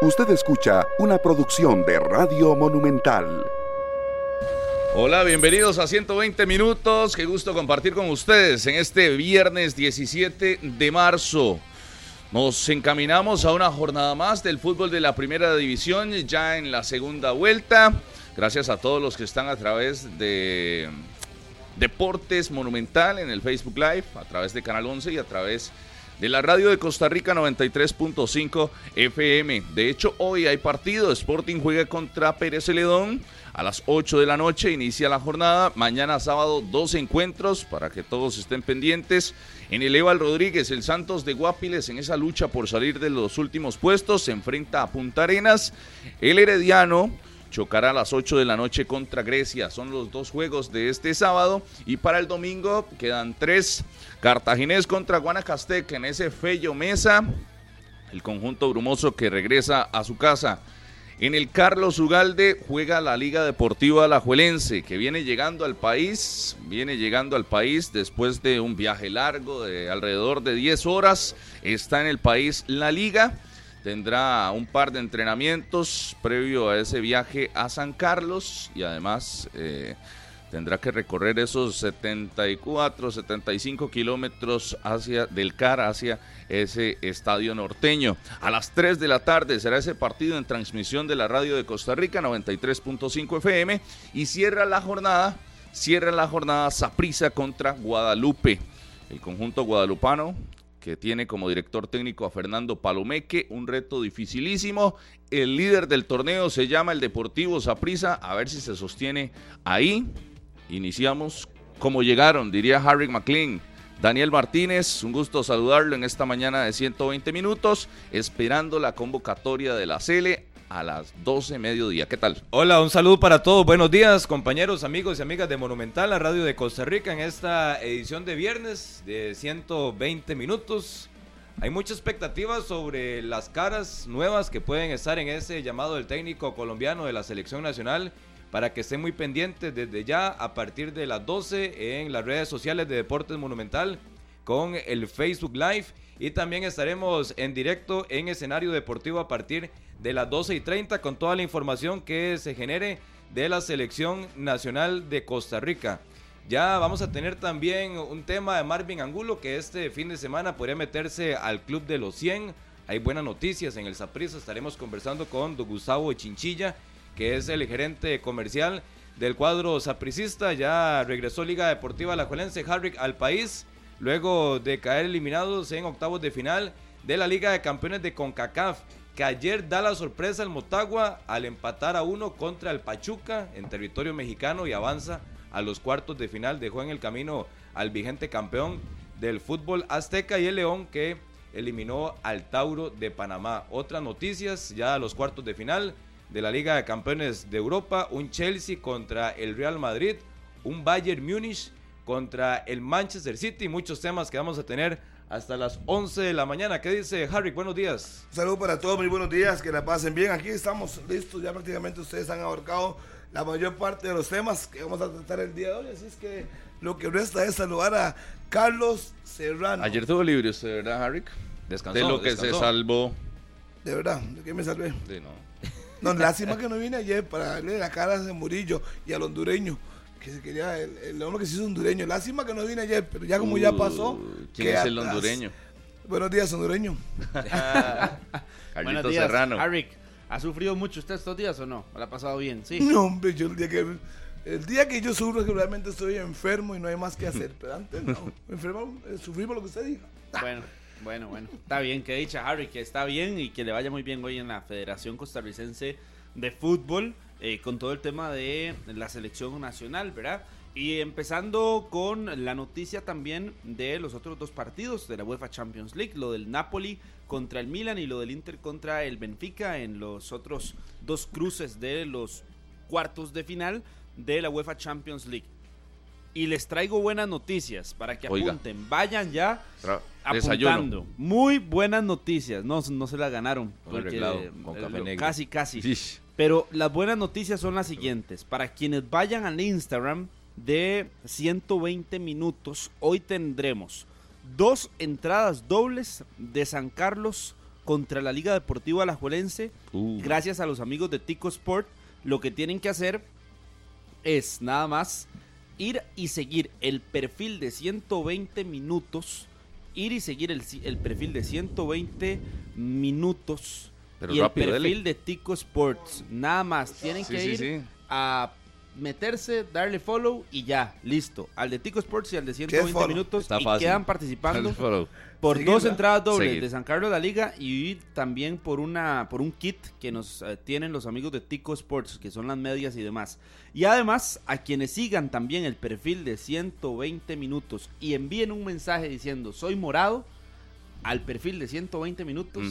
Usted escucha una producción de Radio Monumental. Hola, bienvenidos a 120 minutos. Qué gusto compartir con ustedes en este viernes 17 de marzo. Nos encaminamos a una jornada más del fútbol de la primera división, ya en la segunda vuelta. Gracias a todos los que están a través de Deportes Monumental en el Facebook Live, a través de Canal 11 y a través de la radio de Costa Rica 93.5 FM. De hecho, hoy hay partido. Sporting juega contra Pérez Celedón a las 8 de la noche. Inicia la jornada. Mañana sábado, dos encuentros para que todos estén pendientes. En el Eval Rodríguez, el Santos de Guapiles, en esa lucha por salir de los últimos puestos, se enfrenta a Punta Arenas. El Herediano chocará a las 8 de la noche contra Grecia. Son los dos juegos de este sábado. Y para el domingo quedan tres. Cartaginés contra Guanacasteca en ese Fello Mesa. El conjunto brumoso que regresa a su casa. En el Carlos Ugalde juega la Liga Deportiva Alajuelense, que viene llegando al país, viene llegando al país después de un viaje largo de alrededor de 10 horas. Está en el país la liga tendrá un par de entrenamientos previo a ese viaje a San Carlos y además eh, tendrá que recorrer esos 74, 75 kilómetros hacia del CAR hacia ese estadio norteño. A las 3 de la tarde será ese partido en transmisión de la radio de Costa Rica 93.5 FM y cierra la jornada, cierra la jornada Saprisa contra Guadalupe. El conjunto guadalupano que tiene como director técnico a Fernando Palomeque, un reto dificilísimo. El líder del torneo se llama el Deportivo Saprissa, a ver si se sostiene ahí. Iniciamos como llegaron, diría Harry McLean. Daniel Martínez, un gusto saludarlo en esta mañana de 120 minutos, esperando la convocatoria de la Cele a las 12 mediodía. ¿Qué tal? Hola, un saludo para todos. Buenos días, compañeros, amigos y amigas de Monumental, la radio de Costa Rica, en esta edición de viernes de 120 minutos. Hay mucha expectativa sobre las caras nuevas que pueden estar en ese llamado del técnico colombiano de la selección nacional para que estén muy pendientes desde ya a partir de las 12 en las redes sociales de Deportes Monumental con el Facebook Live y también estaremos en directo en escenario deportivo a partir de las 12 y 30 con toda la información que se genere de la selección nacional de Costa Rica. Ya vamos a tener también un tema de Marvin Angulo que este fin de semana podría meterse al Club de los 100. Hay buenas noticias en el Saprissa. Estaremos conversando con Gustavo Chinchilla, que es el gerente comercial del cuadro sapricista. Ya regresó Liga Deportiva La Juelense Harrick al país luego de caer eliminados en octavos de final de la Liga de Campeones de CONCACAF, que ayer da la sorpresa al Motagua al empatar a uno contra el Pachuca en territorio mexicano y avanza a los cuartos de final, dejó en el camino al vigente campeón del fútbol azteca y el León que eliminó al Tauro de Panamá. Otras noticias ya a los cuartos de final de la Liga de Campeones de Europa, un Chelsea contra el Real Madrid, un Bayern Múnich contra el Manchester City. Muchos temas que vamos a tener hasta las 11 de la mañana. ¿Qué dice Harry? Buenos días. Un saludo para todos, muy buenos días, que la pasen bien. Aquí estamos listos, ya prácticamente ustedes han abarcado la mayor parte de los temas que vamos a tratar el día de hoy. Así es que lo que resta es saludar a Carlos Serrano. Ayer tuvo libre usted, ¿verdad, Harry? Descansó. De lo que se salvó. De verdad, ¿de qué me salvé? Sí, no. No, lástima que no vine ayer para darle la cara a ese Murillo y al hondureño que se quería, el, el hombre que se hizo hondureño. Lástima que no vine ayer, pero ya como ya pasó. ¿Quién es el hondureño? Buenos días, hondureño. Carlito Serrano. Arik, ¿ha sufrido mucho usted estos días o no? ¿O ¿Le ha pasado bien? Sí. No, hombre, yo el día que el día que yo sufro es que realmente estoy enfermo y no hay más que hacer. Pero antes no. Enfermo, eh, sufrí por lo que usted dijo. Bueno, bueno, bueno. Está bien, que dicha Harry, que está bien y que le vaya muy bien hoy en la Federación Costarricense de Fútbol. Eh, con todo el tema de la selección nacional, ¿verdad? Y empezando con la noticia también de los otros dos partidos de la UEFA Champions League, lo del Napoli contra el Milan y lo del Inter contra el Benfica en los otros dos cruces de los cuartos de final de la UEFA Champions League. Y les traigo buenas noticias para que Oiga. apunten, vayan ya apuntando. Muy buenas noticias, no, no se la ganaron. Porque, eh, con eh, café lo- negro. Casi, casi. Pero las buenas noticias son las siguientes. Para quienes vayan al Instagram de 120 minutos, hoy tendremos dos entradas dobles de San Carlos contra la Liga Deportiva Alajuelense Uh. gracias a los amigos de Tico Sport. Lo que tienen que hacer es nada más ir y seguir el perfil de 120 minutos. Ir y seguir el, perfil de 120 minutos. Pero y rápido, el perfil dele. de Tico Sports. Nada más. Tienen Sí, que sí, ir sí. a meterse, darle follow y ya, listo. Al de Tico Sports y al de 120 follow? minutos Está y fácil. quedan participando por Seguirla. dos entradas dobles Seguir. de San Carlos de la Liga y también por una por un kit que nos eh, tienen los amigos de Tico Sports, que son las medias y demás. Y además, a quienes sigan también el perfil de 120 minutos y envíen un mensaje diciendo soy morado al perfil de 120 minutos,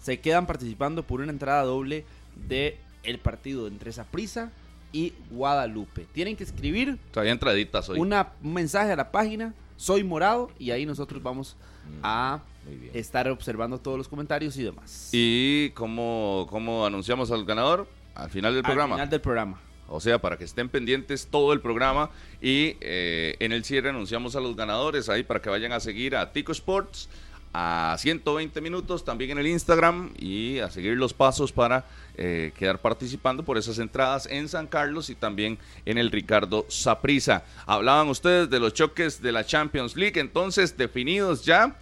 se quedan participando por una entrada doble de el partido entre Saprissa y Guadalupe. Tienen que escribir Todavía entraditas hoy. una, un mensaje a la página, soy morado, y ahí nosotros vamos a Muy bien. estar observando todos los comentarios y demás. ¿Y cómo, cómo anunciamos al ganador? Al final del Al programa. final del programa. O sea, para que estén pendientes todo el programa y eh, en el cierre anunciamos a los ganadores ahí para que vayan a seguir a Tico Sports a 120 minutos también en el Instagram y a seguir los pasos para eh, quedar participando por esas entradas en San Carlos y también en el Ricardo Saprisa. Hablaban ustedes de los choques de la Champions League, entonces definidos ya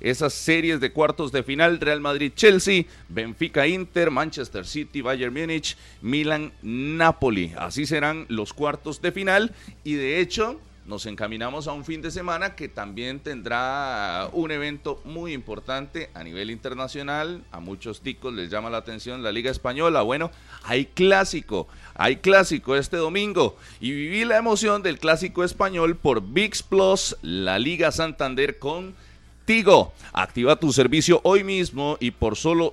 esas series de cuartos de final, Real Madrid-Chelsea, Benfica-Inter, Manchester City-Bayern Múnich, Milan-Napoli. Así serán los cuartos de final y de hecho nos encaminamos a un fin de semana que también tendrá un evento muy importante a nivel internacional. A muchos ticos les llama la atención la Liga Española. Bueno, hay clásico, hay clásico este domingo y viví la emoción del clásico español por VIX Plus, la Liga Santander con Tigo. Activa tu servicio hoy mismo y por solo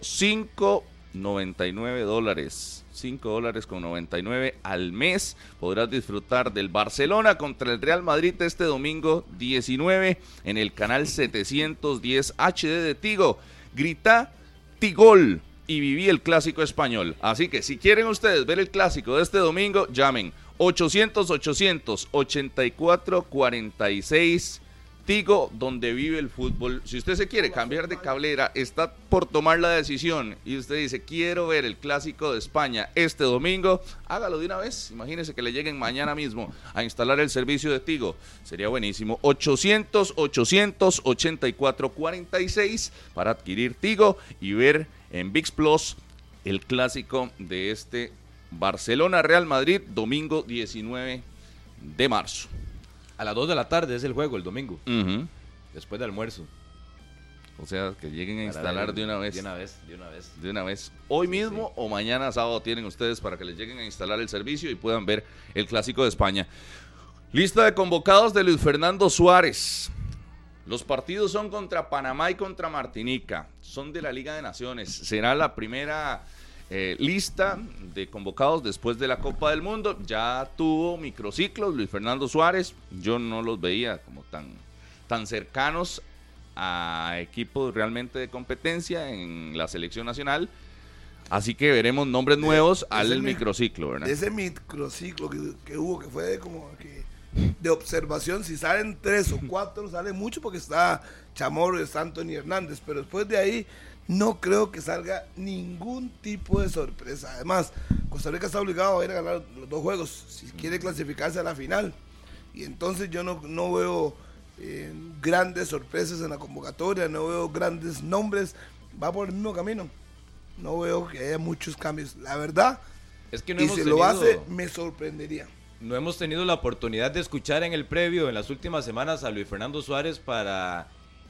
5.99 dólares. 5 dólares con 99 al mes. Podrás disfrutar del Barcelona contra el Real Madrid este domingo 19 en el canal 710 HD de Tigo. Grita Tigol y viví el clásico español. Así que si quieren ustedes ver el clásico de este domingo, llamen 800 800 84 46 Tigo, donde vive el fútbol. Si usted se quiere cambiar de cablera, está por tomar la decisión y usted dice, quiero ver el clásico de España este domingo, hágalo de una vez. Imagínese que le lleguen mañana mismo a instalar el servicio de Tigo. Sería buenísimo. 800 800 84 46 para adquirir Tigo y ver en VIX Plus el clásico de este Barcelona Real Madrid, domingo 19 de marzo. A las 2 de la tarde es el juego, el domingo, después de almuerzo. O sea, que lleguen a Para instalar ver de una vez. De una vez, de una vez. De una vez. Hoy mismo o mañana sábado tienen ustedes para que les lleguen a instalar el servicio y puedan ver el clásico de España. Lista de convocados de Luis Fernando Suárez. Los partidos son contra Panamá y contra Martinica. Son de la Liga de Naciones. Será la primera eh, lista de convocados después de la Copa del Mundo. Ya tuvo microciclos Luis Fernando Suárez. Yo no los veía como tan, tan cercanos a equipos realmente de competencia en la selección nacional. Así que veremos nombres nuevos al microciclo, ¿verdad? De ese microciclo que, que hubo, que fue de como que de observación, si salen tres o cuatro, sale mucho porque está Chamorro, está Anthony Hernández, pero después de ahí no creo que salga ningún tipo de sorpresa. Además, Costa Rica está obligado a ir a ganar los dos juegos si quiere clasificarse a la final. Y entonces yo no, no veo eh, grandes sorpresas en la convocatoria, no veo grandes nombres, va por el mismo camino. No veo que haya muchos cambios. La verdad, Es que no y hemos si tenido, lo hace, me sorprendería. no hemos tenido la oportunidad de escuchar en el previo, en las últimas semanas, a Luis Fernando Suárez para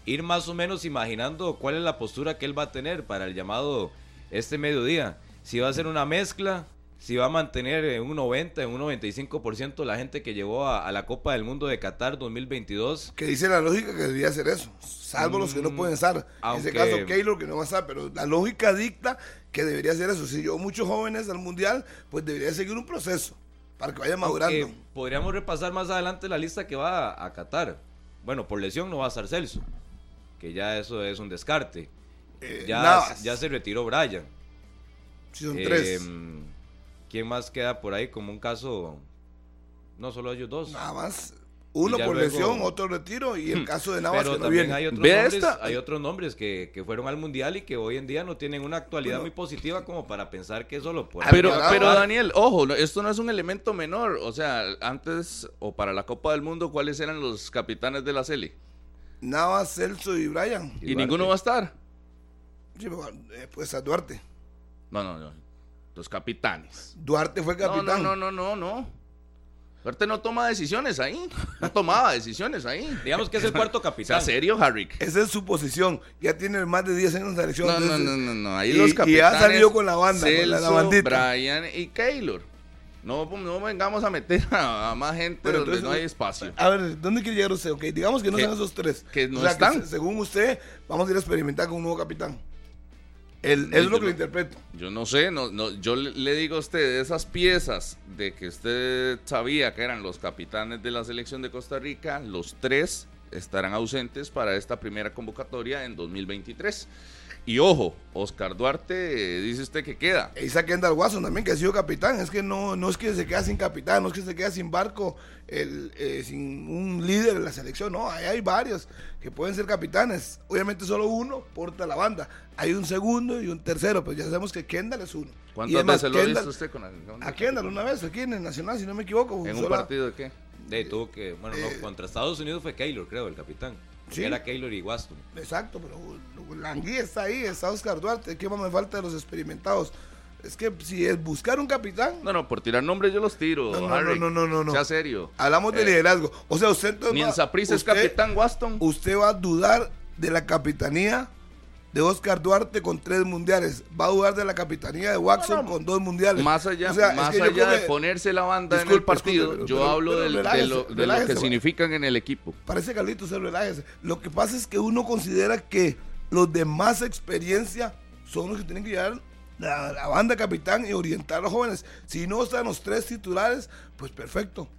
ir más o menos imaginando cuál es la postura que él va a tener para el llamado este mediodía. Si va a ser una mezcla, si va a mantener en un 90, en un 95% la gente que llevó a, a la Copa del Mundo de Qatar 2022. Que dice la lógica que debería ser eso. Salvo los que no Mm, pueden estar. En ese caso, Keylor, que no va a estar. Pero la lógica dicta que debería ser eso. Si yo muchos jóvenes al mundial, pues debería seguir un proceso para que vaya madurando. Podríamos repasar más adelante la lista que va a, a Qatar. Bueno, por lesión no va a estar Celso, que ya eso es un descarte. Eh, Ya, Navas, ya se retiró Brian. si son Eh, tres. ¿Quién más queda por ahí como un caso? No solo ellos dos. Nada más. Uno por luego- lesión, otro retiro y el caso de Navas Pero que no también viene. hay otros Vea nombres, esta. hay otros nombres que, que fueron al mundial y que hoy en día no tienen una actualidad muy positiva como para pensar que eso lo puede Pero, Alvarado. pero Daniel, ojo, no- esto no es un elemento menor. O sea, antes o para la Copa del Mundo, ¿cuáles eran los capitanes de la Celi? Navas, Celso y Brian. Y, ninguno va a estar. Sí, pero, eh, pues a Duarte. No, no, no. Los capitanes. Duarte fue capitán. no, no, no, no, no. Duarte no toma decisiones ahí. No tomaba decisiones ahí. Digamos que es el cuarto ¿Sea capitán. serio, Harry? Esa es su posición. Ya tiene más de 10 años en la selección. No, no, no, no, no. Ahí y, los y capitanes. ha salido con la banda, con la, la Celso, bandita. Brian y Keylor. No, no vengamos a meter a, a más gente Pero donde entonces, no hay espacio. A ver, ¿dónde quiere llegar usted? Ok, digamos que no Que- sean esos tres. que no O sea, están. se- según usted, vamos a ir a experimentar con un nuevo capitán. El, es yo lo que le interpreto. Yo no sé, no, no, yo le, le digo a usted, esas piezas de que usted sabía que eran los capitanes de la selección de Costa Rica, los tres estarán ausentes para esta primera convocatoria en 2023. Y ojo, Oscar Duarte, eh, dice usted que queda. Isaac Kendall Watson también, que ha sido capitán. Es que no, no es que se queda sin capitán, no es que se queda sin barco, el, eh, sin un líder de la selección. No, ahí hay varios que pueden ser capitanes. Obviamente solo uno porta la banda. Hay un segundo y un tercero, pues ya sabemos que Kendall es uno. ¿Cuántas es más, veces lo ha Kendall- visto usted con la- con A Kendall una vez aquí en el Nacional, si no me equivoco. ¿En un partido de qué? De, tuvo que, bueno, no, contra Estados Unidos fue Keylor, creo, el capitán. Sí. Era Keylor y Waston. Exacto, pero Langui está ahí, está Oscar Duarte. ¿Qué más me falta de los experimentados? Es que si es buscar un capitán, No, no, por tirar nombres yo los tiro. No, no, Harry. no, no, no, no. Sea serio. hablamos de Eh, liderazgo. O sea, usted entonces Ni en va- Saprissa es capitán Waston. Usted va a dudar de la capitanía de Oscar Duarte con tres mundiales. Va a dudar de la capitanía de Watson No, no. con dos mundiales. Más allá, O sea, es más que allá de que ponerse la banda en el partido, disculpe, yo pero- hablo pero del- de, lo, de lo relájese, que va. significan en el equipo. Parece Carlitos, se relájese. Lo que pasa es que uno considera que los de más experiencia son los que tienen que llevar la, la banda capitán y orientar a los jóvenes. Si no están los tres titulares, pues perfecto.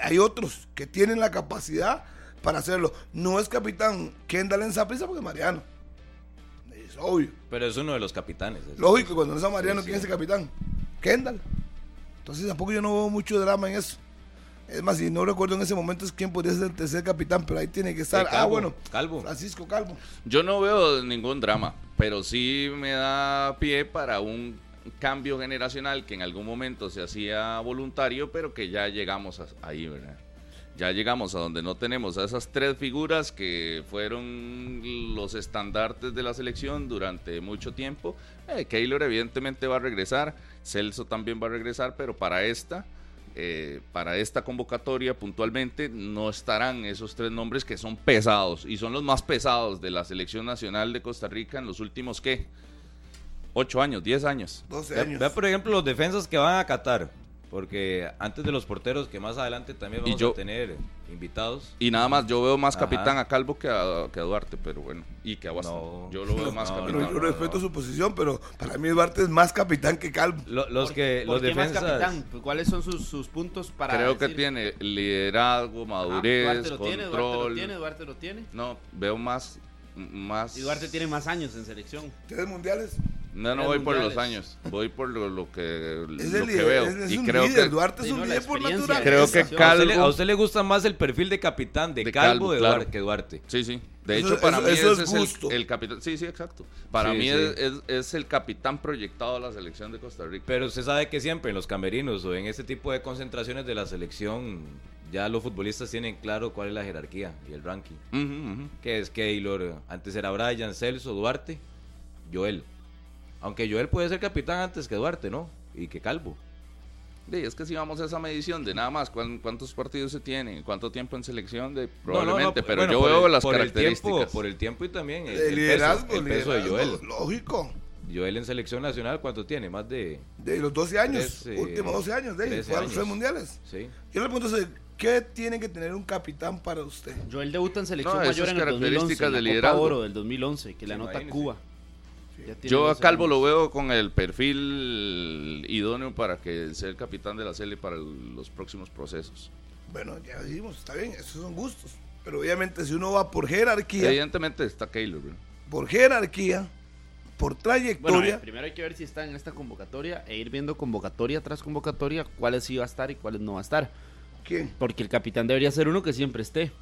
Hay otros que tienen la capacidad para hacerlo. No es capitán Kendall en Saprissa porque es Mariano. Obvio. Pero es uno de los capitanes. es- Lógico, cuando no es a Mariano, Sí, ¿quién es el capitán? Kendall. Entonces tampoco yo no veo mucho drama en eso. Es más, si no recuerdo en ese momento es quién podría ser el tercer capitán, pero ahí tiene que estar. Eh, ah, Calvo, bueno. Calvo. Francisco Calvo. Yo no veo ningún drama, pero sí me da pie para un cambio generacional que en algún momento se hacía voluntario, pero que ya llegamos a- ahí, ¿verdad? Ya llegamos a donde no tenemos a esas tres figuras que fueron los estandartes de la selección durante mucho tiempo. Eh, Keylor evidentemente va a regresar, Celso también va a regresar, pero para esta, eh, para esta convocatoria puntualmente no estarán esos tres nombres que son pesados y son los más pesados de la selección nacional de Costa Rica en los últimos, ¿qué? Ocho años, diez años. 12 Vea, años. vea, por ejemplo, los defensas que van a Qatar. Porque antes de los porteros, que más adelante también Y vamos yo- a tener invitados. Y nada más, yo veo más Ajá. capitán a Calvo que a, que a Duarte, pero bueno, y que a Bastón. No. Yo lo veo más No, capitán. yo respeto su posición, pero para mí Duarte es más capitán que Calvo. Lo- los ¿Por- que por los qué más defensas. capitán? Pues, ¿Cuáles son sus, sus puntos para Creo que decir- tiene liderazgo, Ah, madurez, Duarte lo tiene, Duarte lo control. tiene, Duarte lo tiene. No, veo más, más. Y Duarte tiene más años en selección. Tres mundiales. No, no voy por los años, voy por lo, lo que, Es, lo el que veo. es, es y un creo líder. que Duarte es un líder por naturaleza. Creo que A usted ¿A usted, le, Calvo- a usted le gusta más el perfil de capitán de, De Calvo, Calvo, de claro. Duarte que Duarte. Sí, sí. De Eso- hecho, para eso- mí eso ese es gusto. el, el capitán. Sí, sí, exacto. Para Sí, mí sí. Es, es- es el capitán proyectado de la selección de Costa Rica. Pero usted sabe que siempre en los camerinos o en este tipo de concentraciones de la selección, ya los futbolistas tienen claro cuál es la jerarquía y el ranking. Que es Keylor, antes era Brian, Celso, Duarte, Joel. Aunque Joel puede ser capitán antes que Duarte, ¿no? Y que Calvo. Sí, es que si vamos a esa medición de nada más cuán- cuántos partidos se tienen, cuánto tiempo en selección, de, No, no, no, probablemente, pero bueno, yo veo el- las por el características. tiempo, por el tiempo y también el, liderazgo, peso, el peso de Joel. Lógico. Joel en selección nacional, ¿cuánto tiene? Más de... De los 12 años, Trece, últimos 12 años de 13 a los tres mundiales. Sí. Yo le pregunto, ¿qué tiene que tener un capitán para usted? Joel debuta en selección No, mayor en el 2011, características en la de Copa liderazgo. Oro del 2011, que le Sí, anota. Cuba. Yo a 12 Calvo años. lo veo con el perfil idóneo para que sea el capitán de la serie para el- los próximos procesos. Bueno, ya dijimos, está bien, esos son gustos. Pero obviamente si uno va por jerarquía, Evidentemente está Keylor. ¿no? por jerarquía, por Bueno, trayectoria, eh, primero hay que ver si está en esta convocatoria e ir viendo convocatoria tras convocatoria cuáles sí va a estar y cuáles no va a estar. ¿Quién? Porque el capitán debería ser uno que siempre esté.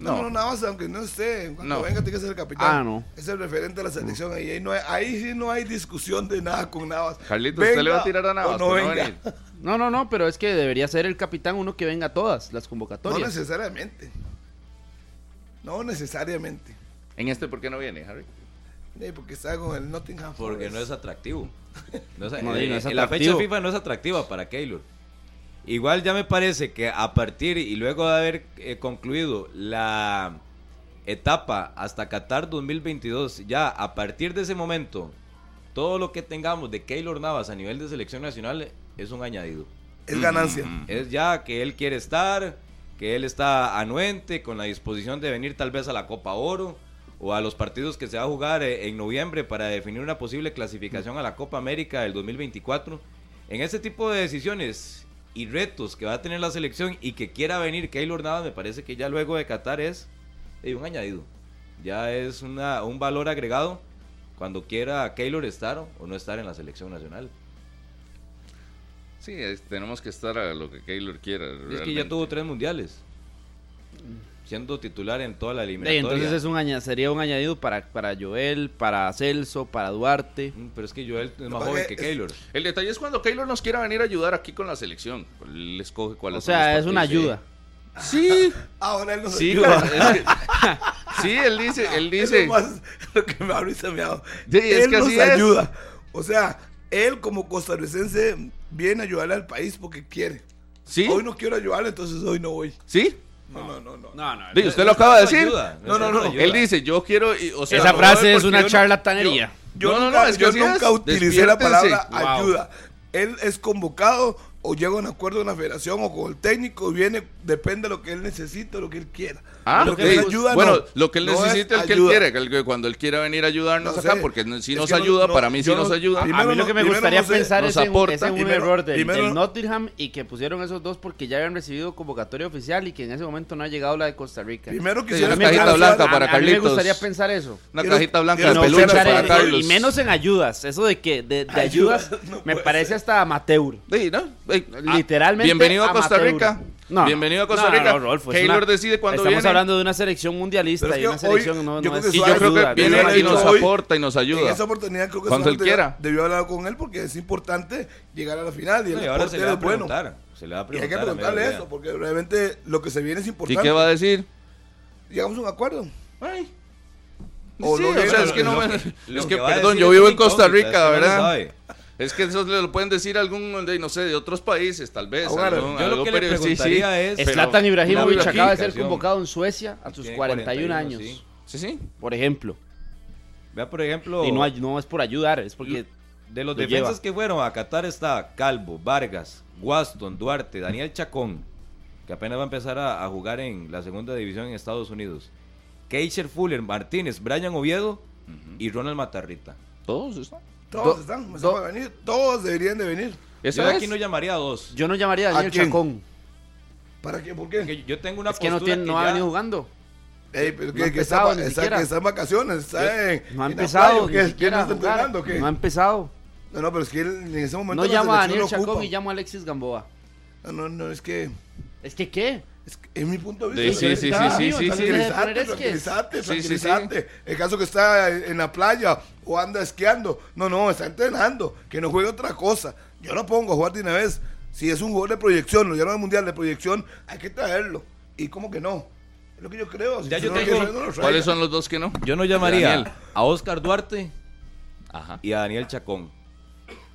No, No. no, nada más, aunque no esté. Cuando No. venga, tiene que ser el capitán. Ah, no. Es el referente de la selección. Ahí, ahí, no hay- ahí sí no hay discusión de nada con Navas. Carlito, ¿usted le va a tirar a Navas? No, no venga. venir? No, no, no, pero es que debería ser el capitán uno que venga a todas las No convocatorias. necesariamente. No necesariamente. ¿En este por qué no viene, Harry? Eh, porque está con el Nottingham Porque Forest. no es atractivo. No es, No, eh, no es eh, La fecha atractivo. FIFA no es atractiva para Keylor. Igual ya me parece que a partir y luego de haber eh, concluido la etapa hasta Qatar 2022, ya a partir de ese momento, todo lo que tengamos de Keylor Navas a nivel de selección nacional es un añadido. Es ganancia. Es ya que él quiere estar, que él está anuente, con la disposición de venir tal vez a la Copa Oro o a los partidos que se va a jugar eh, en noviembre para definir una posible clasificación a la Copa América del 2024. En ese tipo de decisiones y retos que va a tener la selección y que quiera venir Keylor Navas, me parece que ya luego de Qatar es eh, un añadido. Ya es una, un valor agregado cuando quiera Keylor estar o no estar en la selección nacional. Sí, es- tenemos que estar a lo que Keylor quiera. Es que ya tuvo tres mundiales. Siendo titular en toda la Sí, eliminatoria. entonces es un aña- sería un añadido para, para Joel, para Celso, para Duarte. Mm, Pero es que Joel es más joven que es- Keylor. El detalle es cuando Keylor nos quiera venir a ayudar aquí con la selección. Él escoge cuál O sea, es una ayuda. Sí, Ahora él nos sí, ayuda. es que- sí, él dice, él Es dice. lo, más, lo que me ha risa me ha dado. Sí, es él que nos así es. ayuda. O sea, él como costarricense viene a ayudarle al país porque quiere. Sí, Hoy no quiero ayudarle, entonces hoy no voy. sí. No, no, no, no. No, no. Usted lo acaba de No decir. ayuda, No, no, no. Él dice, yo quiero, y- o sea, Esa frase es una yo charlatanería. Yo, No, no, nunca, no, es que yo nunca es. utilicé la palabra Wow. ayuda. Él es convocado o llega a un acuerdo con la federación o con el técnico viene, depende de lo que él necesite, lo que él quiera. Ah, lo que es ayuda, bueno, no. lo que él No es necesita es, que él ayuda. quiere, que, él- que cuando él quiera venir a ayudarnos No acá, sé. porque si Es nos que no- ayuda, no, para mí sí yo nos no- ayuda. primero a mí lo que me gustaría sé- pensar nos es en, aporta. es en un Primero- error del, primero del no- Nottingham y que pusieron esos dos porque ya habían recibido convocatoria oficial y que en ese momento no ha llegado la de Costa Rica. Primero Sí, quisiera una cajita blanca a, para a mí me gustaría pensar eso. Una Quiero- cajita blanca de peluche para Carlos. y menos en ayudas. Eso de que de, de ayudas me parece hasta amateur. Sí, ¿no? Ah, Literalmente Bienvenido a Costa. Rica. No. Bienvenido a Costa no, Rica. no, Rodolfo, es Keylor una- decide cuándo Estamos viene. hablando de una selección mundialista Pero es y que una hoy- selección no, yo no creo que es Y yo creo que viene no y nos ayuda. hoy- aporta y nos En ayuda. esa oportunidad creo que Cuando él solamente quiera. Debió hablar con él porque es importante llegar a la final y No, el y ahora se le portero va a es bueno. preguntar. Se le va a Y hay preguntar. que a preguntarle mediodía. eso porque realmente lo que se viene es ¿Y importante. qué va a decir? Llegamos a un acuerdo. Ay. O sí, no o sea, llega, es que no Lo me- que- lo Es que que, va a perdón, decir yo es vivo una en Costa incógnita, Rica, es que no se ¿verdad? sabe. Es que eso le lo pueden decir algún, de, no sé, de otros países, tal vez. Ahora, algún- Yo lo que le periodista- sí, sí. preguntaría es... Zlatan Ibrahimovic acaba de ser convocado en Suecia a sus Tiene 41 41, años, sí. Sí, sí. por ejemplo. Vea, por ejemplo... Y no, no es por ayudar, es porque De los Lo defensas lleva. que fueron a Qatar está Calvo, Vargas, Waston, Duarte, Daniel Chacón, que apenas va a empezar a, a jugar en la segunda división en Estados Unidos. Keisher Fuller, Martínez, Brian Oviedo y Ronald Matarrita. Todos están. Todos Do- están, me do- van a venir, todos deberían de venir. Eso Yo es. aquí no llamaría a dos. yo no llamaría a ¿A Daniel? Chacón. ¿Para qué? ¿Por qué? Porque yo tengo una Es que no, postura tiene, que no ha ya- venido jugando. Ey, pero No que, ha que está, empezado ni está- siquiera. que está en vacaciones, está en. No ha empezado, playa, ni ¿qué? ¿Quién siquiera no está entrenando? No ha empezado. No, no, pero es que él en ese momento. No la llamo a Daniel Chacón ocupa. y llamo a Alexis Gamboa. No, no, no, es que. ¿Es que qué? Es, mi punto de vista. sí, sí, sí, sí, tranquilízate. El caso que está en la playa o anda esquiando. No, no, está entrenando. Que no juegue otra cosa. Yo no pongo a jugar de una vez. Si es un jugador de proyección, lo llaman al mundial de proyección, hay que traerlo. Y como que no. Es lo que yo creo. Si Ya yo no lo tengo- no lo. ¿Cuáles son los dos que no? Yo no llamaría Daniel. a Oscar Duarte Ajá. y a Daniel Chacón.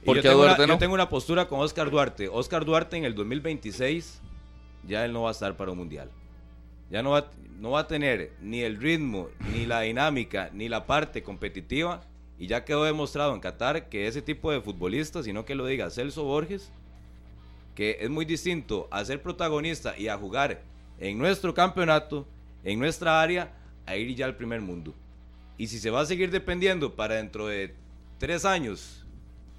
Y ¿Por yo qué a tengo Duarte una, no? Yo tengo una postura con Oscar Duarte. Oscar Duarte en el 2026 ya él no va a estar para un mundial. Ya no va, no va a tener ni el ritmo, ni la dinámica, ni la parte competitiva. Y ya quedó demostrado en Qatar que ese tipo de futbolista, sino que lo diga Celso Borges, que es muy distinto a ser protagonista y a jugar en nuestro campeonato, en nuestra área, a ir ya al primer mundo. Y si se va a seguir dependiendo para dentro de tres años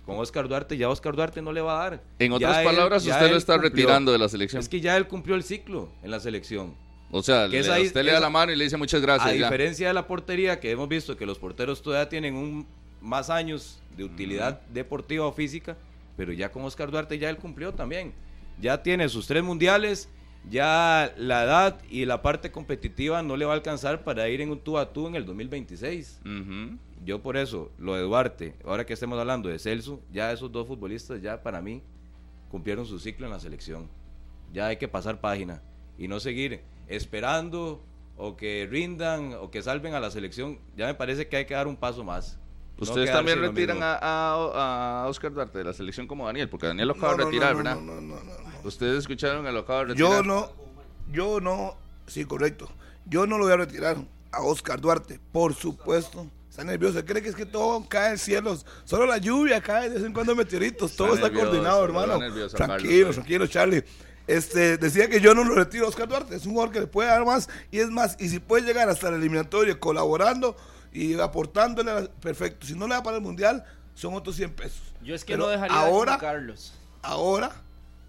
con Oscar Duarte, ya Oscar Duarte no le va a dar. En otras él- palabras, ya usted lo él está cumplió. retirando de la selección. Es que ya él cumplió el ciclo en la selección. o sea, que le- esa- usted le da la mano y le dice muchas gracias. a ya. diferencia de la portería, que hemos visto que los porteros todavía tienen un, más años de utilidad deportiva o física, pero ya con Oscar Duarte ya él cumplió también. ya tiene sus tres mundiales, ya la edad y la parte competitiva no le va a alcanzar para ir en un tú a tú en el 2026. Ujú. Yo por eso, lo de Duarte, ahora que estemos hablando de Celso, ya esos dos futbolistas ya para mí cumplieron su ciclo en la selección. Ya hay que pasar página y no seguir esperando o que rindan o que salven a la selección. Ya me parece que hay que dar un paso más. Ustedes también retiran a, a- a Oscar Duarte de la selección como Daniel, porque Daniel lo acaba No, de retirar, no, ¿verdad? no, no, no, no, no. Ustedes escucharon que lo acaba de retirar. Yo no, yo no, sí, correcto. Yo no lo voy a retirar a Oscar Duarte, por supuesto. Está nervioso, cree que es que todo cae del cielo. Solo la lluvia cae de vez en cuando meteoritos. Todo está nervioso, coordinado, está hermano. nervioso, tranquilo, Carlos, tranquilo, Charlie. Este, decía que yo no lo retiro a Oscar Duarte. Es un jugador que le puede dar más. Y es más, y si puede llegar hasta el eliminatorio colaborando y aportándole, a la- perfecto. Si no le da para el mundial, son otros 100 pesos. Yo es que Pero no dejaría ahora, de Carlos. ahora,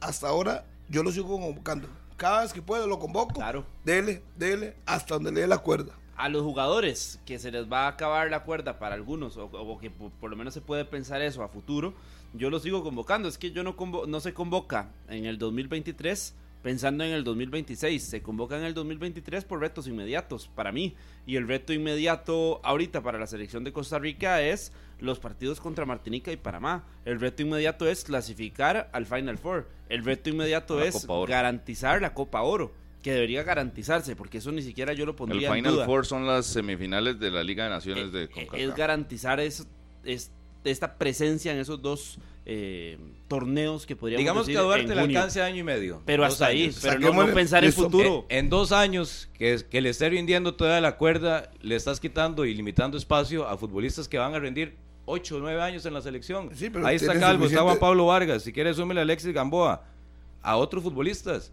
hasta ahora, yo lo sigo convocando. Cada vez que puedo lo convoco. Claro. Dele, dele, hasta donde le dé la cuerda. A los jugadores que se les va a acabar la cuerda para algunos, o, o que por, por lo menos se puede pensar eso a futuro, yo los sigo convocando. Es que yo no, convo- no se convoca en el 2023 pensando en el 2026. Se convoca en el 2023 por retos inmediatos para mí. Y el reto inmediato ahorita para la selección de Costa Rica es los partidos contra Martinica y Panamá. El reto inmediato es clasificar al Final Four. El reto inmediato la es garantizar la Copa Oro. Que debería garantizarse, porque eso ni siquiera yo lo El pondría en Final duda. Four son las semifinales de la Liga de Naciones de Eh, eh, CONCACAF. es garantizar es, es- esta presencia en esos dos eh, torneos que podríamos Digamos que a Duarte le alcance año y medio. pero hasta ahí, pero no, pensar en futuro. En dos años que, que le esté rindiendo toda la cuerda, le estás quitando y limitando espacio a futbolistas que van a rendir 8 o 9 años en la selección. Sí, pero Ahí está Calvo, está Juan Pablo Vargas. Si quieres, súmele a Alexis Gamboa. A otros futbolistas.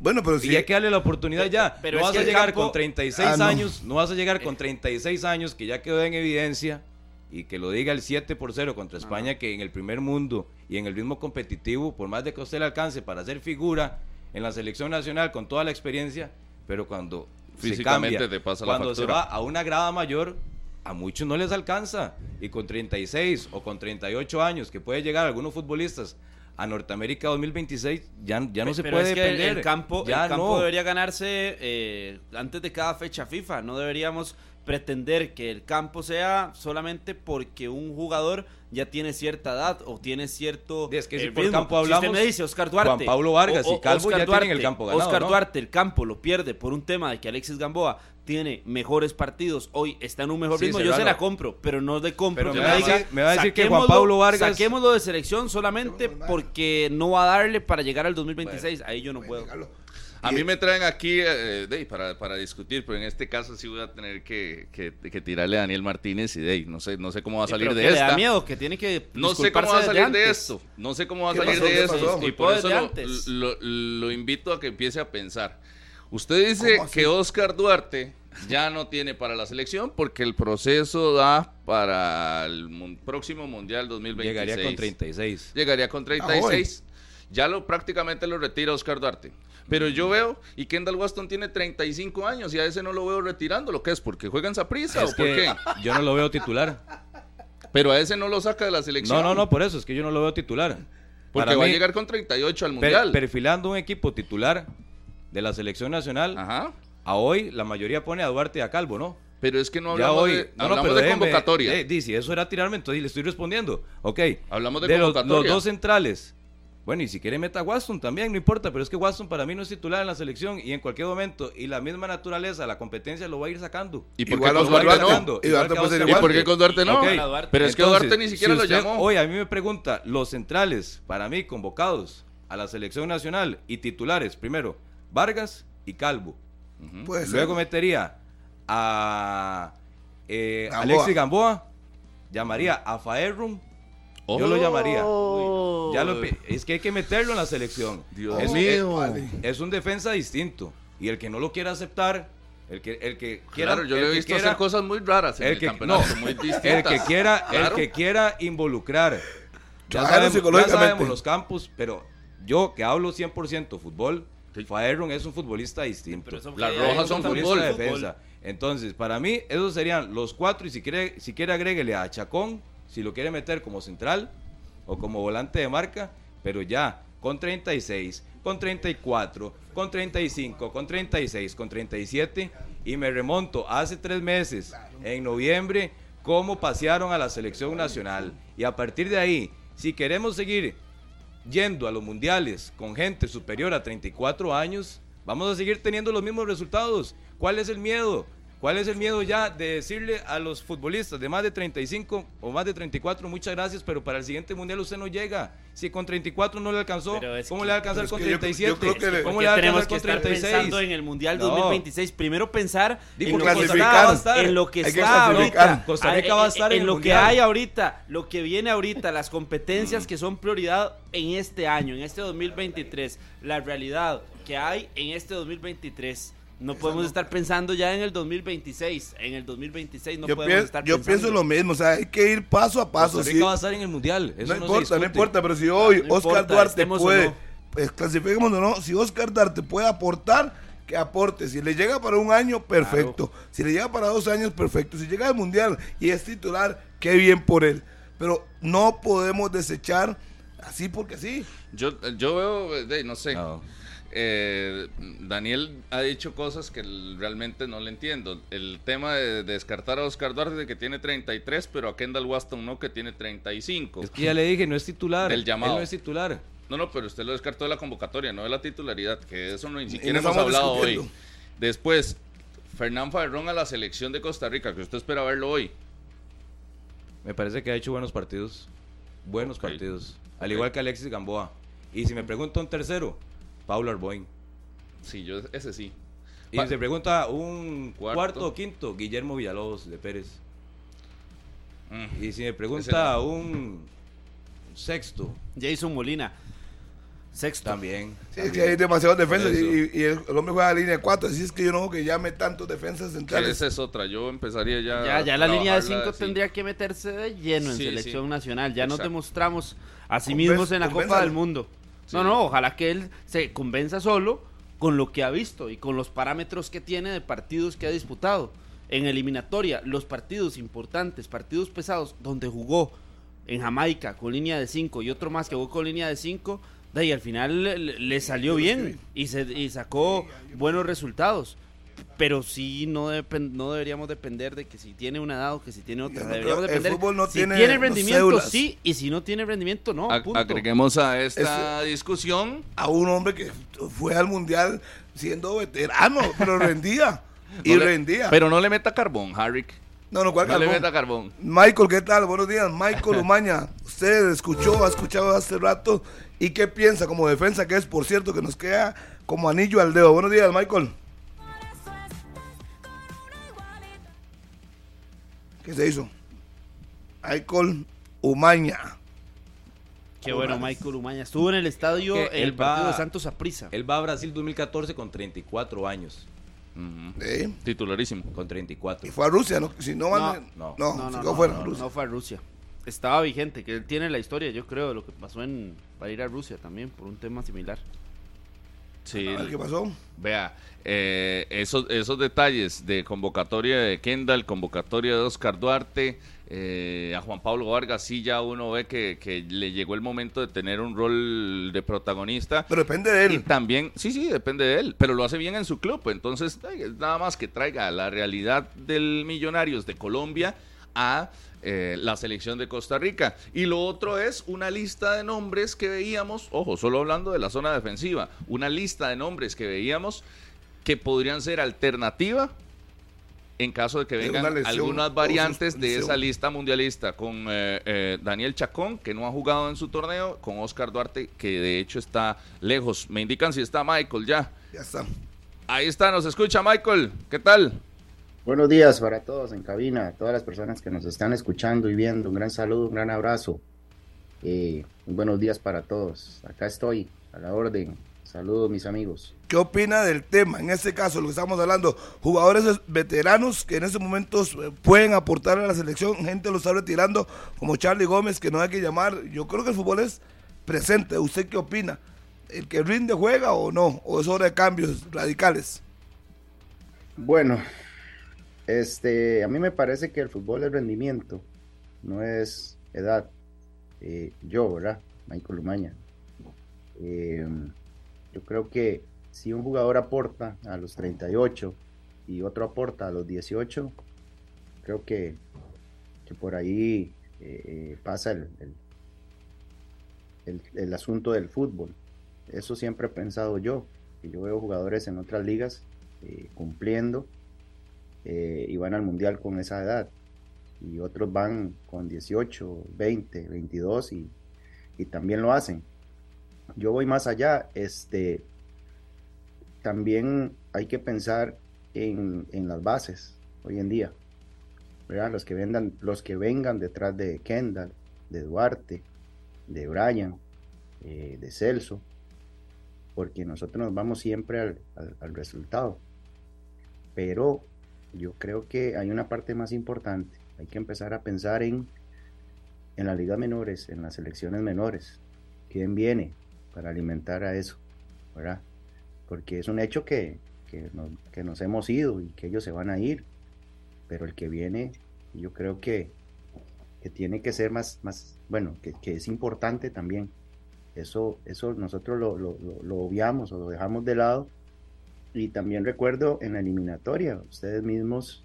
Bueno, pero si Y hay que darle la oportunidad ya. pero no vas a llegar campo- con 36 Ah, años, no vas a llegar con 36 años, que ya quedó en evidencia, y que lo diga el 7 por 0 contra España, que en el primer mundo y en el ritmo competitivo, por más de que usted le alcance para hacer figura en la selección nacional con toda la experiencia, pero cuando se Físicamente cambia, te pasa la cuando se factura. va a una grada mayor, a muchos no les alcanza. Y con 36 o con 38 años, que puede llegar algunos futbolistas a Norteamérica 2026, ya, ya no se puede es que el- depender. el campo, Ya el campo no. debería ganarse eh, antes de cada fecha FIFA. No deberíamos pretender que el campo sea solamente porque un jugador ya tiene cierta edad o tiene cierto Es que si eh, por ritmo. campo Si usted hablamos, me dice Oscar Duarte Juan Pablo Vargas y Calvo Oscar ya tienen el campo ganado, Oscar ¿no? Duarte el campo lo pierde por un tema de que Alexis Gamboa tiene mejores partidos hoy está en un mejor Sí, ritmo yo se la compro pero no le compro me va a diga, decir- me va a decir que Juan saquémoslo- Pablo Vargas- saquémoslo de selección solamente porque no va a darle para llegar al 2026 ahí yo no puedo A mí me traen aquí eh, de, para, para discutir, pero en este caso sí voy a tener que, que- que tirarle a Daniel Martínez y de no sé, no sé cómo va a salir de que le da esta. miedo que tiene que No sé cómo va a salir de esto. No sé cómo va a ¿Qué salir pasó? de ¿Qué esto. pasó? Y por eso lo, antes. lo- lo invito a que empiece a pensar. Usted dice que Oscar Duarte ya no tiene para la selección porque el proceso da para el mun- próximo Mundial 2026. Llegaría con 36. Llegaría con 36. Ya lo prácticamente lo retira Oscar Duarte. Pero yo veo, y Kendall Waston tiene 35 años y a ese no lo veo retirando, ¿lo que es? ¿Porque juegan prisa Es o por qué? yo no lo veo titular. Pero a ese no lo saca de la selección. No, no, no, por eso es que yo no lo veo titular. Porque Para va mí, a llegar con 38 al per- Mundial. perfilando un equipo titular de la selección nacional, Ajá. A hoy la mayoría pone a Duarte y a Calvo, ¿no? Pero es que no hablamos hoy, de, no, hablamos de déjeme- convocatoria. eh, di, si eso era tirarme, entonces le estoy respondiendo. Ok. Hablamos de los, convocatoria. los dos centrales. Bueno, y si quiere meta a Watson también, no importa, pero es que Watson para mí no es titular en la selección y en cualquier momento, y la misma naturaleza, la competencia lo va a ir sacando. ¿Y por qué con Duarte no? Y Duarte que puede ser Oscar ¿Y igual. por qué con Duarte no? Pero es que entonces, Duarte ni siquiera si lo llamó. Hoy a mí me pregunta, los centrales, para mí, convocados a la selección nacional y titulares, primero, Vargas y Calvo. Puede ser. Luego metería a eh, Gamboa. Alexis Gamboa, llamaría a Faerrum, yo lo llamaría. Ya lo empe- es que hay que meterlo en la selección. Dios es, mío. Es, es un defensa distinto. Y el que no lo quiera aceptar, el que, el que quiera. Claro, yo le he que visto quiera- hacer cosas muy raras en el, el que, campeonato, no, muy el distintas. que quiera, Claro. el que quiera involucrar. Ya sabemos, ya sabemos los campos, pero yo que hablo 100% fútbol, Sí. Faerron es un futbolista distinto. Las rojas son es de defensa. Entonces, para mí, esos serían los cuatro. Y si quiere, si quiere agréguele a Chacón, si lo quiere meter como central o como volante de marca. Pero ya, con 36, con 34, con 35, con 36, con 37 y me remonto hace tres meses, en noviembre, cómo pasearon a la selección nacional. Y a partir de ahí, si queremos seguir yendo a los mundiales con gente superior a 34 años, vamos a seguir teniendo los mismos resultados. ¿Cuál es el miedo? ¿Cuál es el miedo ya de decirle a los futbolistas de más de 35 o más de 34, muchas gracias, pero para el siguiente mundial usted no llega? Si con 34 no le alcanzó, ¿cómo le va a alcanzar con 37? ¿Cómo le va a alcanzar con 36? pensando en el mundial 2026, primero pensar en, lo que está, en lo que está ahorita, Costa Rica va a estar en, lo que hay ahorita, lo que viene ahorita, las competencias que son prioridad en este año, en este 2023, la realidad que hay en este 2023 no podemos estar pensando ya en el 2026. En el 2026 no podemos estar yo pensando. Yo pienso lo mismo, o sea, hay que ir paso a paso. Costa Rica va a estar en el Mundial. no, importa, no importa, pero si hoy Oscar Duarte puede, pues clasifiquemos o no, si Oscar Duarte puede aportar, que aporte. Si le llega para un año, perfecto. Si le llega para dos años, perfecto. Si llega al Mundial y es titular, qué bien por él. Pero no podemos desechar así porque sí. Yo, yo veo, no sé. Eh, Daniel ha dicho cosas que realmente no le entiendo. El tema de, descartar a Oscar Duarte de que tiene 33, pero a Kendall Waston no que tiene 35. Es que ya le dije, no es titular. El llamado. no es titular. No, no, pero usted lo descartó de la convocatoria, no de la titularidad, que eso no ni siquiera hemos hablado hoy. Después, Fernán Farrón a la selección de Costa Rica, que usted espera verlo hoy. Me parece que ha hecho buenos partidos. Buenos partidos. Al igual que Alexis Gamboa. Y si me pregunta un tercero, Paulo Arboin. Sí, yo ese sí. Y se pregunta un cuarto. o quinto, Guillermo Villalobos de Pérez. Mm. Y si me pregunta un sexto, Jason Molina. Sexto. También. Sí, es que hay demasiados defensas y, el, hombre juega a línea 4, así es que yo no que llame tantos defensas centrales. Esa es otra, yo empezaría ya. Ya, ya la línea de 5 tendría que meterse de lleno en selección nacional. Ya nos demostramos a sí mismos en la Copa del Mundo. No, no, ojalá que él se convenza solo con lo que ha visto y con los parámetros que tiene de partidos que ha disputado. En eliminatoria, los partidos importantes, partidos pesados, donde jugó en Jamaica con línea de 5 y otro más que jugó con línea de 5, de ahí al final le, salió bien y, se, y sacó buenos resultados pero sí no, no deberíamos depender de que si tiene una edad o que si tiene otra. deberíamos depender si tiene, rendimiento, sí, y si no tiene rendimiento, no. Agreguemos a esta discusión a un hombre que fue al mundial siendo veterano, pero rendía. y rendía. Pero no le meta carbón, Harry. No, no, ¿cuál no le meta carbón. Michael, ¿qué tal? Buenos días. Michael Umaña, usted escuchó, ha escuchado hace rato. ¿Y qué piensa como defensa que es, por cierto, que nos queda como anillo al dedo? Buenos días, Michael. ¿Qué se hizo? Michael Umaña. Qué bueno, Michael Umaña. Estuvo en el estadio el partido de Santos Aprisa. Él va a Brasil 2014 con 34 años. Titularísimo. Con 34. Y fue a Rusia, ¿no? Si no, no, no, no, no, fue a Rusia. no fue a Rusia. Estaba vigente, que él tiene la historia, yo creo, de lo que pasó en para ir a Rusia también, por un tema similar. Sí. ¿Qué pasó? Vea, eh, esos, esos detalles de convocatoria de Kendall, convocatoria de Oscar Duarte, eh, a Juan Pablo Vargas, sí ya uno ve que, le llegó el momento de tener un rol de protagonista. Pero depende de él. Y también, sí, sí, depende de él, pero lo hace bien en su club. Entonces, nada más que traiga la realidad del Millonarios de Colombia a eh, la selección de Costa Rica. Y lo otro es una lista de nombres que veíamos, ojo, solo hablando de la zona defensiva, una lista de nombres que veíamos que podrían ser alternativa en caso de que vengan algunas variantes de esa lista mundialista con eh, eh, Daniel Chacón, que no ha jugado en su torneo, con Oscar Duarte, que de hecho está lejos. Me indican si está Michael ya. Ya está. Ahí está, nos escucha Michael. ¿Qué tal? Buenos días para todos en cabina, a todas las personas que nos están escuchando y viendo. Un gran saludo, un gran abrazo. Eh, buenos días para todos. Acá estoy, a la orden. Saludos, mis amigos. ¿Qué opina del tema? En este caso, lo que estamos hablando, jugadores veteranos que en estos momentos eh, pueden aportar a la selección, gente lo está retirando, como Charlie Gómez, que no hay que llamar. Yo creo que el fútbol es presente. ¿Usted qué opina? ¿El que rinde juega o no? ¿O es hora de cambios radicales? Bueno, este, a mí me parece que el fútbol es rendimiento, no es edad. Eh, yo, ¿verdad? Michael Lumaña. Eh, yo creo que si un jugador aporta a los 38 y otro aporta a los 18, creo que, que por ahí eh, pasa el, el, asunto del fútbol. Eso siempre he pensado yo, que yo veo jugadores en otras ligas cumpliendo eh, y van al mundial con esa edad. Y otros van con 18, 20, 22 y, y también lo hacen. Yo voy más allá. Este, también hay que pensar en, en las bases hoy en día. ¿verdad? Los, que vendan, los que vengan detrás de Kendall, de Duarte, de Brian, eh, de Celso, porque nosotros nos vamos siempre al, al, al resultado. Pero yo creo que hay una parte más importante. Hay que empezar a pensar en, en las ligas menores, en las selecciones menores. ¿Quién viene para alimentar a eso? ¿verdad? Porque es un hecho que, que, nos, que nos hemos ido y que ellos se van a ir. Pero el que viene, yo creo que, que tiene que ser más, más bueno, que, que es importante también. Eso, eso nosotros lo, lo, lo, lo obviamos o lo dejamos de lado y también recuerdo en la eliminatoria, ustedes mismos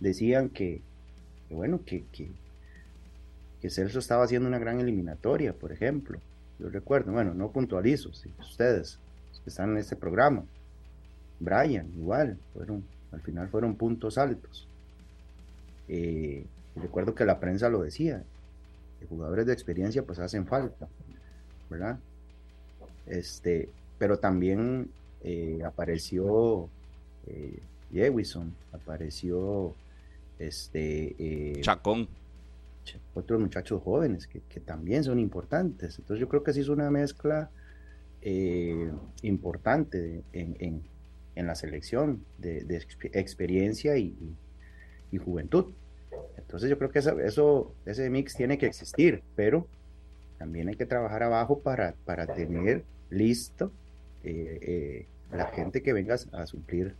decían que, bueno, que, que, que, Celso estaba haciendo una gran eliminatoria, por ejemplo. Yo recuerdo, bueno, no puntualizo, si ustedes que están en este programa. Brian, igual, fueron, al final fueron puntos altos. Eh, recuerdo que la prensa lo decía, jugadores de experiencia pues hacen falta, ¿verdad? Este, pero también eh, apareció eh, Jewison, apareció este eh, Chacón. Otros muchachos jóvenes que, que, también son importantes. Entonces yo creo que sí es una mezcla eh, importante en, en, en, la selección de, de experiencia y, y, y, juventud. Entonces yo creo que eso, eso, ese mix tiene que existir, pero también hay que trabajar abajo para, para tener listo eh, eh, la gente que venga a suplir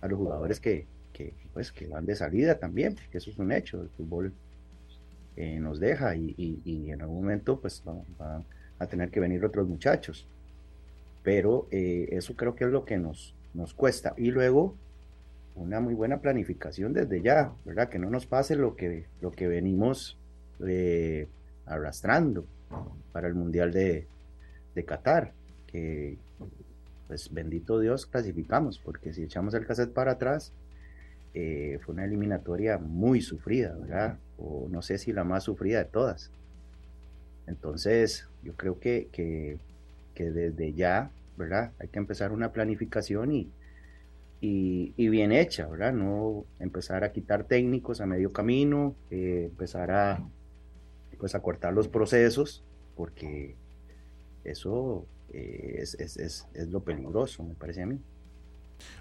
a los jugadores que, que, pues, que van de salida también, que eso es un hecho, el fútbol eh, nos deja y, en algún momento pues van va a tener que venir otros muchachos. Pero eso creo que es lo que nos, nos cuesta. Y luego una muy buena planificación desde ya, ¿verdad? Que no nos pase lo que, lo que venimos eh, arrastrando para el Mundial de, de Qatar, que pues bendito Dios clasificamos, porque si echamos el cassette para atrás, eh, fue una eliminatoria muy sufrida, ¿verdad? O no sé si la más sufrida de todas. Entonces, yo creo que, que, desde ya, ¿verdad? Hay que empezar una planificación y, y, y, bien hecha, ¿verdad? No empezar a quitar técnicos a medio camino, eh, empezar a, pues, a cortar los procesos, porque eso eh, es, es, es, es, lo peligroso, me parece a mí.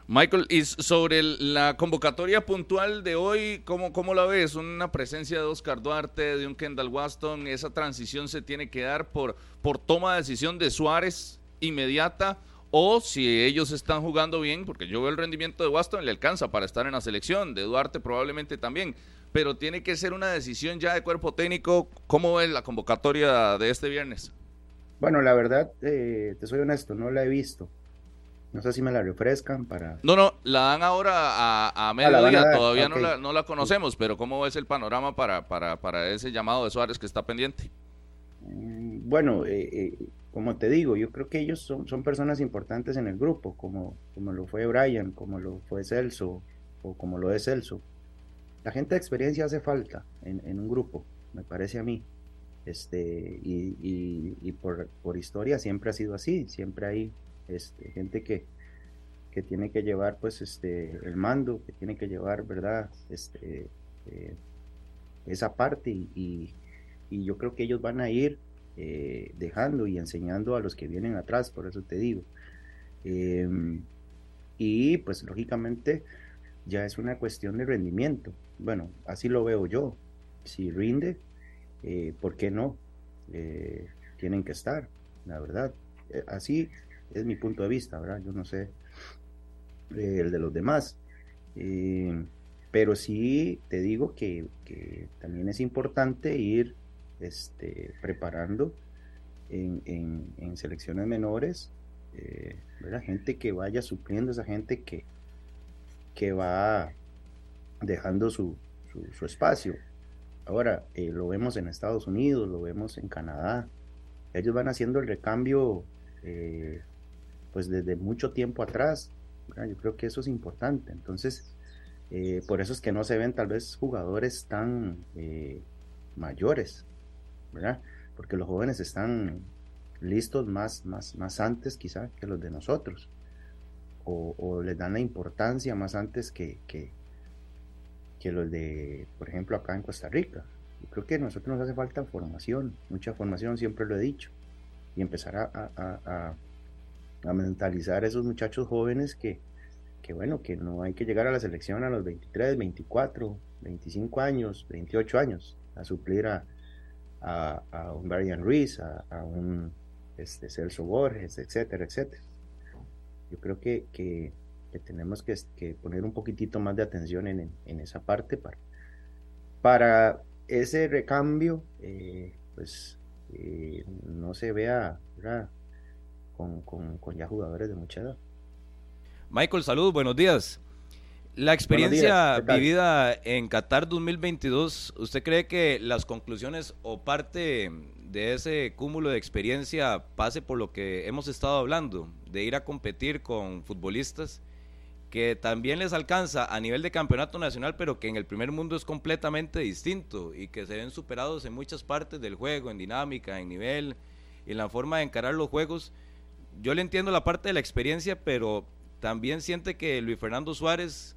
Michael, y sobre la convocatoria puntual de hoy, ¿cómo, ¿cómo, la ves? Una presencia de Oscar Duarte, de un Kendall Waston, esa transición se tiene que dar por, por toma de decisión de Suárez inmediata o si ellos están jugando bien, porque yo veo el rendimiento de Waston, le alcanza para estar en la selección, de Duarte probablemente también, pero tiene que ser una decisión ya de cuerpo técnico. ¿Cómo ves la convocatoria de este viernes? Bueno, la verdad, eh, te soy honesto, no la he visto. No sé si me la refrescan para... No, no, la dan ahora a, a mediodía, ah, todavía okay. no, la, no la conocemos, pero ¿cómo es el panorama para, para, para ese llamado de Suárez que está pendiente? Mm, bueno, eh, eh, como te digo, yo creo que ellos son, son personas importantes en el grupo, como, como lo fue Brian, como lo fue Celso, o como lo es Celso. La gente de experiencia hace falta en, en un grupo, me parece a mí. Este, y, y, por, por, historia siempre ha sido así, siempre hay este, gente que, que tiene que llevar pues este, el mando, que tiene que llevar, ¿verdad? Este, eh, esa parte y, y, yo creo que ellos van a ir eh, dejando y enseñando a los que vienen atrás, por eso te digo. Eh, y pues lógicamente ya es una cuestión de rendimiento. Bueno, así lo veo yo. Si rinde, eh, ¿por qué no? Eh, tienen que estar, la verdad. Eh, así es mi punto de vista, ¿verdad? Yo no sé el de los demás. pero sí te digo que, que, también es importante ir este, preparando en, selecciones menores, eh, gente que vaya supliendo esa gente que, que va dejando su, su, espacio. Ahora, eh, lo vemos en Estados Unidos, lo vemos en Canadá. Ellos van haciendo el recambio eh, pues desde mucho tiempo atrás. Yo creo que eso es importante. Entonces, eh, por eso es que no se ven tal vez jugadores tan mayores, ¿verdad? Porque los jóvenes están listos más, más, más antes quizá que los de nosotros. O, les dan la importancia más antes que, que, que los de, por ejemplo, acá en Costa Rica. Yo creo que a nosotros nos hace falta formación, mucha formación, siempre lo he dicho, y empezar a, a, mentalizar a esos muchachos jóvenes que, que, bueno, que no hay que llegar a la selección a los 23, 24, 25 años, 28 años, a suplir a, a, un Brian Ruiz, a, un este, Celso Borges, etcétera, etcétera. Yo creo que, que que tenemos que, poner un poquitito más de atención en, esa parte para, para ese recambio, eh, pues eh, no se vea con, ya jugadores de mucha edad. Michael, saludos, buenos días. La experiencia vivida en Qatar 2022, ¿usted cree que las conclusiones o parte de ese cúmulo de experiencia pase por lo que hemos estado hablando, de ir a competir con futbolistas que también les alcanza a nivel de campeonato nacional, pero que en el primer mundo es completamente distinto y que se ven superados en muchas partes del juego, en dinámica, en nivel en la forma de encarar los juegos. Yo le entiendo la parte de la experiencia, pero también siente que Luis Fernando Suárez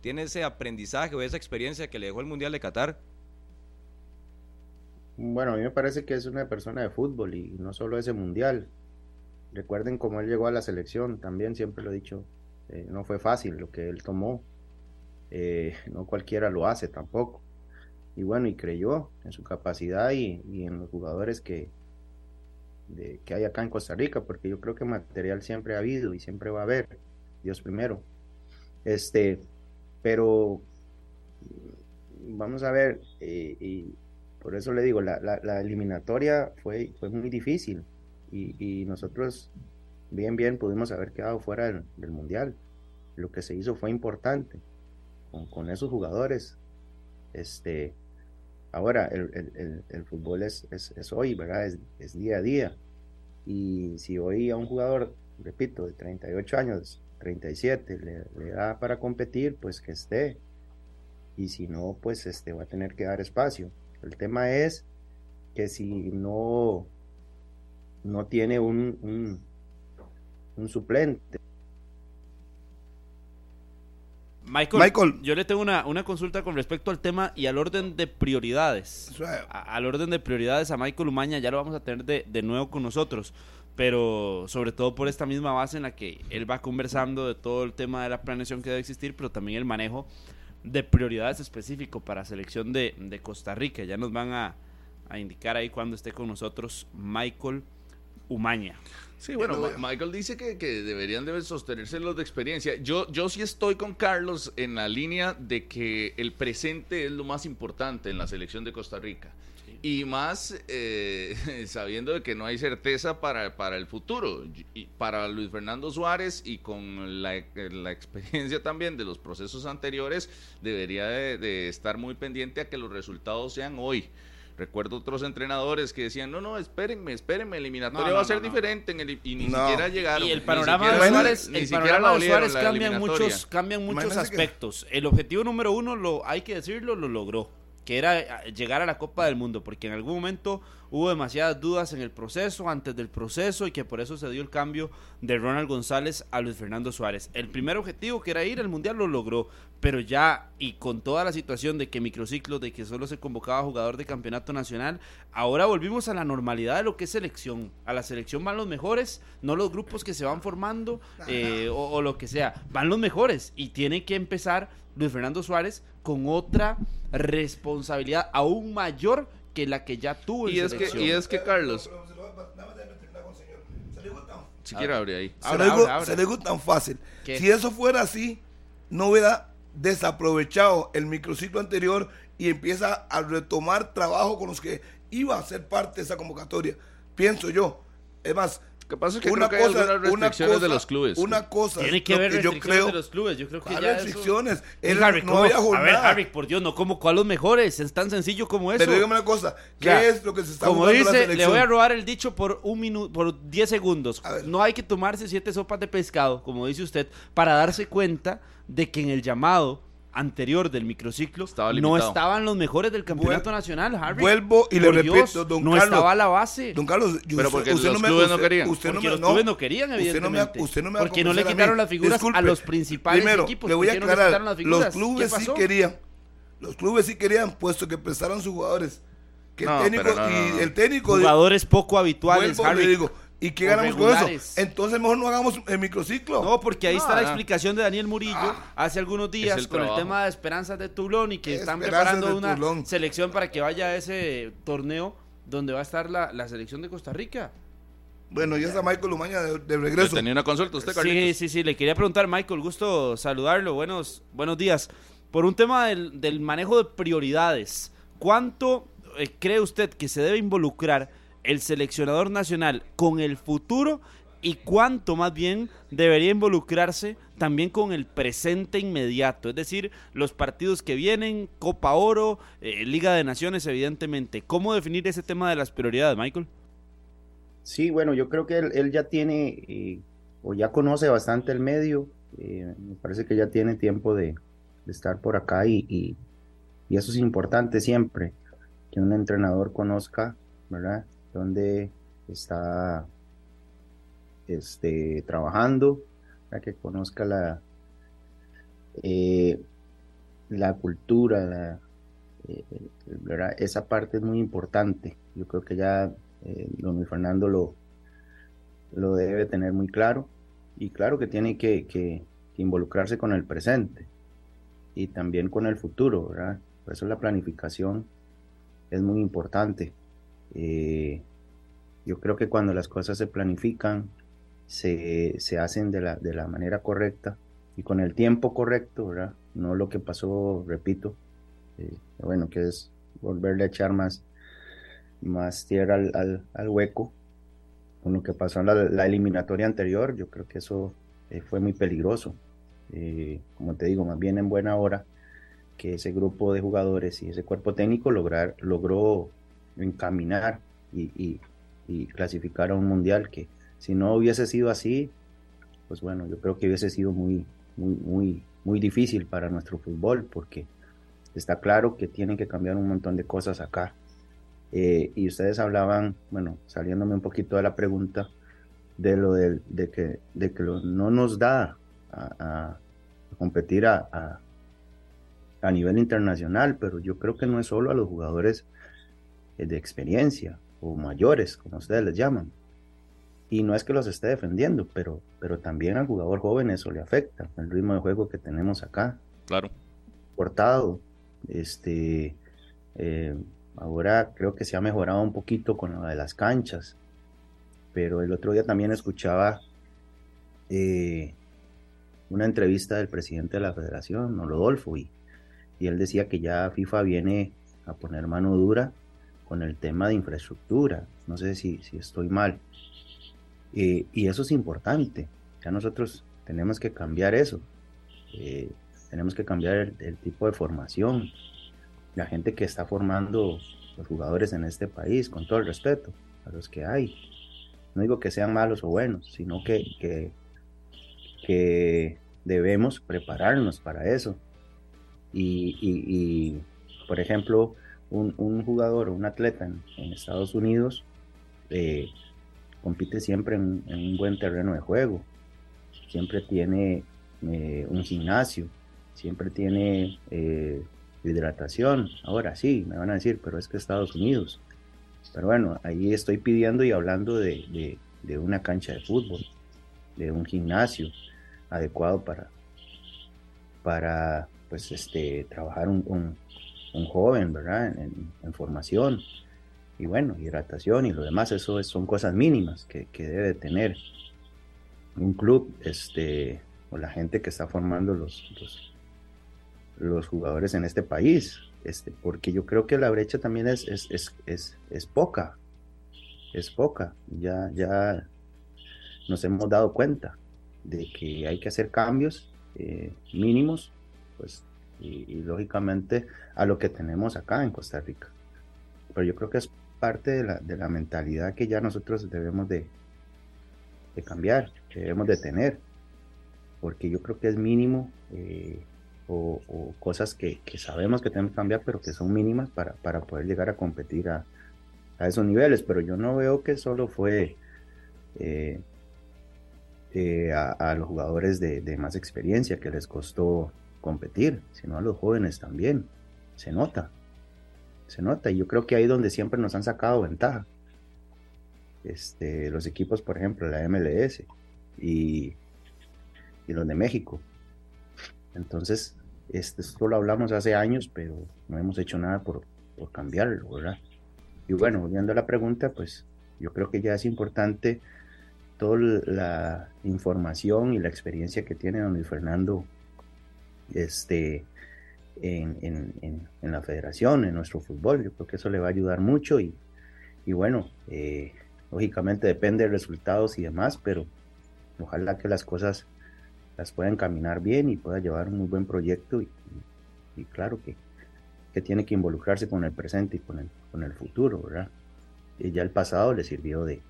tiene ese aprendizaje o esa experiencia que le dejó el Mundial de Qatar. Bueno, a mí me parece que es una persona de fútbol y no solo ese Mundial. Recuerden cómo él llegó a la selección, también siempre lo he dicho eh, no fue fácil lo que él tomó. Eh, no cualquiera lo hace tampoco. Y bueno, y creyó en su capacidad y, en los jugadores que, que hay acá en Costa Rica, porque yo creo que material siempre ha habido y siempre va a haber. Dios primero. Este, pero vamos a ver, eh, y por eso le digo, la, la, eliminatoria fue, fue muy difícil y nosotros bien, bien pudimos haber quedado fuera del, mundial. Lo que se hizo fue importante con, esos jugadores. Este, ahora, el, fútbol es, es, hoy, ¿verdad? Es, día a día. Y si hoy a un jugador, repito, de 38 años, 37, le, le da para competir, pues que esté. Y si no, pues este, va a tener que dar espacio. El tema es que si no, no tiene un, un suplente. Michael, yo le tengo una, consulta con respecto al tema y al orden de prioridades. al orden de prioridades a Michael Umaña ya lo vamos a tener de, de, nuevo con nosotros, pero sobre todo por esta misma base en la que él va conversando de todo el tema de la planeación que debe existir, pero también el manejo de prioridades específico para selección de, de Costa Rica. Ya nos van a, a indicar ahí cuando esté con nosotros Michael Umaña. Sí, bueno, Michael dice que, deberían de sostenerse los de experiencia. Yo, yo sí estoy con Carlos en la línea de que el presente es lo más importante en la selección de Costa Rica. Y más eh, sabiendo de que no hay certeza para, para el futuro. Y para Luis Fernando Suárez y con la, experiencia también de los procesos anteriores, debería de estar muy pendiente a que los resultados sean hoy. Recuerdo otros entrenadores que decían, no, no, espérenme, espérenme, el eliminatorio va a ser diferente en el, y ni siquiera llegaron. Y el panorama de Suárez, el panorama de Suárez cambian muchos, cambian muchos aspectos. El objetivo número uno, lo hay que decirlo, lo logró, que era llegar a la Copa del Mundo, porque en algún momento hubo demasiadas dudas en el proceso, antes del proceso, y que por eso se dio el cambio de Ronald González a Luis Fernando Suárez. El primer objetivo, que era ir al Mundial, lo logró, pero ya, y con toda la situación de que microciclos, de que solo se convocaba jugador de campeonato nacional, ahora volvimos a la normalidad de lo que es selección. A la selección van los mejores, no los grupos que se van formando eh, o, o lo que sea, van los mejores, y tiene que empezar Luis Fernando Suárez con otra responsabilidad aún mayor que la que ya tuvo y es que Y es que, Carlos... Si quiere abre ahí. Se, le digo, tan fácil. Si eso fuera así, no hubiera desaprovechado el microciclo anterior y empieza a retomar trabajo con los que iba a ser parte de esa convocatoria. pienso yo. Es más, Lo que pasa es que creo que hay algunas restricciones de los clubes. Una cosa, Tiene que haber yo restricciones creo, de los clubes. Yo creo que ¿cuál ya eso- restricciones? Él Harry, no había A ver. Harry, por Dios, no como cuál los mejores. Es tan sencillo como eso. Pero dígame una cosa, ¿qué Ya. es lo que se está Como jugando la dice, le selección? voy a robar el dicho por un minuto, por 10 segundos. No hay que tomarse siete sopas de pescado, como dice usted, para darse cuenta de que en el llamado anterior del microciclo Estaba no estaban los mejores del campeonato Vuel- nacional, Harry. Vuelvo y le repito, don no Carlos, estaba la base. Don Carlos, yo- Pero porque los clubes no querían. Usted no porque me, los no, clubes no querían, usted no me, evidentemente. usted no me porque no le quitaron las figuras Disculpe, a los principales primero, equipos. Le voy a ¿Por qué no aclarar, quitaron las figuras? los clubes ¿Qué sí querían. Los clubes sí querían, puesto que prestaron sus jugadores. Que el No, técnico, no, no, y no. el técnico de- Jugadores poco habituales, vuelvo, le Harry. digo, ¿y qué ganamos con eso? Entonces mejor no hagamos el microciclo. No, porque ahí No, está la no. explicación de Daniel Murillo hace algunos días el con el tema de Esperanzas de Toulon y que están Esperanzas preparando una Toulon. selección para que vaya a ese torneo donde va a estar la, la selección de Costa Rica. Bueno, ya está Michael Umaña de, de regreso. tenía una consulta usted, Sí, Carlitos. sí, sí, le quería preguntar, Michael, gusto saludarlo, buenos, buenos días. Por un tema del, del manejo de prioridades, ¿cuánto eh, cree usted que se debe involucrar el seleccionador nacional con el futuro y cuánto más bien debería involucrarse también con el presente inmediato? Es decir, los partidos que vienen, Copa Oro, eh, Liga de Naciones, evidentemente. ¿Cómo definir ese tema de las prioridades, Michael? Sí, bueno, yo creo que él, ya tiene eh, o ya conoce bastante el medio. eh, me parece que ya tiene tiempo de, de estar por acá y, y- y eso es importante siempre, que un entrenador conozca, ¿verdad? Dónde está este, trabajando, ¿verdad? que conozca la, eh, la cultura, eh. Esa parte es muy importante. Yo creo que ya eh, don Fernando lo, lo debe tener muy claro y claro que tiene que, que- que involucrarse con el presente y también con el futuro, ¿verdad? Por eso la planificación es muy importante. Eh, yo creo que cuando las cosas se planifican, se, se hacen de la, de la manera correcta y con el tiempo correcto, ¿verdad? No lo que pasó, repito, eh, bueno, que es volverle a echar más, más tierra al, al- al hueco. Con lo que pasó en la, la eliminatoria anterior, yo creo que eso eh, fue muy peligroso. Eh, como te digo, más bien en buena hora que ese grupo de jugadores y ese cuerpo técnico lograr, logró encaminar y, y- clasificar a un mundial que si no hubiese sido así, pues bueno, yo creo que hubiese sido muy, muy, muy, muy difícil para nuestro fútbol porque está claro que tienen que cambiar un montón de cosas acá. Eh, y ustedes hablaban, bueno, saliéndome un poquito de la pregunta, de lo del- de que, de que no nos da a, competir a, a- nivel internacional, pero yo creo que no es solo a los jugadores de experiencia o mayores, como ustedes les llaman. Y no es que los esté defendiendo, pero, pero también al jugador joven eso le afecta, el ritmo de juego que tenemos acá Claro. cortado. Este, eh, ahora creo que se ha mejorado un poquito con lo de las canchas, pero el otro día también escuchaba eh, una entrevista del presidente de la federación, Rodolfo, y, y él decía que ya FIFA viene a poner mano dura con el tema de infraestructura. No sé si, si estoy mal. Eh, y eso es importante. Ya nosotros tenemos que cambiar eso. Eh, tenemos que cambiar el, tipo de formación. La gente que está formando los jugadores en este país, con todo el respeto a los que hay. No digo que sean malos o buenos, sino que, que, debemos prepararnos para eso. Y, por ejemplo, un, un jugador o un atleta en, Estados Unidos eh, compite siempre en, en un buen terreno de juego. Siempre tiene eh, un gimnasio, siempre tiene eh, hidratación. Ahora sí, me van a decir, pero es que Estados Unidos. Pero bueno, ahí estoy pidiendo y hablando de, de- una cancha de fútbol, de un gimnasio adecuado para, para pues, este, trabajar un- un joven, ¿verdad? En, formación. Y bueno, hidratación y lo demás, eso es- son cosas mínimas que, que debe tener un club, este, o la gente que está formando los, los, los jugadores en este país, este, porque yo creo que la brecha también es, es, es, es, es poca, es poca. Ya, ya nos hemos dado cuenta de que hay que hacer cambios eh, mínimos, pues, y, lógicamente a lo que tenemos acá en Costa Rica. Pero yo creo que es parte de la, de la mentalidad que ya nosotros debemos de, de cambiar, que debemos de tener, porque yo creo que es mínimo eh, o, cosas que, sabemos que tenemos que cambiar, pero que son mínimas para, para poder llegar a competir a, a, esos niveles. Pero yo no veo que solo fue eh, eh, a, los jugadores de, de, más experiencia que les costó competir, sino a los jóvenes también. Se nota, se nota, y yo creo que ahí donde siempre nos han sacado ventaja. Este, los equipos, por ejemplo, la MLS y, y los de México. Entonces, este, esto lo hablamos hace años, pero no hemos hecho nada por, por cambiarlo, ¿verdad? Y bueno, volviendo a la pregunta, pues yo creo que ya es importante toda la información y la experiencia que tiene don Fernando este, en, en, en, la federación, en nuestro fútbol. Yo creo que eso le va a ayudar mucho y, y bueno, eh, lógicamente depende de resultados y demás, pero ojalá que las cosas las puedan caminar bien y pueda llevar un muy buen proyecto y, y, claro que, que, tiene que involucrarse con el presente y con el, con el futuro, ¿verdad? Y ya el pasado le sirvió de,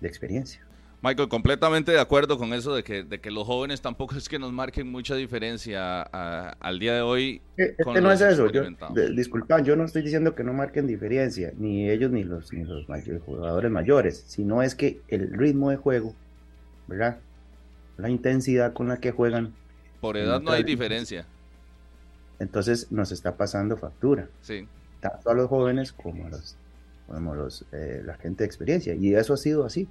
de experiencia. Michael, completamente de acuerdo con eso de que, de que los jóvenes tampoco es que nos marquen mucha diferencia al día de hoy. Eh, es que no es eso. Yo, disculpa, yo no estoy diciendo que no marquen diferencia, ni ellos ni los, ni los jugadores mayores, sino es que el ritmo de juego, ¿verdad? La intensidad con la que juegan. Por edad no hay diferencia. Entonces nos está pasando factura. Sí. Tanto a los jóvenes como a los, como los eh, la gente de experiencia. Y eso ha sido así.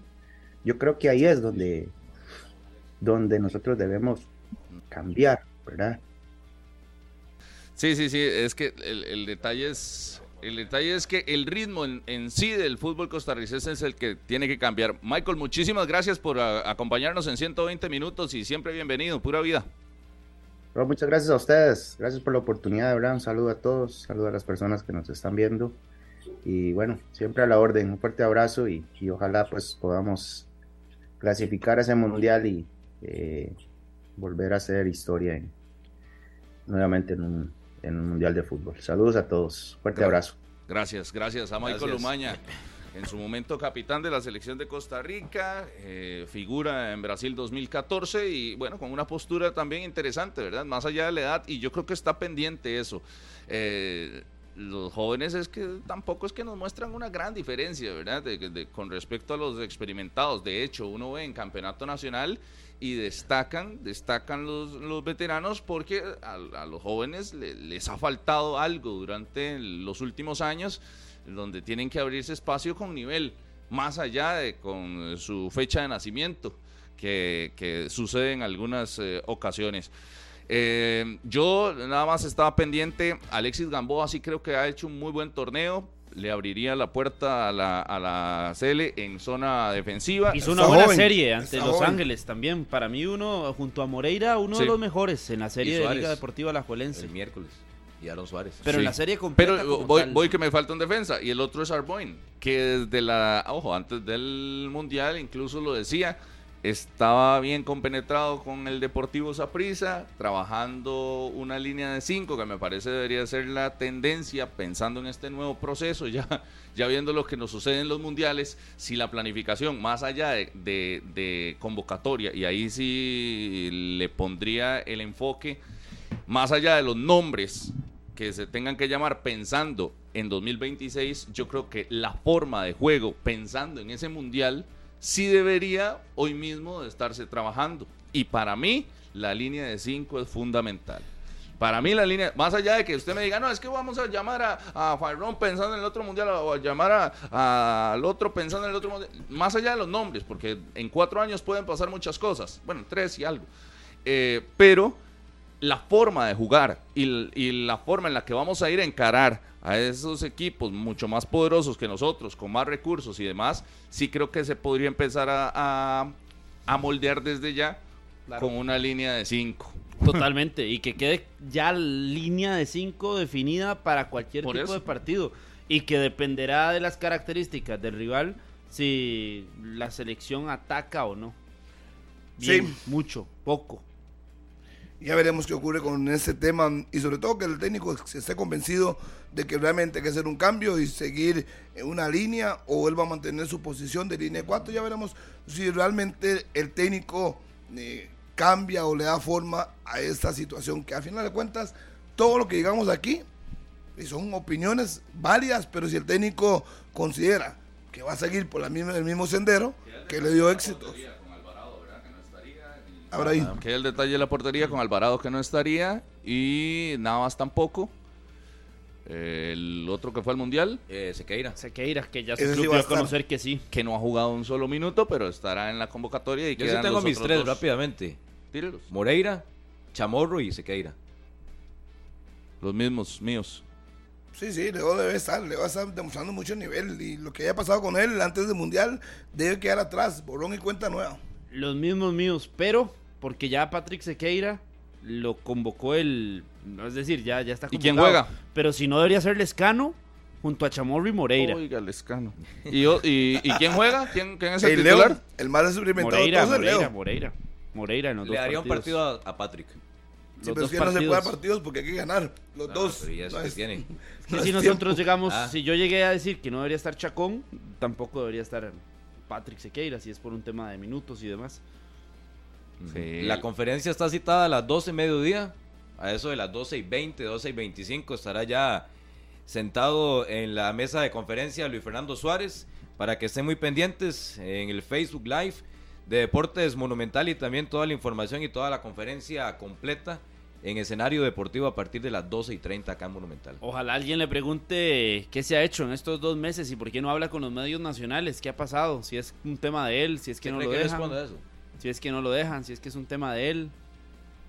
Yo creo que ahí es donde, donde nosotros debemos cambiar, ¿verdad? Sí, sí, sí, es que el, detalle es el detalle es que el ritmo en, sí del fútbol costarricense es el que tiene que cambiar. Michael, muchísimas gracias por acompañarnos en 120 minutos y siempre bienvenido, pura vida. muchas gracias a ustedes, gracias por la oportunidad, ¿verdad? Un saludo a todos, saludo a las personas que nos están viendo y bueno, siempre a la orden, un fuerte abrazo y, y ojalá pues podamos clasificar a ese mundial y eh, volver a hacer historia nuevamente en un, mundial de fútbol. Saludos a todos, fuerte abrazo. Gracias, gracias a Michael Lumaña, en su momento capitán de la selección de Costa Rica, eh, figura en Brasil 2014 y bueno, con una postura también interesante, ¿verdad? Más allá de la edad y yo creo que está pendiente eso. Eh, los jóvenes es que tampoco es que nos muestran una gran diferencia, ¿verdad? con respecto a los experimentados. De hecho, uno ve en campeonato nacional y destacan, destacan los, veteranos porque a, los jóvenes les ha faltado algo durante los últimos años donde tienen que abrirse espacio con nivel, más allá de con su fecha de nacimiento, que, sucede en algunas eh, ocasiones. Eh, yo nada más estaba pendiente. Alexis Gamboa sí creo que ha hecho un muy buen torneo. Le abriría la puerta a la, a la CL en zona defensiva. Hizo una buena serie ante Los Ángeles también. Para mí, uno, junto a Moreira, uno de los mejores en la serie de Liga Deportiva La Juelense. El miércoles. Y Aaron Suárez. Pero en la serie completa. Pero voy, voy, que me falta un defensa. Y el otro es Arboin. Que desde la. Ojo, antes del Mundial incluso lo decía estaba bien compenetrado con el Deportivo Saprissa, trabajando una línea de cinco que me parece debería ser la tendencia, pensando en este nuevo proceso, ya, ya viendo lo que nos sucede en los mundiales, si la planificación, más allá de, convocatoria, y ahí sí le pondría el enfoque, más allá de los nombres que se tengan que llamar pensando en 2026, yo creo que la forma de juego, pensando en ese mundial, sí debería hoy mismo de estarse trabajando. Y para mí, la línea de 5 es fundamental. Para mí la línea, más allá de que usted me diga, no, es que vamos a llamar a, a pensando en el otro mundial o a llamar al otro pensando en el otro mundial, más allá de los nombres, porque en cuatro años pueden pasar muchas cosas, bueno, tres y algo, eh, pero la forma de jugar y, y, la forma en la que vamos a ir a encarar a esos equipos mucho más poderosos que nosotros, con más recursos y demás, sí creo que se podría empezar a, a, moldear desde ya con una línea de 5. Totalmente, y que quede ya línea de 5 definida para cualquier tipo de partido y que dependerá de las características del rival si la selección ataca o no. Sí. Bien, mucho, poco. Ya veremos qué ocurre con ese tema y sobre todo que el técnico se esté convencido de que realmente hay que hacer un cambio y seguir una línea o él va a mantener su posición de línea 4. Ya veremos si realmente el técnico eh, cambia o le da forma a esta situación que a final de cuentas todo lo que digamos aquí son opiniones válidas, pero si el técnico considera que va a seguir por el mismo sendero que le dio éxito. Ahora ahí. Que el detalle de la portería con Alvarado que no estaría y Navas tampoco. El otro que fue al Mundial, Eh, Sequeira. Sequeira, que ya Ese sí a dio a estar. conocer que sí. que no ha jugado un solo minuto, pero estará en la convocatoria y Yo sí tengo los mis tres dos. rápidamente. Tírelos. Moreira, Chamorro y Sequeira. Los mismos míos. Sí, sí, Leo debe estar, Leo está demostrando mucho nivel y lo que haya pasado con él antes del Mundial debe quedar atrás, borrón y cuenta nueva. Los mismos míos, pero porque ya Patrick Sequeira lo convocó el. Es decir, ya, ya está ¿Y convocado. quién juega? Pero si no debería ser Lescano junto a Chamorro y Moreira. Oiga, Lescano. ¿Y, y, y quién juega? ¿Quién, quién es el El titular? Leo, el más experimentado de Moreira, Moreira, Leo. Moreira. Moreira en los Le dos daría un partidos. partido a, a Patrick. Sí, los pero dos es que no se puede dar partidos. partidos porque hay que ganar. Los No, dos. pero ya eso No que es- tiene. Es que no si es nosotros tiempo. llegamos, Ah. si yo llegué a decir que no debería estar Chacón, tampoco debería estar Patrick Sequeira, si es por un tema de minutos y demás. Sí. La conferencia está citada a las 12 mediodía. A eso de las 12 y 20, 12 y 25 estará ya sentado en la mesa de conferencia Luis Fernando Suárez para que estén muy pendientes en el Facebook Live de Deportes Monumental y también toda la información y toda la conferencia completa en escenario deportivo a partir de las 12 y 30 acá en Monumental. Ojalá alguien le pregunte qué se ha hecho en estos dos meses y por qué no habla con los medios nacionales, qué ha pasado, si es un tema de él, si es que ¿Qué no lo dejan, eso? Si es que no lo dejan, si es que es un tema de él.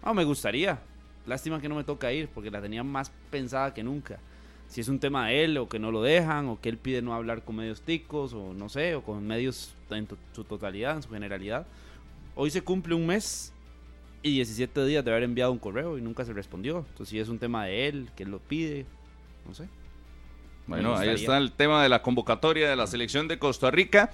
No, me gustaría. Lástima que no me toca ir porque la tenía más pensada que nunca. Si es un tema de él o que no lo dejan o que él pide no hablar con medios ticos o no sé, o con medios en su totalidad, en su generalidad. Hoy se cumple un mes y 17 días de haber enviado un correo y nunca se respondió. Entonces si es un tema de él, que él lo pide, no sé. Bueno, ahí está el tema de la convocatoria de la selección de Costa Rica.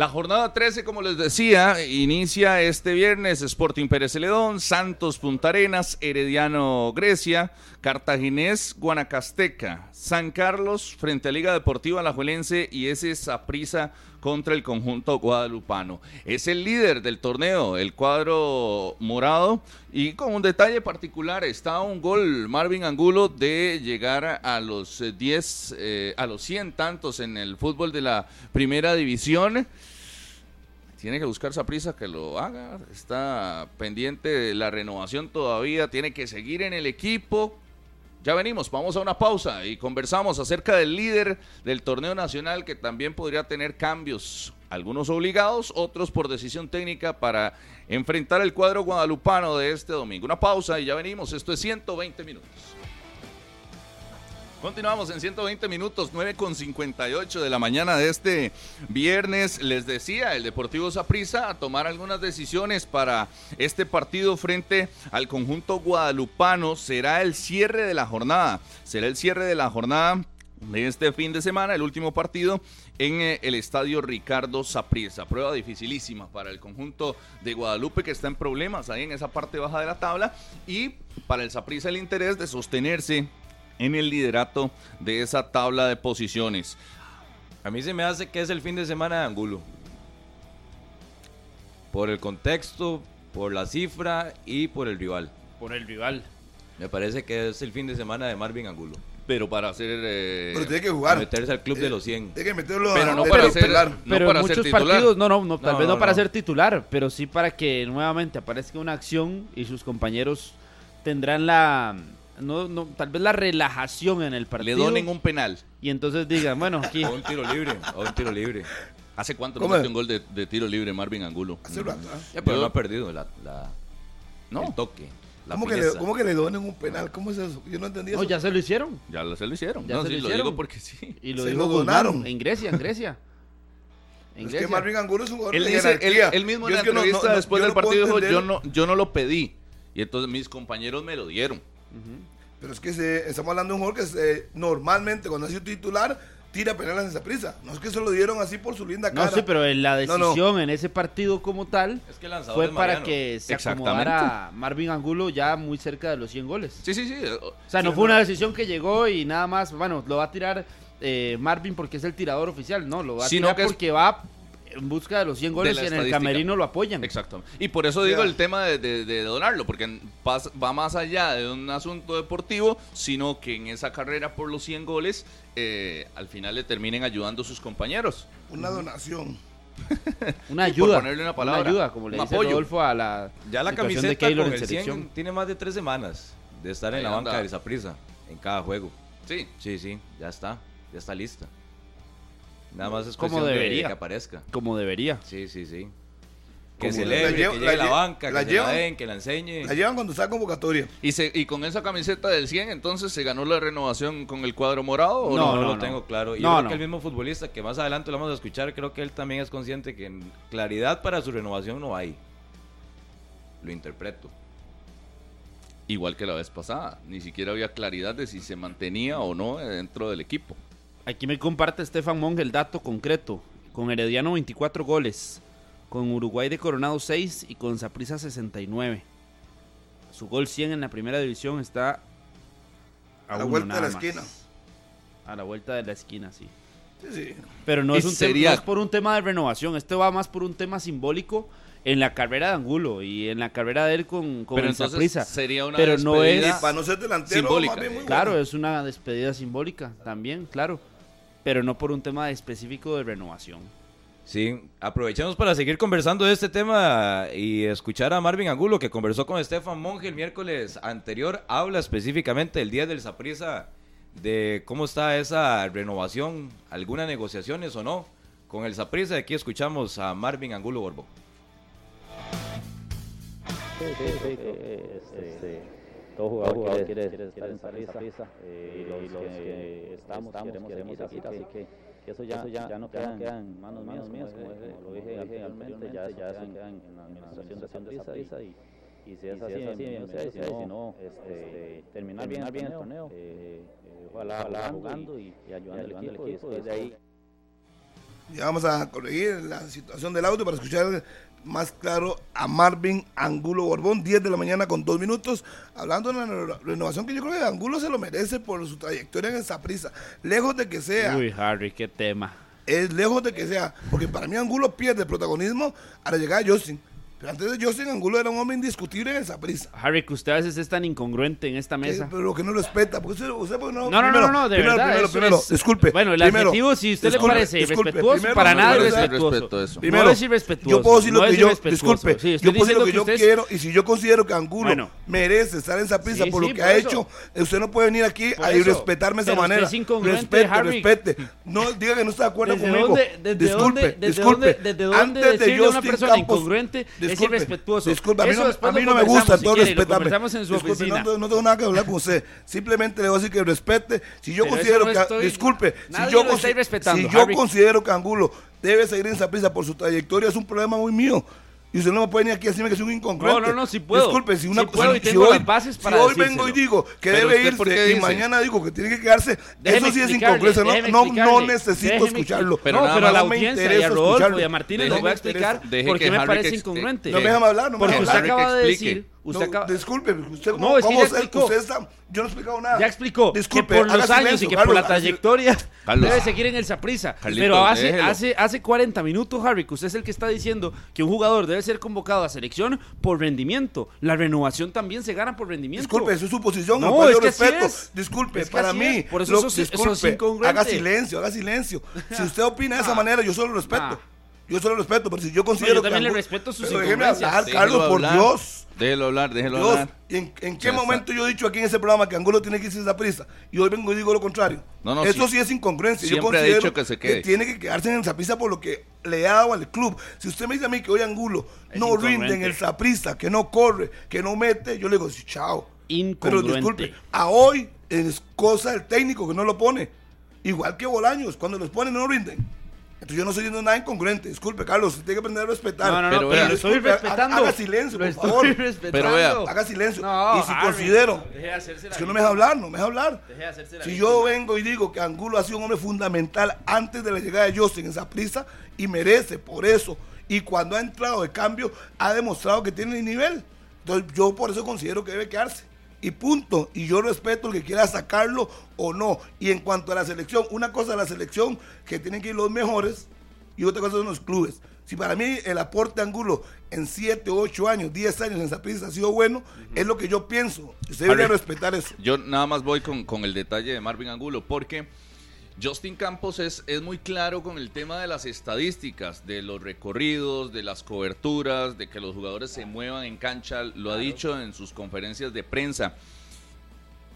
La jornada 13, como les decía, inicia este viernes Sporting Pérez Celedón, Santos Punta Arenas, Herediano Grecia, Cartaginés Guanacasteca, San Carlos frente a Liga Deportiva Alajuelense y ese Saprissa contra el conjunto guadalupano. Es el líder del torneo, el cuadro morado, y con un detalle particular, está un gol Marvin Angulo de llegar a los eh, 10, eh, a los 100 tantos en el fútbol de la primera división. Tiene que buscar prisa que lo haga, está pendiente la renovación todavía, tiene que seguir en el equipo. Ya venimos, vamos a una pausa y conversamos acerca del líder del torneo nacional que también podría tener cambios, algunos obligados, otros por decisión técnica para enfrentar el cuadro guadalupano de este domingo. Una pausa y ya venimos, esto es 120 minutos. Continuamos en 120 minutos, 9 con 58 de la mañana de este viernes. Les decía, el Deportivo Saprissa a tomar algunas decisiones para este partido frente al conjunto guadalupano. Será el cierre de la jornada. Será el cierre de la jornada de este fin de semana, el último partido en eh, el estadio Ricardo Saprissa. Prueba dificilísima para el conjunto de Guadalupe que está en problemas ahí en esa parte baja de la tabla y para el Saprissa el interés de sostenerse en el liderato de esa tabla de posiciones. A mí se me hace que es el fin de semana de Angulo. Por el contexto, por la cifra y por el rival. Por el rival. Me parece que es el fin de semana de Marvin Angulo. Pero para hacer... eh, Pero tiene que jugar. meterse al club de los 100. Tiene que meterlo Pero a- no para titular. ser- no pero para en ser muchos titular. partidos, no, no, no, tal No, vez no, no, para no. ser titular, pero sí para que nuevamente aparezca una acción y sus compañeros tendrán la, no, no, tal vez la relajación en el le partido. donen un penal. Y entonces digan, bueno, aquí O un tiro libre. O un tiro libre. ¿Hace cuánto no ¿Cómo? metió un gol de, de tiro libre Marvin Angulo? Hace rato. Ya, pero Yo- no ha perdido la, la- No. el toque. La ¿Cómo, que le. ¿Cómo que le donen un penal? ¿Cómo es eso? Yo no entendí no, eso. ya se lo hicieron. Ya lo, se lo hicieron. Ya no, se sí, lo lo hicieron. digo porque sí. Y lo Se dijo lo Guzmán donaron. en Grecia, en Grecia. En Es que. Marvin Angulo es un jugador Él, de dice, él, él mismo en Yo la que no- entrevista no- no- después del partido dijo, yo no, yo no lo pedí. Y entonces mis compañeros me lo dieron. Pero es que se- estamos hablando de un jugador que se- normalmente cuando ha sido titular tira penales en esa prisa. No es que se lo dieron así por su linda cara. No, sí, pero en la No, no. decisión en ese partido como tal Es que fue para que se acomodara Marvin Angulo ya muy cerca de los 100 goles. Sí, sí, sí. O sea, no fue una decisión que llegó y nada más, bueno, lo va a tirar eh, Marvin porque es el tirador oficial. No, lo va a Sino tirar que es- porque va en busca de los 100 goles y en el camerino lo apoyan. Exacto. Y por eso digo el tema de, de- de donarlo, porque va más allá de un asunto deportivo, sino que en esa carrera por los 100 goles, eh, al final le terminen ayudando sus compañeros. Una donación. Una ayuda. ponerle una palabra, ayuda, como le un dice apoyo. Rodolfo a la Ya la camiseta de Keylor con en el 100 selección. tiene más de tres semanas de estar en la anda. banca de prisa en cada juego. Sí. Sí, sí, ya está, ya está lista. Nada más es Como de debería. que aparezca. Como debería. Sí, sí, sí. Que Como celebre, la que la llegue a la lle- banca, la que se la den, que la enseñe. La llevan cuando está convocatoria. Y, se, y con esa camiseta del 100, entonces se ganó la renovación con el cuadro morado. ¿o No, no? no, lo no. tengo claro. Y No, yo creo no. que el mismo futbolista que más adelante lo vamos a escuchar, creo que él también es consciente que en claridad para su renovación no hay. Lo interpreto. Igual que la vez pasada. Ni siquiera había claridad de si se mantenía o no dentro del equipo. Aquí me comparte Estefan Monge el dato concreto. Con Herediano 24 goles. Con Uruguay de Coronado 6 y con Saprissa 69. Su gol 100 en la primera división está A la uno vuelta de la más. esquina. A la vuelta de la esquina, sí. Sí, sí. Pero no es, un tema- sería- no es por un tema de renovación. Este va más por un tema simbólico en la carrera de Angulo y en la carrera de él con, con Pero entonces Saprissa. sería una Pero no es- para no ser delantero, simbólica. más bien muy Claro, bueno. es una despedida simbólica también, claro. Pero no por un tema específico de renovación. Sí, aprovechemos para seguir conversando de este tema y escuchar a Marvin Angulo que conversó con Estefan Monge el miércoles anterior. Habla específicamente el día del Saprisa de cómo está esa renovación, algunas negociaciones o no con el Saprisa. Aquí escuchamos a Marvin Angulo Borbo. este, todo jugador, quiere, quiere estar en Saprissa eh, y los, que estamos, queremos seguir así que, que eso ya, ya, no queda en manos mías, mías como, lo dije anteriormente, ya, ya eso queda en, en la administración de Saprissa y, y si es así, si no, este, terminar bien el torneo, eh, eh, ojalá, ojalá jugando y, y ayudando al equipo, y después de ahí. Ya vamos a corregir la situación del audio para escuchar más claro a Marvin Angulo Borbón, 10 de la mañana con 2 minutos, hablando de reno- renovación que yo creo que Angulo se lo merece por su trayectoria en esa prisa. Lejos de que sea, Uy, Harry, qué tema. es lejos de que sea, porque para mí Angulo pierde protagonismo a la llegada de Justin. Pero antes de Justin, Angulo era un hombre indiscutible en esa prisa. Harry, que usted a veces es tan incongruente en esta mesa. Pero que no respeta, porque usted, usted porque no, No, no, no, primero, no, de primero, verdad, Primero, primero, es- disculpe. Bueno, el primero, adjetivo, si usted le parece disculpe, para nada es respetuoso. eso. Primero, no es irrespetuoso. yo puedo decir lo no que yo, disculpe, Sí, yo puedo decir lo que yo es- quiero y si yo considero que Angulo Bueno. merece estar en esa prisa Sí, por sí, lo que por ha eso. hecho, usted no puede venir aquí a irrespetarme de esa manera. es incongruente, Respete, respete. No diga que no está de acuerdo ¿Desde conmigo. disculpe, dónde, desde disculpe. dónde, desde dónde Antes de Justin persona Campos- incongruente es disculpe, irrespetuoso? Disculpe, a mí no, después a mí lo no me gusta, si lo respetame. Disculpe. No, no tengo nada que hablar con usted. Simplemente le voy a decir que respete. Si yo Pero considero no que. estoy- disculpe, si yo, si Harry. considero que Angulo debe seguir en esa prisa por su trayectoria, es un problema muy mío. Y usted no me puede venir aquí a decirme que soy un incongruente. No, no, no, sí puedo. Disculpe, si una Sí puedo y si tengo hoy, las bases si para hoy vengo y digo que Pero debe usted, ¿por qué irse y mañana digo que tiene que quedarse, Déjeme eso sí es incongruencia. No, no, no necesito déjeme escucharlo. Pero no, nada pero a la audiencia y interesa a Rodolfo escucharlo. y a Martínez les voy a explicar por qué me parece incongruente. No me déjame hablar, no me Porque usted acaba de decir, usted No, acaba, Disculpe, usted, No, ¿cómo, es que cómo ya usted- explicó. usted está- yo no he explicado nada. ya explicó Disculpe, que por los años silencio, y que Carlos, por la trayectoria Carlos. debe seguir en el. Carlitos, Pero hace, déjelo. hace, hace 40 minutos, Harry, que usted es el que está diciendo que un jugador debe ser convocado a selección por rendimiento. La renovación también se gana por rendimiento. Disculpe, eso es su posición, No, es yo que así respeto. es. Disculpe, Es que para así mí, es. Por eso lo- eso es- eso es disculpe, incongruente. haga silencio, haga silencio. Si usted opina de esa manera, yo solo lo respeto. Ah. Yo solo lo respeto, pero si yo considero yo también que le respeto sus Pero déjeme hablar, Carlos, por. Dios. Déjelo hablar, déjelo Dios, hablar. ¿en, en qué Ya momento está. yo he dicho aquí en ese programa que Angulo tiene que irse esa prisa? Y hoy vengo y digo lo contrario. No, no, Eso sí. sí, es incongruencia. yo Siempre ha considero dicho que se quede. tiene que quedarse en el Saprissa por lo que le ha dado al club. Si usted me dice a mí que hoy Angulo Es no rinde en el Saprissa, que no corre, que no mete, yo le digo, sí, chao. Pero disculpe, a hoy es cosa del técnico que no lo pone. Igual que Bolaños, cuando los pone no rinden. Entonces yo no estoy diciendo nada incongruente. Disculpe, Carlos, usted tiene que aprender a respetar. No, no, no, Pero pero, estoy haga- respetando. haga silencio, Lo por estoy favor. respetando. Pero vea, Haga silencio. No, y si Harry, considero, deje de hacerse la es que no me deja hablar, no me deja hablar. Deje de hacerse la Si víctima. yo vengo y digo que Angulo ha sido un hombre fundamental antes de la llegada de Justin en esa prisa y merece por eso. Y cuando ha entrado de cambio, ha demostrado que tiene el nivel. Entonces yo por eso considero que debe quedarse. Y punto. Y yo respeto el que quiera sacarlo o no. Y en cuanto a la selección, una cosa es la selección, que tienen que ir los mejores, y otra cosa son los clubes. Si para mí el aporte de Angulo en 7, 8 años, 10 años en esa prisa ha sido bueno, es lo que yo pienso. Usted debería Harry. respetar eso. Yo nada más voy con, con el detalle de Marvin Angulo, porque Justin Campos es, es muy claro con el tema de las estadísticas, de los recorridos, de las coberturas, de que los jugadores se muevan en cancha, lo ha dicho en sus conferencias de prensa.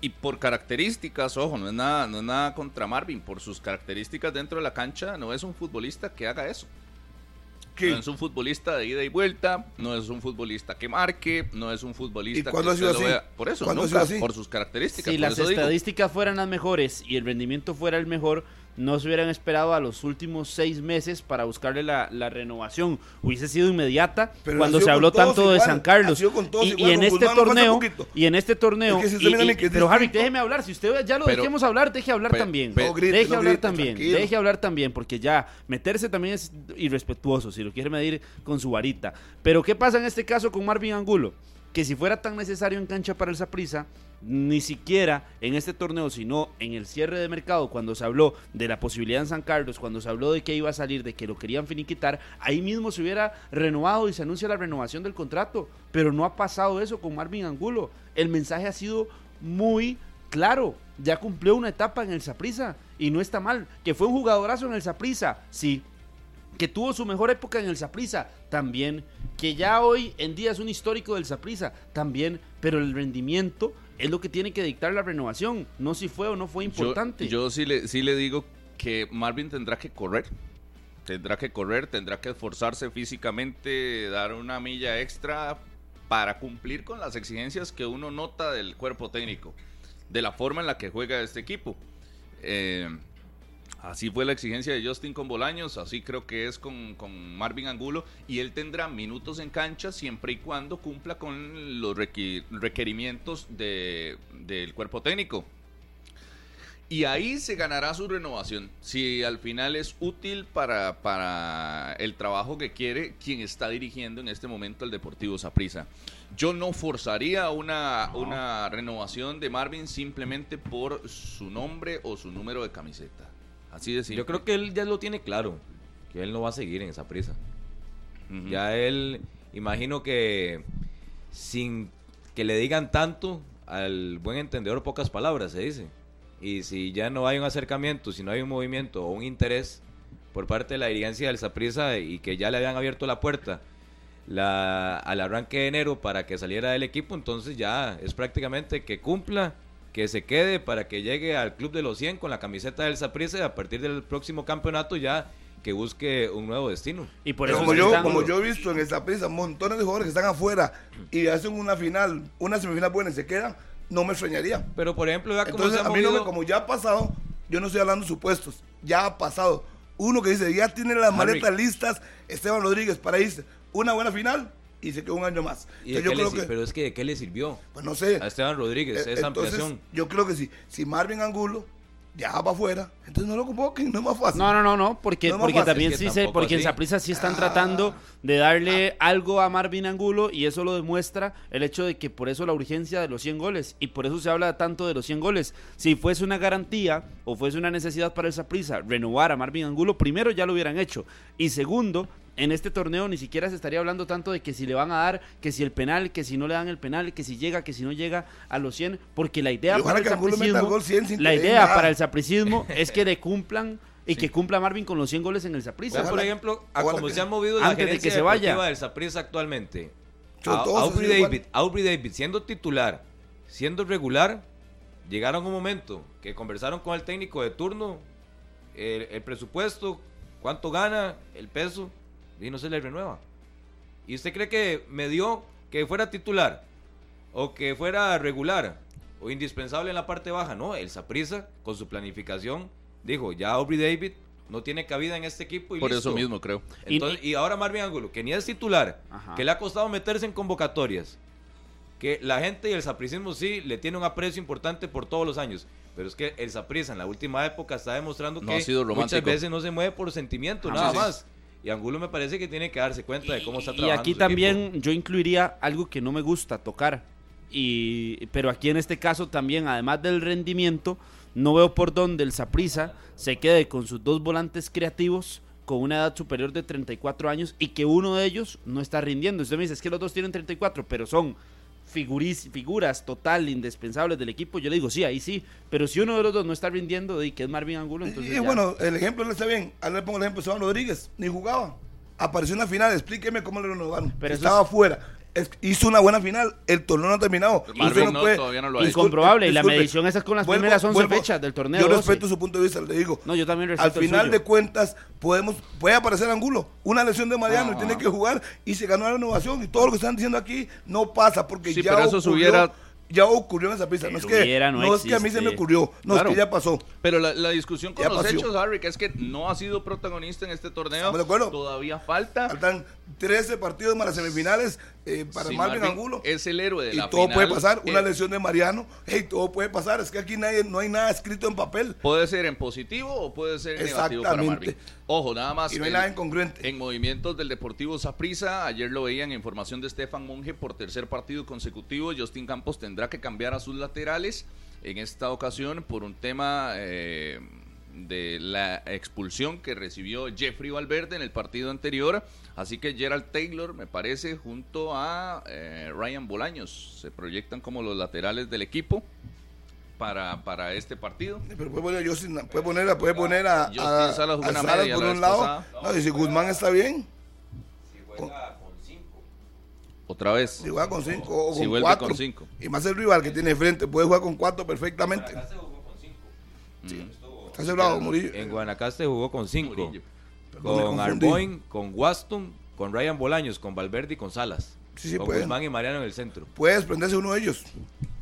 Y por características, ojo, no es nada, no es nada contra Marvin, por sus características dentro de la cancha, no es un futbolista que haga eso. ¿Qué? No es un futbolista de ida y vuelta, no es un futbolista que marque, no es un futbolista ¿Y cuándo que ha sido así? vea. Por eso, ¿Cuándo ha nunca, sido así? por sus características. Si por las digo. estadísticas fueran las mejores y el rendimiento fuera el mejor, no se hubieran esperado a los últimos seis meses para buscarle la, la renovación. Hubiese sido inmediata Pero cuando se habló tanto de San ha Carlos. sido con todos Y, en con este torneo, y en este torneo, Es que y- pero Harry, déjeme hablar. Si usted ya lo Pero- dejemos hablar, deje hablar también. pe- No grite, deje no hablar grite, también. tranquilo. Deje hablar también, porque ya meterse también es irrespetuoso si lo quiere medir con su varita. Pero ¿qué pasa en este caso con Marvin Angulo? Que si fuera tan necesario en cancha para el Saprissa, ni siquiera en este torneo, sino en el cierre de mercado, cuando se habló de la posibilidad en San Carlos, cuando se habló de que iba a salir, de que lo querían finiquitar, ahí mismo se hubiera renovado y se anuncia la renovación del contrato. Pero no ha pasado eso con Marvin Angulo. El mensaje ha sido muy claro. Ya cumplió una etapa en el Saprissa y no está mal. Que fue un jugadorazo en el Saprissa, sí. Que tuvo su mejor época en el Saprissa, también. Que ya hoy en día es un histórico del Saprissa, también. Pero el rendimiento es lo que tiene que dictar la renovación, no si fue o no fue importante. Yo, yo sí, le, sí le digo que Marvin tendrá que correr. Tendrá que correr, tendrá que esforzarse físicamente, dar una milla extra para cumplir con las exigencias que uno nota del cuerpo técnico, de la forma en la que juega este equipo. Eh, Así fue la exigencia de Justin con Bolaños, así creo que es con, con Marvin Angulo, y él tendrá minutos en cancha siempre y cuando cumpla con los requerimientos de- del cuerpo técnico. Y ahí se ganará su renovación, si al final es útil para, para el trabajo que quiere quien está dirigiendo en este momento el Deportivo Saprissa. Yo no forzaría una, una renovación de Marvin simplemente por su nombre o su número de camiseta. Así de simple. Yo creo que él ya lo tiene claro, que él no va a seguir en esa prisa. Ya él, imagino que sin que le digan tanto, al buen entendedor pocas palabras se dice. Y si ya no hay un acercamiento, si no hay un movimiento o un interés por parte de la dirigencia del Saprissa y que ya le habían abierto la puerta la, al arranque de enero para que saliera del equipo, entonces ya es prácticamente que cumpla, que se quede para que llegue al club de los 100 con la camiseta del Saprissa y a partir del próximo campeonato ya que busque un nuevo destino. y por eso como yo, están- como yo he visto en esta prisa montones de jugadores que están afuera y hacen una final, una semifinal buena y se quedan, no me extrañaría. Pero por ejemplo, vea cómo Entonces, a mí no me, como ya ha pasado, yo no estoy hablando de supuestos, ya ha pasado. Uno que dice, ya tiene las Henry. maletas listas, Esteban Rodríguez, para irse. Una buena final y se quedó un año más. ¿Y Entonces, yo le que, Pero es que ¿de qué le sirvió pues no sé. a Esteban Rodríguez Eh, esa entonces, ampliación? yo creo que si, si Marvin Angulo ya va afuera, entonces no lo convoquen, no es más fácil. No, no, no, no, porque, No porque fácil, también es que sí se, porque en así. Saprissa sí están Ah. tratando de darle algo a Marvin Angulo y eso lo demuestra el hecho de que por eso la urgencia de los 100 goles y por eso se habla tanto de los 100 goles. Si fuese una garantía o fuese una necesidad para el Saprissa renovar a Marvin Angulo, primero ya lo hubieran hecho y segundo, en este torneo ni siquiera se estaría hablando tanto de que si le van a dar, que si el penal, que si no le dan el penal, que si llega, que si no llega a los 100, porque la idea para el que Angulo meta el sapricismo- gol 100 sin la idea nada. para el sapricismo es que le cumplan y que cumpla Marvin con los 100 goles en el Saprissa. Por ejemplo, a que- se ha movido la antes de que se vaya. del Saprissa actualmente. Son A- todos Aubrey. David, Aubrey David, siendo titular, siendo regular, llegaron un momento que conversaron con el técnico de turno, el, el presupuesto, cuánto gana, el peso, y no se le renueva. ¿Y usted cree que me dio que fuera titular o que fuera regular o indispensable en la parte baja? No, el Saprissa con su planificación dijo, ya Aubrey David no tiene cabida en este equipo y Por listo. eso mismo, creo. Entonces, y, ahora Marvin Angulo, que ni es titular, Ajá. que le ha costado meterse en convocatorias, que la gente y el sapricismo sí le tiene un aprecio importante por todos los años, pero es que el saprissa en la última época está demostrando No que ha sido muchas veces no se mueve por sentimiento, Ah, nada sí. más. Y Angulo me parece que tiene que darse cuenta de cómo está Y trabajando. aquí su también equipo. yo incluiría algo que no me gusta tocar. Y, pero aquí en este caso también, además del rendimiento, no veo por dónde el Saprisa se quede con sus dos volantes creativos con una edad superior de 34 años y que uno de ellos no está rindiendo. Usted me dice, es que los dos tienen 34, pero son figuris- figuras total indispensables del equipo. Yo le digo, sí, ahí sí, pero si uno de los dos no está rindiendo, y que es Marvin Angulo, entonces y bueno, el ejemplo le está bien. Ahora le pongo el ejemplo de Rodríguez, ni jugaba. Apareció en la final, explíqueme cómo le renovaron. Pero Estaba es- fuera. Es- hizo una buena final, el torneo no ha terminado. Marvin no, puede- todavía no lo ha hecho. Incomprobable, y la disculpe, medición esa es con las vuelvo- primeras 11 vuelvo- fechas del torneo. Yo 12. respeto su punto de vista, le digo. No, yo también respeto Al el final suyo. de cuentas, podemos, puede aparecer Angulo. Una lesión de Mariano y tiene que jugar y se ganó la renovación. Y todo lo que están diciendo aquí no pasa porque Sí, ya pero eso se ocurrió, hubiera- ya ocurrió en esa pista. No es, que, hubiera no no es que a mí se me ocurrió, no Claro. es que ya pasó. Pero la, la discusión con Ya los pasó. hechos, Harry, que es que no ha sido protagonista en este torneo. Estamos de acuerdo. Todavía falta. Faltan 13 partidos más las semifinales eh, para Sí, Marvin, Marvin Angulo. Es el héroe de Y la todo final. puede pasar, una Eh, lesión de Mariano, hey, todo puede pasar, es que aquí nadie, no hay nada escrito en papel Puede ser en positivo o puede ser en negativo para. Marvin. Ojo, nada más. y no hay el- nada incongruente. En movimientos del Deportivo Saprissa, ayer lo veían en información de Estefan Monge por tercer partido consecutivo. Justin Campos tendrá que cambiar a sus laterales en esta ocasión por un tema eh, de la expulsión que recibió Jeffrey Valverde en el partido anterior. Así que Gerald Taylor, me parece, junto a eh, Ryan Bolaños, se proyectan como los laterales del equipo para, para este partido. Pero puede poner, a Justin- puede poner, a- puede poner a, Justin a- Salas Salas por la un vez lado. No, y si Guzmán está bien, Otra vez. si juega con 5 o Si con vuelve 4. con cinco. Y más el rival que tiene frente, puede jugar con 4 perfectamente. Está asegurado, Murillo. En Guanacaste jugó con cinco. Perdón, Con. Arboin, con Waston, con Ryan Bolaños, con Valverde y con Salas. Sí, sí, con puede. Guzmán y Mariano en el centro. Puede desprenderse uno de ellos.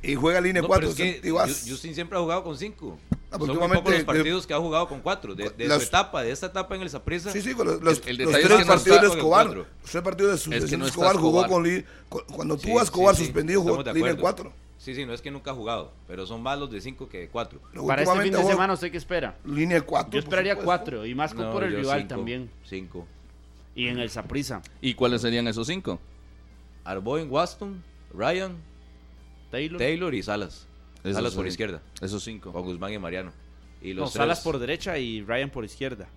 Y juega línea No, 4. pero es que Ju- Justin siempre ha jugado con cinco. Ah, Son muy pocos los de- partidos que ha jugado con cuatro. De, de Las- su etapa, de esta etapa en el Saprissa. Sí, sí, con los, los- El- el los tres es que partidos de Escobar. Los tres partidos de su Es que de no Escobar jugó Escobar. con Cuando Sí, tuvo a sí, Escobar sí, suspendido, jugó de línea acuerdo. 4. Sí, sí, no es que nunca ha jugado, pero son más los de cinco que de cuatro. Para este fin de semana, ¿usted qué espera? Línea 4. Yo esperaría cuatro, y más con No, por el rival cinco, también. Cinco. Y en el Saprisa. ¿Y cuáles serían esos cinco? Arboin, Waston, Ryan, Taylor. Taylor y Salas. Esos Salas por sí. izquierda. Esos cinco. Con Guzmán y Mariano. Y No, Salas por derecha y Ryan por izquierda.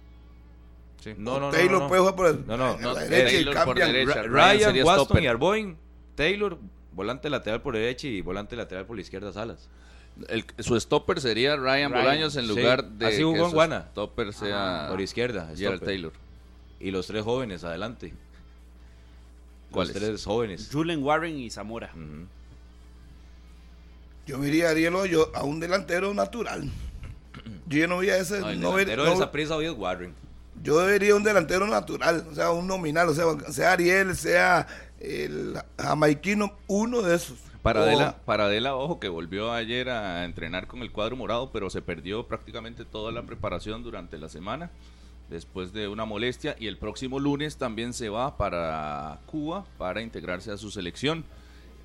No, no, no. Taylor no, no. puede jugar por el, No, no, la derecha y por derecha. Ryan Ryan, Waston stopper. y Arboin. Taylor, volante lateral por derecha y volante lateral por la izquierda, Salas. El- su stopper sería Ryan, Ryan, Bolaños en sí. lugar de Así jugó que en su Guana. stopper sea por izquierda, Gerald. Taylor. Y los tres jóvenes adelante. ¿Cuáles? Los tres jóvenes. Julen Warren y Zamora. Yo vería a Ariel Hoyo a un delantero natural. Yo ya no veía ese. No, el no ver- delantero no- de esa prisa hoy es Warren. yo vería un delantero natural, o sea, un nominal, o sea, sea Ariel, sea el jamaiquino, uno de esos. Paradela, Paradela, ojo, que volvió ayer a entrenar con el cuadro morado, pero se perdió prácticamente toda la preparación durante la semana, después de una molestia, y el próximo lunes también se va para Cuba para integrarse a su selección.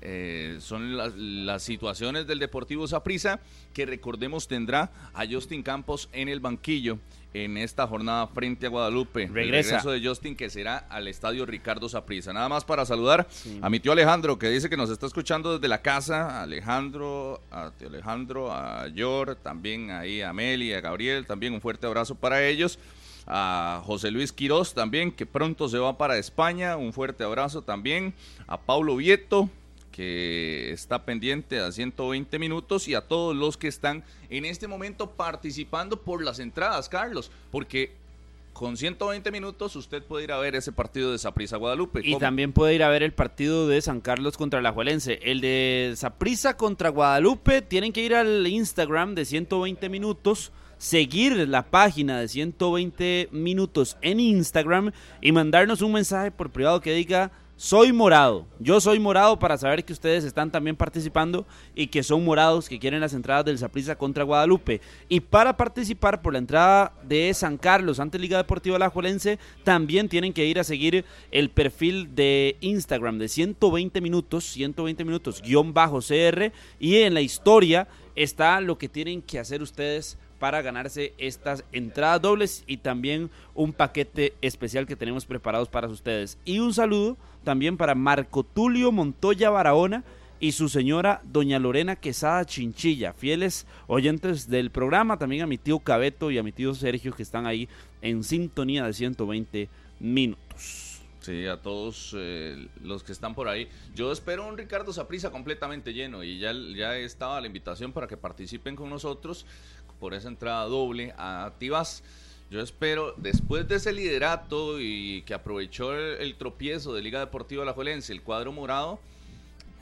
Eh, son las, las situaciones del Deportivo Saprissa que recordemos tendrá a Justin Campos en el banquillo en esta jornada frente a Guadalupe. El Regresa. regreso de Justin que será al estadio Ricardo Saprissa. Nada más para saludar a mi tío Alejandro que dice que nos está escuchando desde la casa. Alejandro, a tío Alejandro, a Yor, también ahí a Amelia, a Gabriel, también un fuerte abrazo para ellos. A José Luis Quirós también, que pronto se va para España. Un fuerte abrazo también. A Paulo Vieto, que está pendiente a 120 minutos y a todos los que están en este momento participando por las entradas, Carlos, porque con 120 minutos usted puede ir a ver ese partido de Saprissa Guadalupe. Y también puede ir a ver el partido de San Carlos contra la Juelense. El de Saprissa contra Guadalupe, tienen que ir al Instagram de 120 minutos, seguir la página de 120 minutos en Instagram y mandarnos un mensaje por privado que diga Soy morado. Yo soy morado para saber que ustedes están también participando y que son morados que quieren las entradas del Saprissa contra Guadalupe. Y para participar por la entrada de San Carlos ante Liga Deportiva Alajuelense, también tienen que ir a seguir el perfil de Instagram de 120 minutos, 120 minutos, guion bajo CR. Y en la historia está lo que tienen que hacer ustedes para ganarse estas entradas dobles y también un paquete especial que tenemos preparados para ustedes. Y un saludo también para Marco Tulio Montoya Barahona y su señora doña Lorena Quesada Chinchilla, fieles oyentes del programa, también a mi tío Cabeto y a mi tío Sergio que están ahí en sintonía de 120 minutos. Sí, a todos eh, los que están por ahí. Yo espero un Ricardo Saprisa completamente lleno y ya, ya estaba la invitación para que participen con nosotros por esa entrada doble a Tibas. Yo espero, después de ese liderato y que aprovechó el, tropiezo de Liga Deportiva La Juelense, el cuadro morado,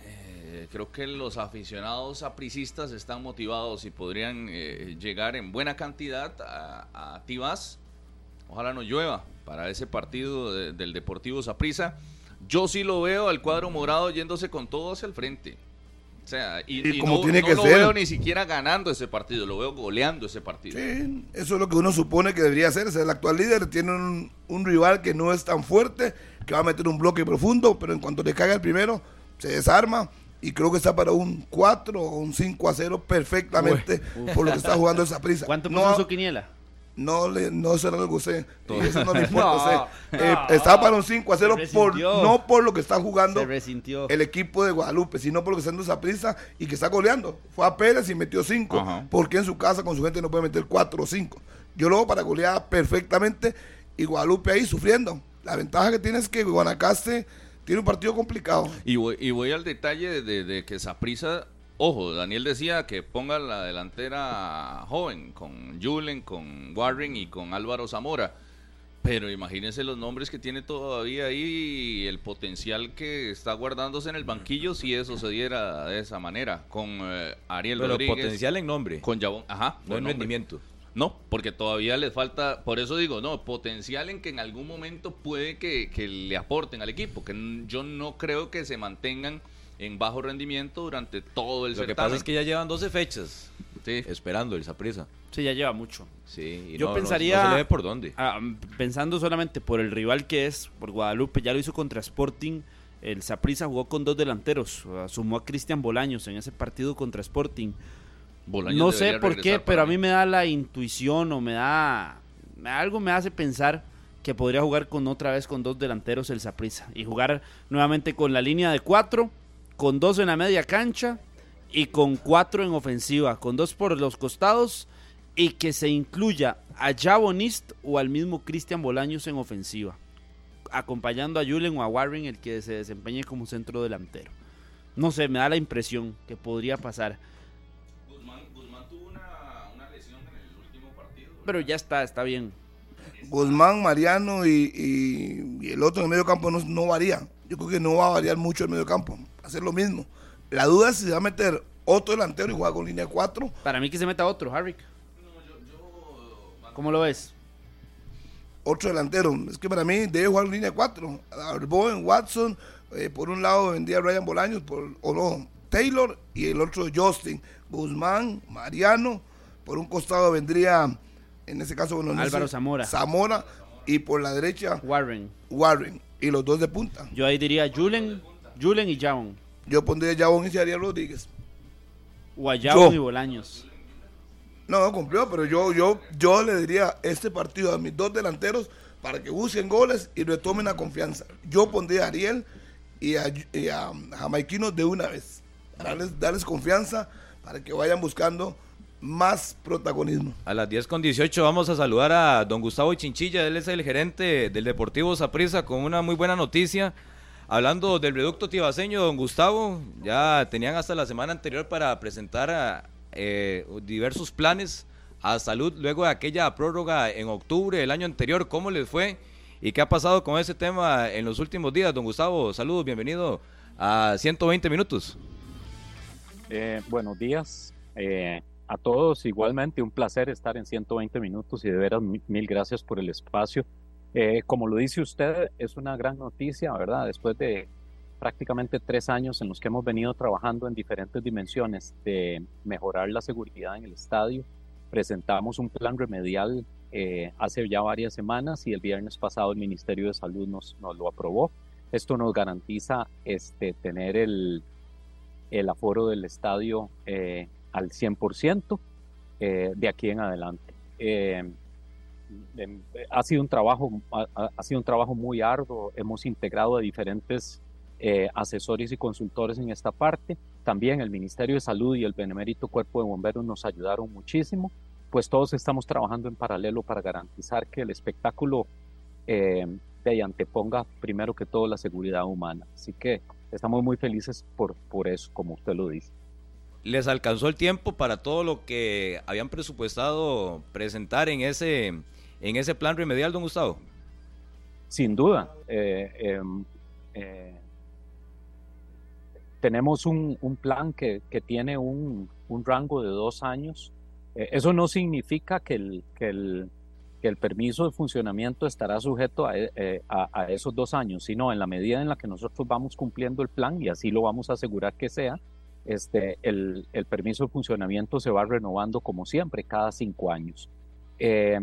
eh, creo que los aficionados apricistas están motivados y podrían eh, llegar en buena cantidad a, a. Ojalá no llueva para ese partido del Deportivo Saprissa. Yo sí lo veo al cuadro morado yéndose con todo hacia el frente. O sea, y, como no, tiene que lo ser. veo ni siquiera ganando ese partido, lo veo goleando ese partido. Sí, eso es lo que uno supone que debería hacer. el actual líder tiene un, un, rival que no es tan fuerte, que va a meter un bloque profundo, pero en cuanto le caiga el primero, se desarma. Y creo que está para un 4 o un 5 a 0 perfectamente por lo que está jugando esa prisa. ¿Cuánto puso no, su quiniela? No, le, no se lo gocé. Eso no le importa. no, eh, está para un 5 a 0 por, no por lo que está jugando el equipo de Guadalupe, sino por lo que está haciendo esa prisa y que está goleando. Fue a Pérez y metió 5. Porque en su casa con su gente no puede meter 4 o 5. Yo lo hago para golear perfectamente y Guadalupe ahí sufriendo. La ventaja que tiene es que Guanacaste tiene un partido complicado. Y voy, y voy al detalle de, de, de que Saprisa Ojo, Daniel decía que ponga la delantera joven, con Julen, con Warren y con Álvaro Zamora. Pero imagínense los nombres que tiene todavía ahí y el potencial que está guardándose en el banquillo si eso se diera de esa manera. Con eh, Ariel Pero Rodríguez. potencial en nombre. Con Jabón. Ajá. No en rendimiento. No, porque todavía les falta, por eso digo, no, potencial en que en algún momento puede que, que le aporten al equipo, que yo no creo que se mantengan en bajo rendimiento durante todo el Lo certamen. que pasa es que ya llevan 12 fechas sí. esperando el Saprisa. Sí, ya lleva mucho. Sí, y Yo no, pensaría. No, no se le ve por dónde. ah, pensando solamente por el rival que es, por Guadalupe, ya lo hizo contra Sporting. El Saprissa jugó con dos delanteros. Sumó a Cristian Bolaños en ese partido contra Sporting. Bolaños no sé por qué, pero a mí me da la intuición o me da. Algo me hace pensar que podría jugar con otra vez con dos delanteros el Saprissa. Y jugar nuevamente con la línea de cuatro, con dos en la media cancha y con cuatro en ofensiva, con dos por los costados y que se incluya a Jabonist o al mismo Cristian Bolaños en ofensiva, acompañando a Julen o a Warren el que se desempeñe como centro delantero. No sé, me da la impresión que podría pasar. Guzmán, Guzmán tuvo una, una lesión en el último partido. Pero ya está, está bien. Guzmán, Mariano y, y- y el otro en el medio campo no, no varía. Yo creo que no va a variar mucho el medio campo. Ser lo mismo. La duda es si se va a meter otro delantero y juega con línea 4. Para mí que se meta otro, Harry. ¿Cómo lo ves? Otro delantero. Es que para mí debe jugar en línea 4. Arboen, Watson. eh, por un lado vendría Ryan Bolaños, por, o no, Taylor y el otro Justin. Guzmán, Mariano. Por un costado vendría, en ese caso, bueno, no Álvaro sé, Zamora. Zamora. Y por la derecha, Warren. Warren. Y los dos de punta. Yo ahí diría Julen, Julen y Jabon. Yo pondría Jabón y Ariel Rodríguez. O a Jabon Yo. y Bolaños. No, no cumplió, pero yo, yo, yo le diría este partido a mis dos delanteros para que busquen goles y retomen la confianza. Yo pondría a Ariel y a, y a Jamaiquinos de una vez. Darles, darles confianza para que vayan buscando más protagonismo. A las 10 con 18 vamos a saludar a don Gustavo Chinchilla, él es el gerente del Deportivo Saprissa con una muy buena noticia. Hablando del reducto tibaseño, don Gustavo, ya tenían hasta la semana anterior para presentar eh, diversos planes a salud luego de aquella prórroga en octubre del año anterior. ¿Cómo les fue? ¿Y qué ha pasado con ese tema en los últimos días? Don Gustavo, saludos, bienvenido a 120 minutos. Eh, buenos días eh, a todos. Igualmente, un placer estar en 120 minutos y de veras mi- mil gracias por el espacio. Eh, como lo dice usted, es una gran noticia, ¿verdad? Después de prácticamente tres años en los que hemos venido trabajando en diferentes dimensiones de mejorar la seguridad en el estadio, presentamos un plan remedial eh, hace ya varias semanas y el viernes pasado el Ministerio de Salud nos, nos lo aprobó. Esto nos garantiza este, tener el, el aforo del estadio eh, al 100% eh, de aquí en adelante. Ha sido un trabajo ha, ha, sido un trabajo muy arduo hemos integrado a diferentes eh, asesores y consultores en esta parte. También el Ministerio de Salud y el Benemérito Cuerpo de Bomberos nos ayudaron muchísimo, pues todos estamos trabajando en paralelo para garantizar que el espectáculo eh, anteponga primero que todo la seguridad humana. Así que estamos muy felices por, por eso, como usted lo dice. ¿Les alcanzó el tiempo para todo lo que habían presupuestado presentar en ese, en ese plan remedial, don Gustavo? Sin duda. Eh, em, eh, tenemos un, un plan que, que tiene un, un, rango de dos años. Eh, eso no significa que el, que, el, que el, permiso de funcionamiento estará sujeto a, eh, a, a, esos dos años, sino en la medida en la que nosotros vamos cumpliendo el plan, y así lo vamos a asegurar que sea, este, el, el permiso de funcionamiento se va renovando como siempre, cada cinco años. Eh,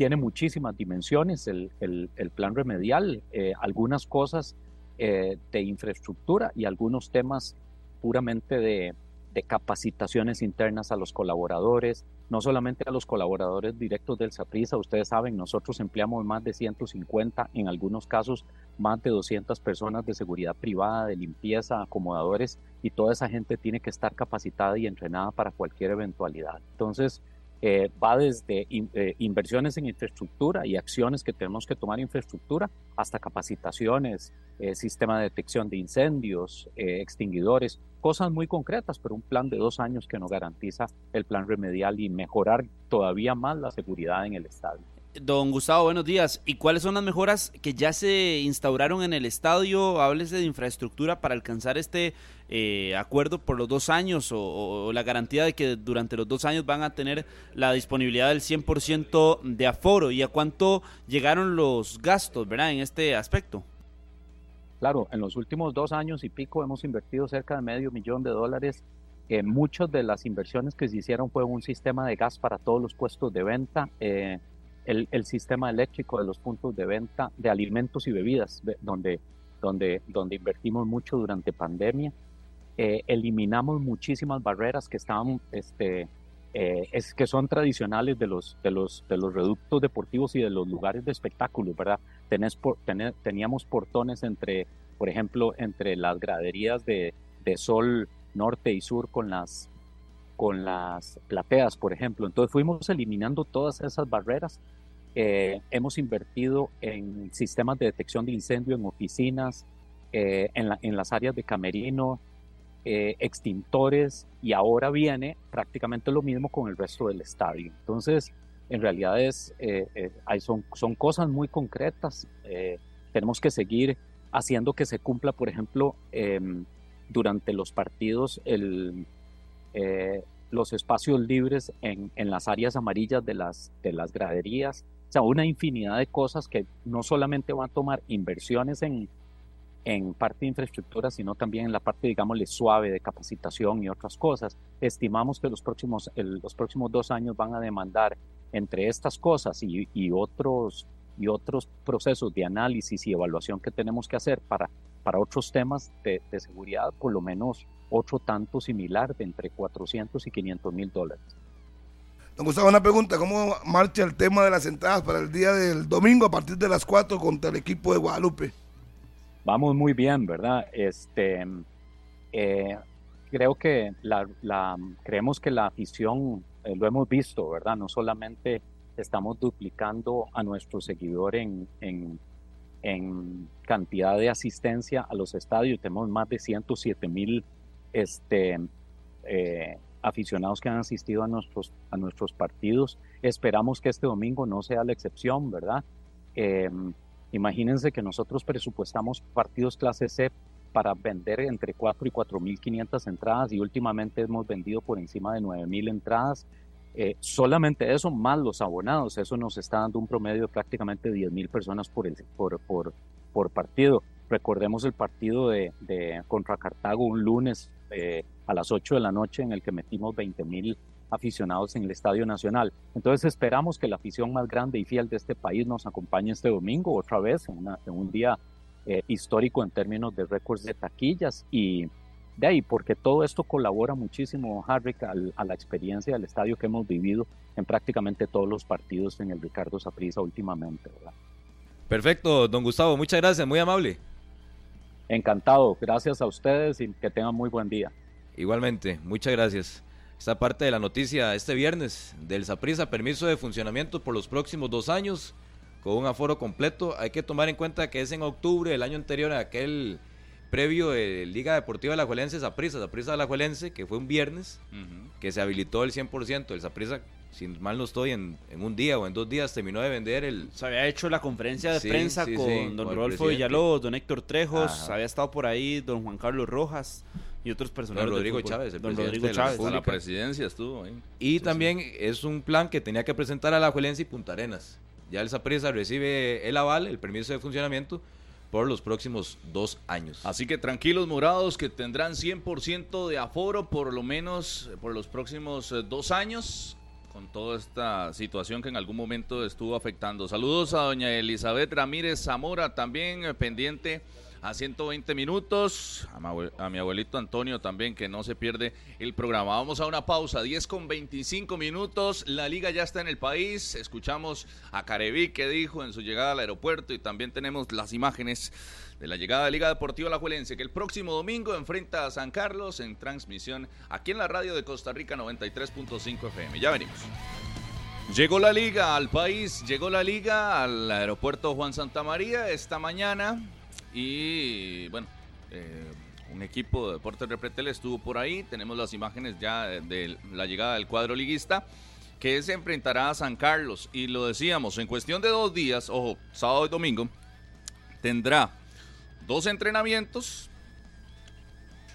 tiene muchísimas dimensiones el, el, plan remedial, eh, algunas cosas eh, de infraestructura y algunos temas puramente de, de, capacitaciones internas a los colaboradores, no solamente a los colaboradores directos del SAPRISA, ustedes saben, nosotros empleamos más de 150, en algunos casos más de 200 personas de seguridad privada, de limpieza, acomodadores, y toda esa gente tiene que estar capacitada y entrenada para cualquier eventualidad. Entonces, eh, va desde in, eh, inversiones en infraestructura y acciones que tenemos que tomar infraestructura hasta capacitaciones, eh, sistema de detección de incendios, eh, extinguidores, cosas muy concretas, pero un plan de dos años que nos garantiza el plan remedial y mejorar todavía más la seguridad en el estadio. Don Gustavo, buenos días. ¿Y cuáles son las mejoras que ya se instauraron en el estadio? Háblese de infraestructura para alcanzar este eh, acuerdo por los dos años o, la garantía de que durante los dos años van a tener la disponibilidad del 100% de aforo y a cuánto llegaron los gastos, ¿verdad? En este aspecto. Claro, en los últimos dos años y pico hemos invertido cerca de medio millón de dólares. Eh, muchas de las inversiones que se hicieron fue un sistema de gas para todos los puestos de venta. Eh, el, el, sistema eléctrico de los puntos de venta de alimentos y bebidas, donde, donde, donde invertimos mucho durante pandemia. Eh, eliminamos muchísimas barreras que estaban, este, eh, es, que son tradicionales de los, de, los, de los reductos deportivos y de los lugares de espectáculos, ¿verdad? Tenés por, teníamos portones entre, por ejemplo, entre las graderías de, de sol norte y sur con las con las plateas, por ejemplo. Entonces fuimos eliminando todas esas barreras. Eh, hemos invertido en sistemas de detección de incendio en oficinas, eh, en, la, en, las áreas de camerino, eh, extintores y ahora viene prácticamente lo mismo con el resto del estadio. Entonces, en realidad es, hay, son, son cosas muy concretas. tenemos que seguir haciendo que se cumpla, por ejemplo, em, durante los partidos el eh, los espacios libres en, en, las áreas amarillas de las, de las graderías, o sea, una infinidad de cosas que no solamente van a tomar inversiones en, en parte de infraestructura, sino también en la parte, digámosle, suave de capacitación y otras cosas. Estimamos que los próximos, los próximos dos años van a demandar entre estas cosas y, y, otros, y otros procesos de análisis y evaluación que tenemos que hacer para, para otros temas de seguridad, por lo menos otro tanto similar de entre 400 y 500 mil dólares. Don Gustavo, una pregunta, ¿cómo marcha el tema de las entradas para el día del domingo a partir de las 4 contra el equipo de Guadalupe? Vamos muy bien, ¿verdad? Este, eh, creo que la, la, creemos que la afición, eh, lo hemos visto, ¿verdad? No solamente estamos duplicando a nuestro seguidor en, en, en cantidad de asistencia a los estadios, tenemos más de 107 mil este, eh, aficionados que han asistido a nuestros, a nuestros partidos. Esperamos que este domingo no sea la excepción, ¿verdad? Eh, imagínense que nosotros presupuestamos partidos clase C para vender entre 4 y 4.500 entradas y últimamente hemos vendido por encima de 9.000 entradas. Eh, solamente eso, más los abonados, eso nos está dando un promedio de prácticamente 10 mil personas por, el, por, por, por partido. Recordemos el partido de, contra Cartago un lunes eh, a las 8 de la noche en el que metimos 20 mil aficionados en el Estadio Nacional. Entonces esperamos que la afición más grande y fiel de este país nos acompañe este domingo otra vez en, un día eh, histórico en términos de récords de taquillas y de ahí, porque todo esto colabora muchísimo, Harry, a la experiencia del estadio que hemos vivido en prácticamente todos los partidos en el Ricardo Saprissa últimamente. Perfecto, don Gustavo, muchas gracias, muy amable. Encantado, gracias a ustedes y que tengan muy buen día. Igualmente, muchas gracias. Esta parte de la noticia este viernes del Saprissa, permiso de funcionamiento por los próximos dos años con un aforo completo. Hay que tomar en cuenta que es en octubre del año anterior a aquel previo de Liga Deportiva de la Juelense, Saprissa, Saprissa de la Juelense, que fue un viernes, que se habilitó el 100%. El Saprissa, si mal no estoy, en, en, un día o en dos días terminó de vender el... Se había hecho la conferencia de sí, prensa sí, con sí, don con Rodolfo Villalobos, don Héctor Trejos, Ajá. había estado por ahí don Juan Carlos Rojas y otros personajes. Don Rodrigo Chávez, el don Rodrigo de Chávez. La, la, presidencia estuvo ahí. Y también es un plan que tenía que presentar a la Juelense y Punta Arenas. Ya el Saprissa recibe el aval, el permiso de funcionamiento por los próximos dos años. Así que tranquilos morados que tendrán 100% de aforo por lo menos por los próximos eh, dos años con toda esta situación que en algún momento estuvo afectando. Saludos a doña Elizabeth Ramírez Zamora, también eh, pendiente a 120 minutos. A mi, abuelito Antonio también, que no se pierde el programa. Vamos a una pausa, 10 con 25 minutos. La liga ya está en el país. Escuchamos a Careví que dijo en su llegada al aeropuerto y también tenemos las imágenes de la llegada de Liga Deportiva La Juelense, que el próximo domingo enfrenta a San Carlos en transmisión aquí en la radio de Costa Rica 93.5 FM. Ya venimos. Llegó la liga al país, llegó la liga al aeropuerto Juan Santa María esta mañana y bueno, eh, un equipo de Deportes Repretel estuvo por ahí. Tenemos las imágenes ya de, la llegada del cuadro liguista que se enfrentará a San Carlos. Y lo decíamos, en cuestión de dos días, ojo, sábado y domingo, tendrá dos entrenamientos.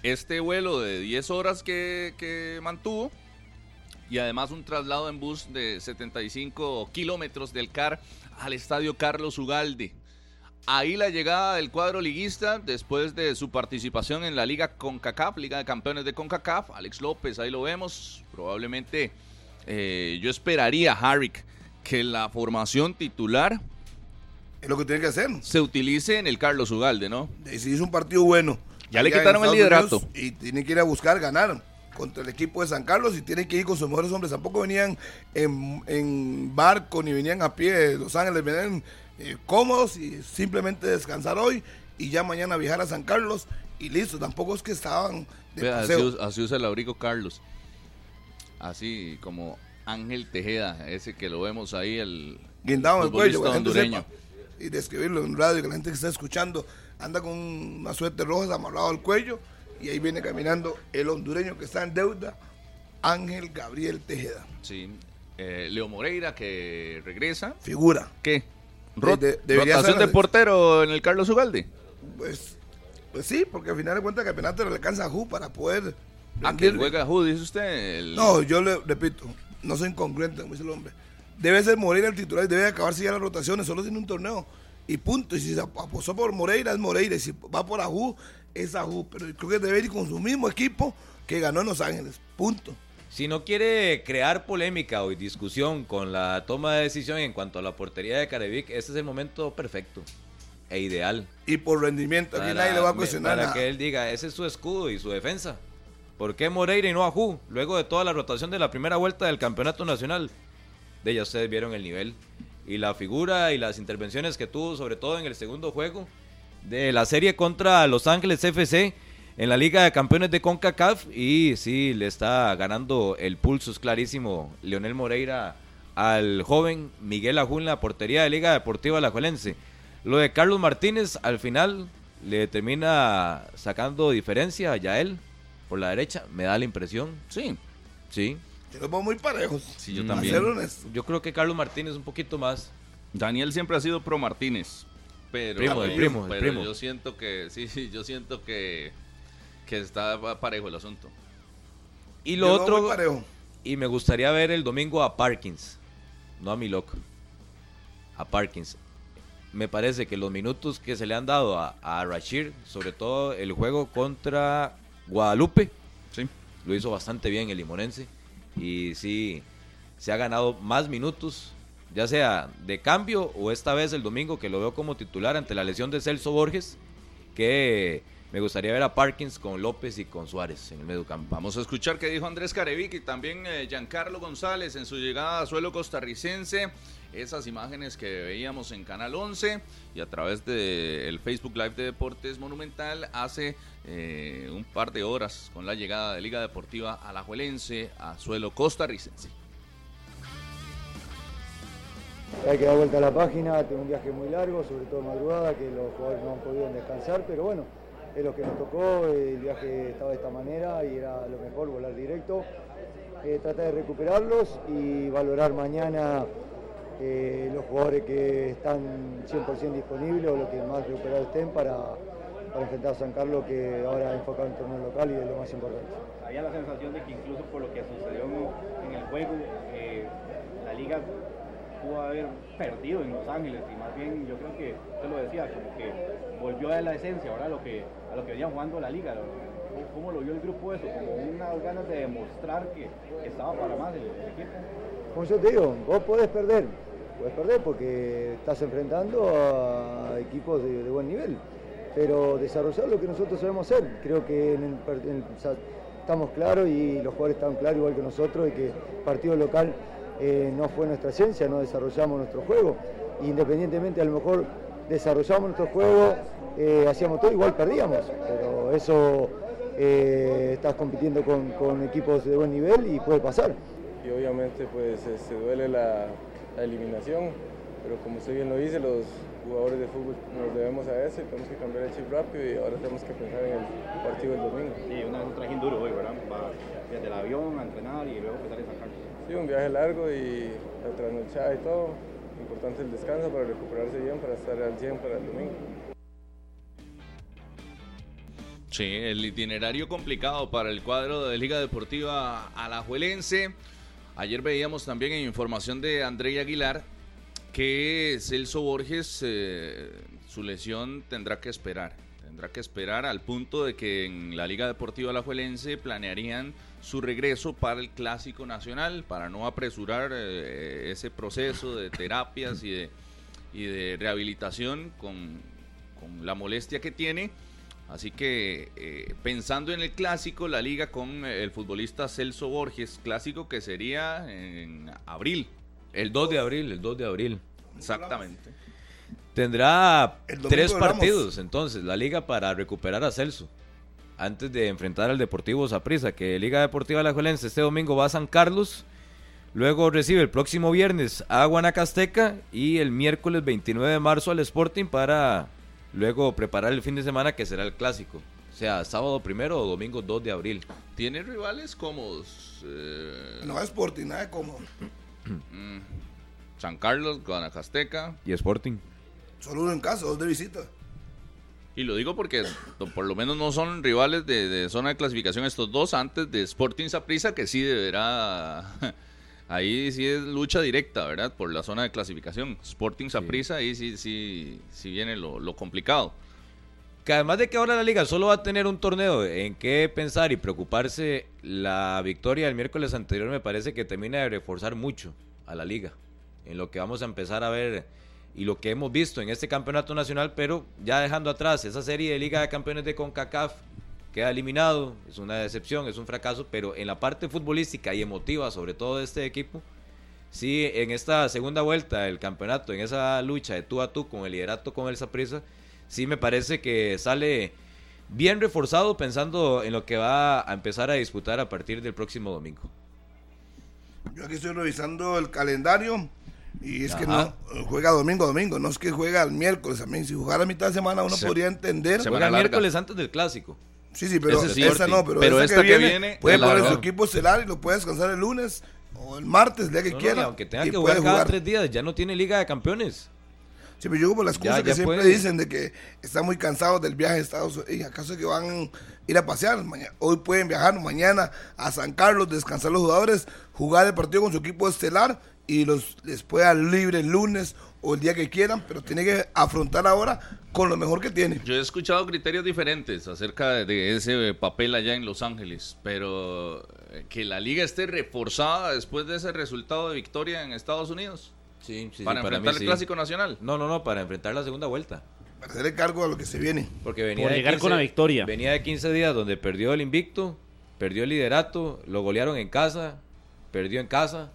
Este vuelo de 10 horas que, mantuvo. Y además un traslado en bus de 75 kilómetros del CAR al estadio Carlos Ugalde. Ahí la llegada del cuadro liguista después de su participación en la Liga CONCACAF, Liga de Campeones de CONCACAF. Alex López, ahí lo vemos. Probablemente eh, yo esperaría, Harrick, que la formación titular es lo que tiene que hacer. Se utilice en el Carlos Ugalde, ¿no? Y si hizo un partido bueno. Ya le quitaron el liderato. Unidos, y tiene que ir a buscar ganar contra el equipo de San Carlos y tiene que ir con sus mejores hombres. Tampoco venían en, en barco ni venían a pie de Los Ángeles, venían eh, cómodos y simplemente descansar hoy y ya mañana viajar a San Carlos y listo. Tampoco es que estaban de Vea, paseo. así, así, usa el abrigo Carlos. Así como Ángel Tejeda, ese que lo vemos ahí, el guindado el cuello, hondureño. sepa, y describirlo en radio, que la gente que está escuchando anda con una suerte roja amarrado al cuello y ahí viene caminando el hondureño que está en deuda, Ángel Gabriel Tejeda. Sí, eh, Leo Moreira que regresa. Figura. ¿Qué? Rot De- de- ¿Rotación de portero en el Carlos Ugalde? Pues, pues sí, porque al final de cuentas el campeonato le alcanza a Ju para poder. ¿A que rendirle. juega Ju, dice usted? El- No, yo le repito, no soy incongruente, como dice el hombre. Debe ser Moreira el titular y debe acabarse ya las rotaciones, solo tiene un torneo. Y punto. Y si se ap- apostó por Moreira, es Moreira. Y si va por Ajú, es Ajú. Pero creo que debe ir con su mismo equipo que ganó en Los Ángeles. Punto. Si no quiere crear polémica o discusión con la toma de decisión en cuanto a la portería de Carevic, este es el momento perfecto e ideal. Y por rendimiento, aquí nadie le va a cuestionar para que él diga, ese es su escudo y su defensa. ¿Por qué Moreira y no Ajú? Luego de toda la rotación de la primera vuelta del campeonato nacional. De ya ustedes vieron el nivel. Y la figura y las intervenciones que tuvo, sobre todo en el segundo juego de la serie contra Los Ángeles FC en la Liga de Campeones de CONCACAF. Y sí, le está ganando el pulso, es clarísimo, Leonel Moreira al joven Miguel Ajú en la portería de Liga Deportiva Alajuelense. Lo de Carlos Martínez al final le termina sacando diferencia a Yael por la derecha, me da la impresión. Sí, Sí, Los veo muy parejos. sí, yo. A también. ser honesto. yo creo que Carlos Martínez un poquito más. Daniel siempre ha sido pro Martínez. Pero, Primo, el primo, el pero primo. yo siento que, sí, sí, yo siento que, que está parejo el asunto. Y lo otro, parejo. Y me gustaría ver el domingo a Parkins, no a mi loco, a Parkins. Me parece que los minutos que se le han dado a, a Rashir, sobre todo el juego contra Guadalupe, Sí. lo hizo bastante bien el limonense. Y sí, se ha ganado más minutos, ya sea de cambio o esta vez el domingo que lo veo como titular ante la lesión de Celso Borges, que me gustaría ver a Parkins con López y con Suárez en el medio campo. Vamos a escuchar qué dijo Andrés Carevic y también eh, Giancarlo González en su llegada a suelo costarricense. Esas imágenes que veíamos en Canal 11 y a través del Facebook Live de Deportes Monumental hace eh, un par de horas con la llegada de Liga Deportiva Alajuelense a suelo costarricense. Hay que dar vuelta a la página, tengo un viaje muy largo, sobre todo madrugada, que los jugadores no han podido descansar, pero bueno, es lo que nos tocó, el viaje estaba de esta manera y era lo mejor, volar directo. Eh, tratar de recuperarlos y valorar mañana eh, los jugadores que están 100% disponibles o los que más recuperados estén para, para enfrentar a San Carlos, que ahora enfocado en el torneo local y es lo más importante. Había la sensación de que incluso por lo que sucedió en el juego, eh, la liga pudo haber perdido en Los Ángeles y más bien yo creo que usted lo decía, como que volvió a la esencia ahora lo que, a lo que venía jugando la liga. ¿Cómo, lo vio el grupo eso? Como unas ganas de demostrar que, estaba para más el, equipo. Como yo te digo, vos podés perder, podés perder porque estás enfrentando a equipos de, buen nivel, pero desarrollar lo que nosotros sabemos hacer. Creo que estamos claros y los jugadores están claros igual que nosotros de que partido local eh, no fue nuestra esencia, no desarrollamos nuestro juego. Independientemente a lo mejor desarrollamos nuestro juego, eh, hacíamos todo, igual perdíamos, pero eso eh, estás compitiendo con, con equipos de buen nivel y puede pasar. y obviamente pues se duele la, la eliminación, pero como usted bien lo dice, los jugadores de fútbol nos debemos a eso y tenemos que cambiar el chip rápido y ahora tenemos que pensar en el partido del domingo. Sí, una, un trajín duro hoy, ¿verdad? Va desde el avión a entrenar y luego empezar en San Carlos. Sí, un viaje largo y la trasnochada y todo, importante el descanso para recuperarse bien, para estar al 100 para el domingo. Sí, el itinerario complicado para el cuadro de Liga Deportiva Alajuelense. Ayer veíamos también en información de André Aguilar que Celso Borges, eh, su lesión tendrá que esperar. Tendrá que esperar al punto de que en la Liga Deportiva Alajuelense planearían su regreso para el Clásico Nacional, para no apresurar eh, ese proceso de terapias y de, y de rehabilitación con, con la molestia que tiene. Así que eh, pensando en el clásico, la liga con eh, el futbolista Celso Borges, clásico que sería en abril. El 2 de abril, el 2 de abril. Exactamente. Tendrá tres partidos entonces la liga para recuperar a Celso. Antes de enfrentar al Deportivo Saprissa, que Liga Deportiva Alajuelense este domingo va a San Carlos. Luego recibe el próximo viernes a Guanacasteca y el miércoles 29 de marzo al Sporting para luego preparar el fin de semana que será el clásico. O sea, sábado primero o domingo 2 de abril. Tiene rivales cómodos. eh, No es Sporting, nada como. mm, San Carlos, Guanacasteca. Y Sporting. Solo uno en casa, dos de visita. Y lo digo porque por lo menos no son rivales de, de zona de clasificación estos dos antes de Sporting Saprissa, que sí deberá. Ahí sí es lucha directa, ¿verdad? Por la zona de clasificación. Sporting Saprissa, ahí sí, sí, sí viene lo, lo complicado. Que además de que ahora la liga solo va a tener un torneo en que pensar y preocuparse, la victoria del miércoles anterior me parece que termina de reforzar mucho a la liga. En lo que vamos a empezar a ver y lo que hemos visto en este campeonato nacional, pero ya dejando atrás esa serie de Liga de Campeones de CONCACAF, queda eliminado, es una decepción, es un fracaso, pero en la parte futbolística y emotiva, sobre todo de este equipo, sí, en esta segunda vuelta del campeonato, en esa lucha de tú a tú con el liderato con el Saprissa, sí me parece que sale bien reforzado pensando en lo que va a empezar a disputar a partir del próximo domingo. Yo aquí estoy revisando el calendario y es que no juega domingo a domingo, no es que juega el miércoles también. Si jugara a mitad de semana uno Se- podría entender. se Juega el miércoles antes del clásico. Sí, sí, pero sí, esa no, pero, Pero esta, esta que que viene, viene, puede poner su equipo estelar y lo puede descansar el lunes o el martes, el día que No, no, quiera. y aunque tenga que jugar cada tres días, ya no tiene Liga de Campeones. Sí, pero yo como la excusa Ya- que ya siempre puede. dicen de que están muy cansados del viaje a Estados Unidos. ¿Y acaso que van a ir a pasear? Maña- hoy pueden viajar mañana a San Carlos, descansar los jugadores, jugar el partido con su equipo estelar y los les puede dar libre el lunes o el día que quieran, pero tiene que afrontar ahora con lo mejor que tiene. Yo he escuchado criterios diferentes acerca de- ese papel allá en Los Ángeles, pero eh, que la liga esté reforzada después de ese resultado de victoria en Estados Unidos Sí, sí, para sí, para enfrentar mí el sí. clásico nacional. No, no, no, para enfrentar la segunda vuelta. Para hacerle cargo a lo que se viene. Porque venía Por de llegar con la victoria. Venía de 15 días donde perdió el invicto, perdió el liderato, lo golearon en casa, perdió en casa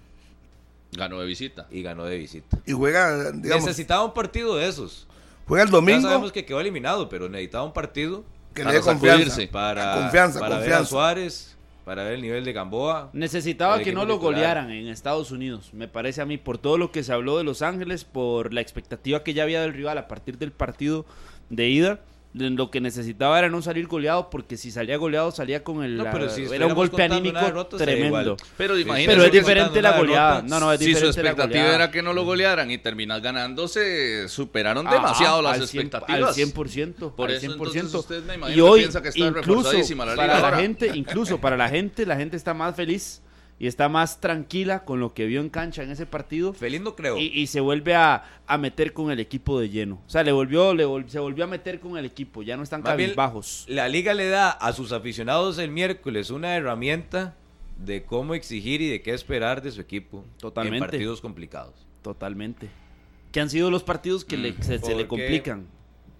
Ganó de visita. y ganó de visita. Y juega, digamos, Necesitaba un partido de esos. juega el Ya domingo sabemos que quedó eliminado, pero necesitaba un partido que para le dé confianza. para, Confianza, para ver a confianza. Suárez, para ver el nivel de Gamboa. Necesitaba que no lo titular. golearan en Estados Unidos, me parece a mí, por todo lo que se habló de Los Ángeles, por la expectativa que ya había del rival a partir del partido de ida. Lo que necesitaba era no salir goleado, porque si salía goleado salía con el... No, pero era un golpe anímico derrota, tremendo. Pero Sí, imagínese Pero es diferente la goleada. derrota, No, no, es si su diferente la expectativa era que no lo golearan y terminas ganando, se superaron Ajá, demasiado las al cien- expectativas. Al 100%. Por al eso, 100%. entonces, usted me imagino y que hoy, piensa que está incluso reforzadísima la liga para la gente, incluso para la gente, la gente está más feliz y está más tranquila con lo que vio en cancha en ese partido. Feliz no creo. Y, y se vuelve a, a meter con el equipo de lleno. O sea, le volvió, le vol- se volvió a meter con el equipo. Ya no están cabizbajos. La liga le da a sus aficionados el miércoles una herramienta de cómo exigir y de qué esperar de su equipo Totalmente. en partidos complicados. Totalmente. Que han sido los partidos que le- se, se le complican.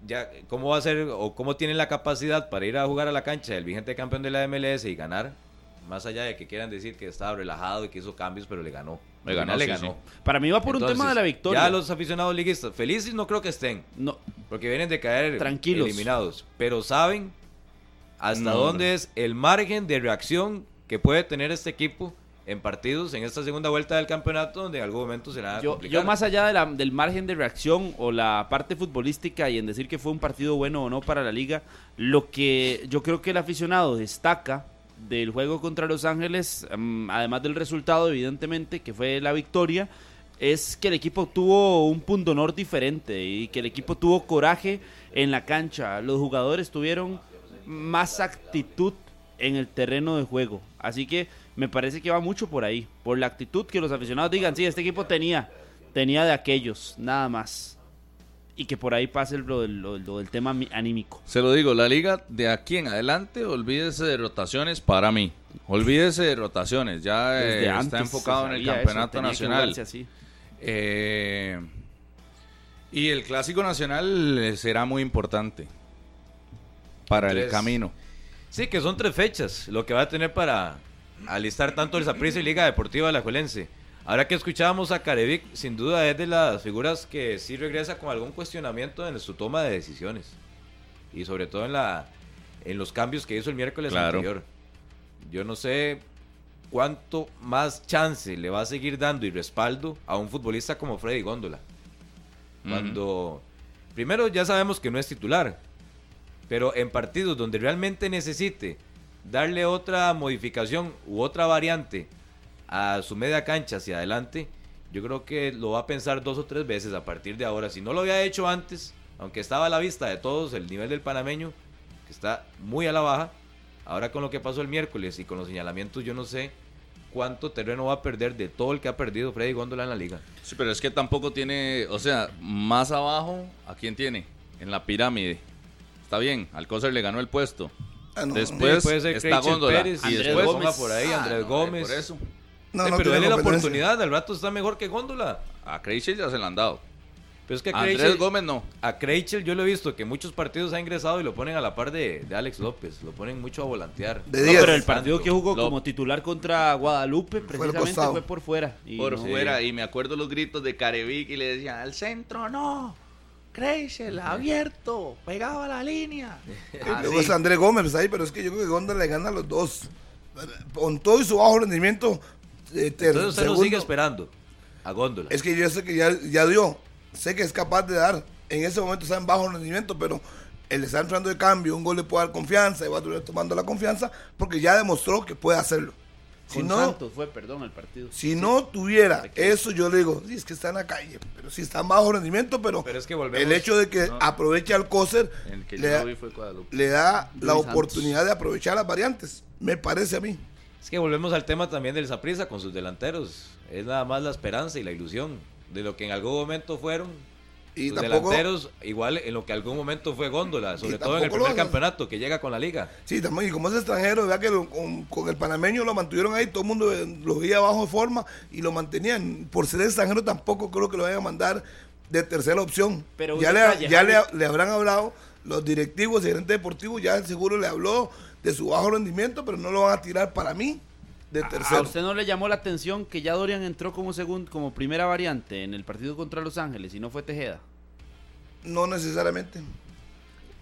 Ya, ¿cómo va a ser o cómo tienen la capacidad para ir a jugar a la cancha del vigente campeón de la MLS y ganar? Más allá de que quieran decir que estaba relajado y que hizo cambios, pero le ganó. Le ganó, le sí, ganó. Para mí va por un Entonces, tema de la victoria. Ya los aficionados liguistas, felices no creo que estén, No, porque vienen de caer Tranquilos. eliminados, pero saben hasta No, dónde es el margen de reacción que puede tener este equipo en partidos en esta segunda vuelta del campeonato donde en algún momento será yo, yo más allá de la- del margen de reacción o la parte futbolística y en decir que fue un partido bueno o no para la liga, lo que yo creo que el aficionado destaca del juego contra Los Ángeles, mm, además del resultado evidentemente, que fue la victoria, es que el equipo tuvo un punto honor diferente y que el equipo tuvo coraje en la cancha. Los jugadores tuvieron más actitud en el terreno de juego. Así que me parece que va mucho por ahí, por la actitud que los aficionados digan, sí, este equipo tenía, tenía de aquellos, nada más. Y que por ahí pase lo del, lo del- lo del tema mi- anímico. Se lo digo, la liga de aquí en adelante, olvídese de rotaciones para mí. Olvídese de rotaciones, ya eh, está enfocado en el eso, campeonato nacional. así. Eh, y el clásico nacional eh, será muy importante para el camino. Sí, que son tres fechas, lo que va a tener para alistar tanto el Saprissa y Liga Deportiva de la Juelense. Ahora que escuchábamos a Carevic, sin duda es de las figuras que sí regresa con algún cuestionamiento en su toma de decisiones. Y sobre todo en la en los cambios que hizo el miércoles Claro. anterior. Yo no sé cuánto más chance le va a seguir dando y respaldo a un futbolista como Freddy Góndola. Cuando primero ya sabemos que no es titular, pero en partidos donde realmente necesite darle otra modificación u otra variante a su media cancha hacia adelante, yo creo que lo va a pensar dos o tres veces a partir de ahora. Si no lo había hecho antes, aunque estaba a la vista de todos el nivel del panameño, que está muy a la baja, ahora con lo que pasó el miércoles y con los señalamientos, yo no sé cuánto terreno va a perder de todo el que ha perdido Freddy Góndola en la liga. Sí, pero es que tampoco tiene, o sea, más abajo, ¿a quién tiene? En la pirámide. Está bien, Alcócer le ganó el puesto. Ah, no, Después Sí, puede ser está Góndola. Pérez y Andrés después Gómez. por ahí Ah, Andrés no, Gómez. Por eso. No, Sí, no pero dele la oportunidad, al rato está mejor que Góndola. A Krejci ya se le han dado. Pero es que a Andrés Gómez no. A Krejci yo lo he visto que muchos partidos ha ingresado y lo ponen a la par de, de Alex López. Lo ponen mucho a volantear. De No, pero el partido que jugó como titular contra Guadalupe al precisamente fue por fuera. Y por no- fuera. Y me acuerdo los gritos de Carevic y le decían, al centro no. Kreisel, abierto, pegado a la línea. Luego Andrés Gómez ahí, pero es que yo creo que Gonda le gana a los dos. Con todo y su bajo rendimiento, eh, ter- Entonces usted lo segundo, sigue esperando a Góndola. Es que yo sé que ya, ya dio, sé que es capaz de dar. En ese momento está en bajo rendimiento, pero él está entrando de cambio, un gol le puede dar confianza y va a durar tomando la confianza porque ya demostró que puede hacerlo. Si Con no, Santos fue, perdón, el partido. si no tuviera eso, yo le digo, sí, es que está en la calle, pero sí está en bajo rendimiento, pero, Pero es que volvemos- el hecho de que No. aproveche al Coser le, da- lo la Santos. oportunidad de aprovechar las variantes, me parece a mí. Es que volvemos al tema también del Saprissa con sus delanteros. Es nada más la esperanza y la ilusión de lo que en algún momento fueron. Y los tampoco, delanteros, igual en lo que algún momento fue Góndola, sobre todo en el primer campeonato que llega con la liga. sí, también, y como es extranjero, vea que lo- con, con el panameño lo mantuvieron ahí, todo el mundo eh, lo veía bajo forma y lo mantenían. Por ser extranjero tampoco creo que lo vayan a mandar de tercera opción. Pero ya le, ya le, le habrán hablado los directivos y gerentes deportivos, ya seguro le habló de su bajo rendimiento, pero no lo van a tirar para mí de ¿A tercero. usted no le llamó la atención que ya Dorian entró como segundo, como primera variante en el partido contra Los Ángeles y no fue Tejeda? No necesariamente.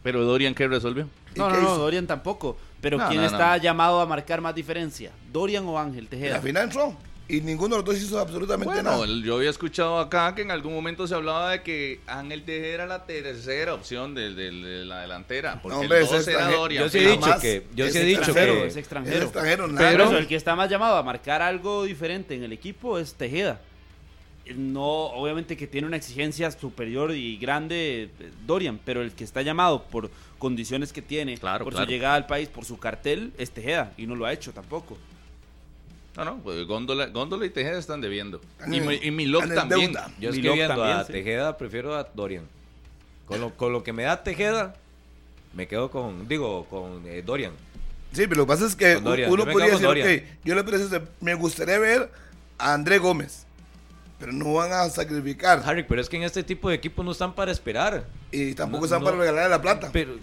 Pero Dorian, ¿qué resolvió? ¿Y No, qué no? Dorian tampoco. Pero No, ¿quién no, está no. llamado a marcar más diferencia? ¿Dorian o Ángel Y Tejeda? al final entró. Y ninguno de los dos hizo absolutamente Bueno, nada. yo había escuchado acá que en algún momento se hablaba de que Ángel Tejeda era la tercera opción de, de- de la delantera. Porque No, hombre, el es 2 era extranjero. Dorian. Yo sí he dicho que, yo Es sí he dicho extranjero, que es extranjero. Es extranjero, nada. Pero el que está más llamado a marcar algo diferente en el equipo es Tejeda. No, obviamente que tiene una exigencia superior y grande eh, Dorian, pero el que está llamado por condiciones que tiene, Claro, por claro. su llegada al país, por su cartel, es Tejeda y no lo ha hecho tampoco. No, no, pues Góndola, Góndola y Tejeda están debiendo. Y, y Milok también. deuda. yo es que Milok viendo también, a sí. Tejeda prefiero a Dorian. Con lo, con lo que me da Tejeda, me quedo con, digo, con eh, Dorian. Sí, pero lo que pasa es que Dorian, uno podría decir, Dorian. ok, yo le parece, me gustaría ver a André Gómez, pero no van a sacrificar Harry, pero es que en este tipo de equipos no están para esperar. y tampoco no- están no. para regalar la plata. Pero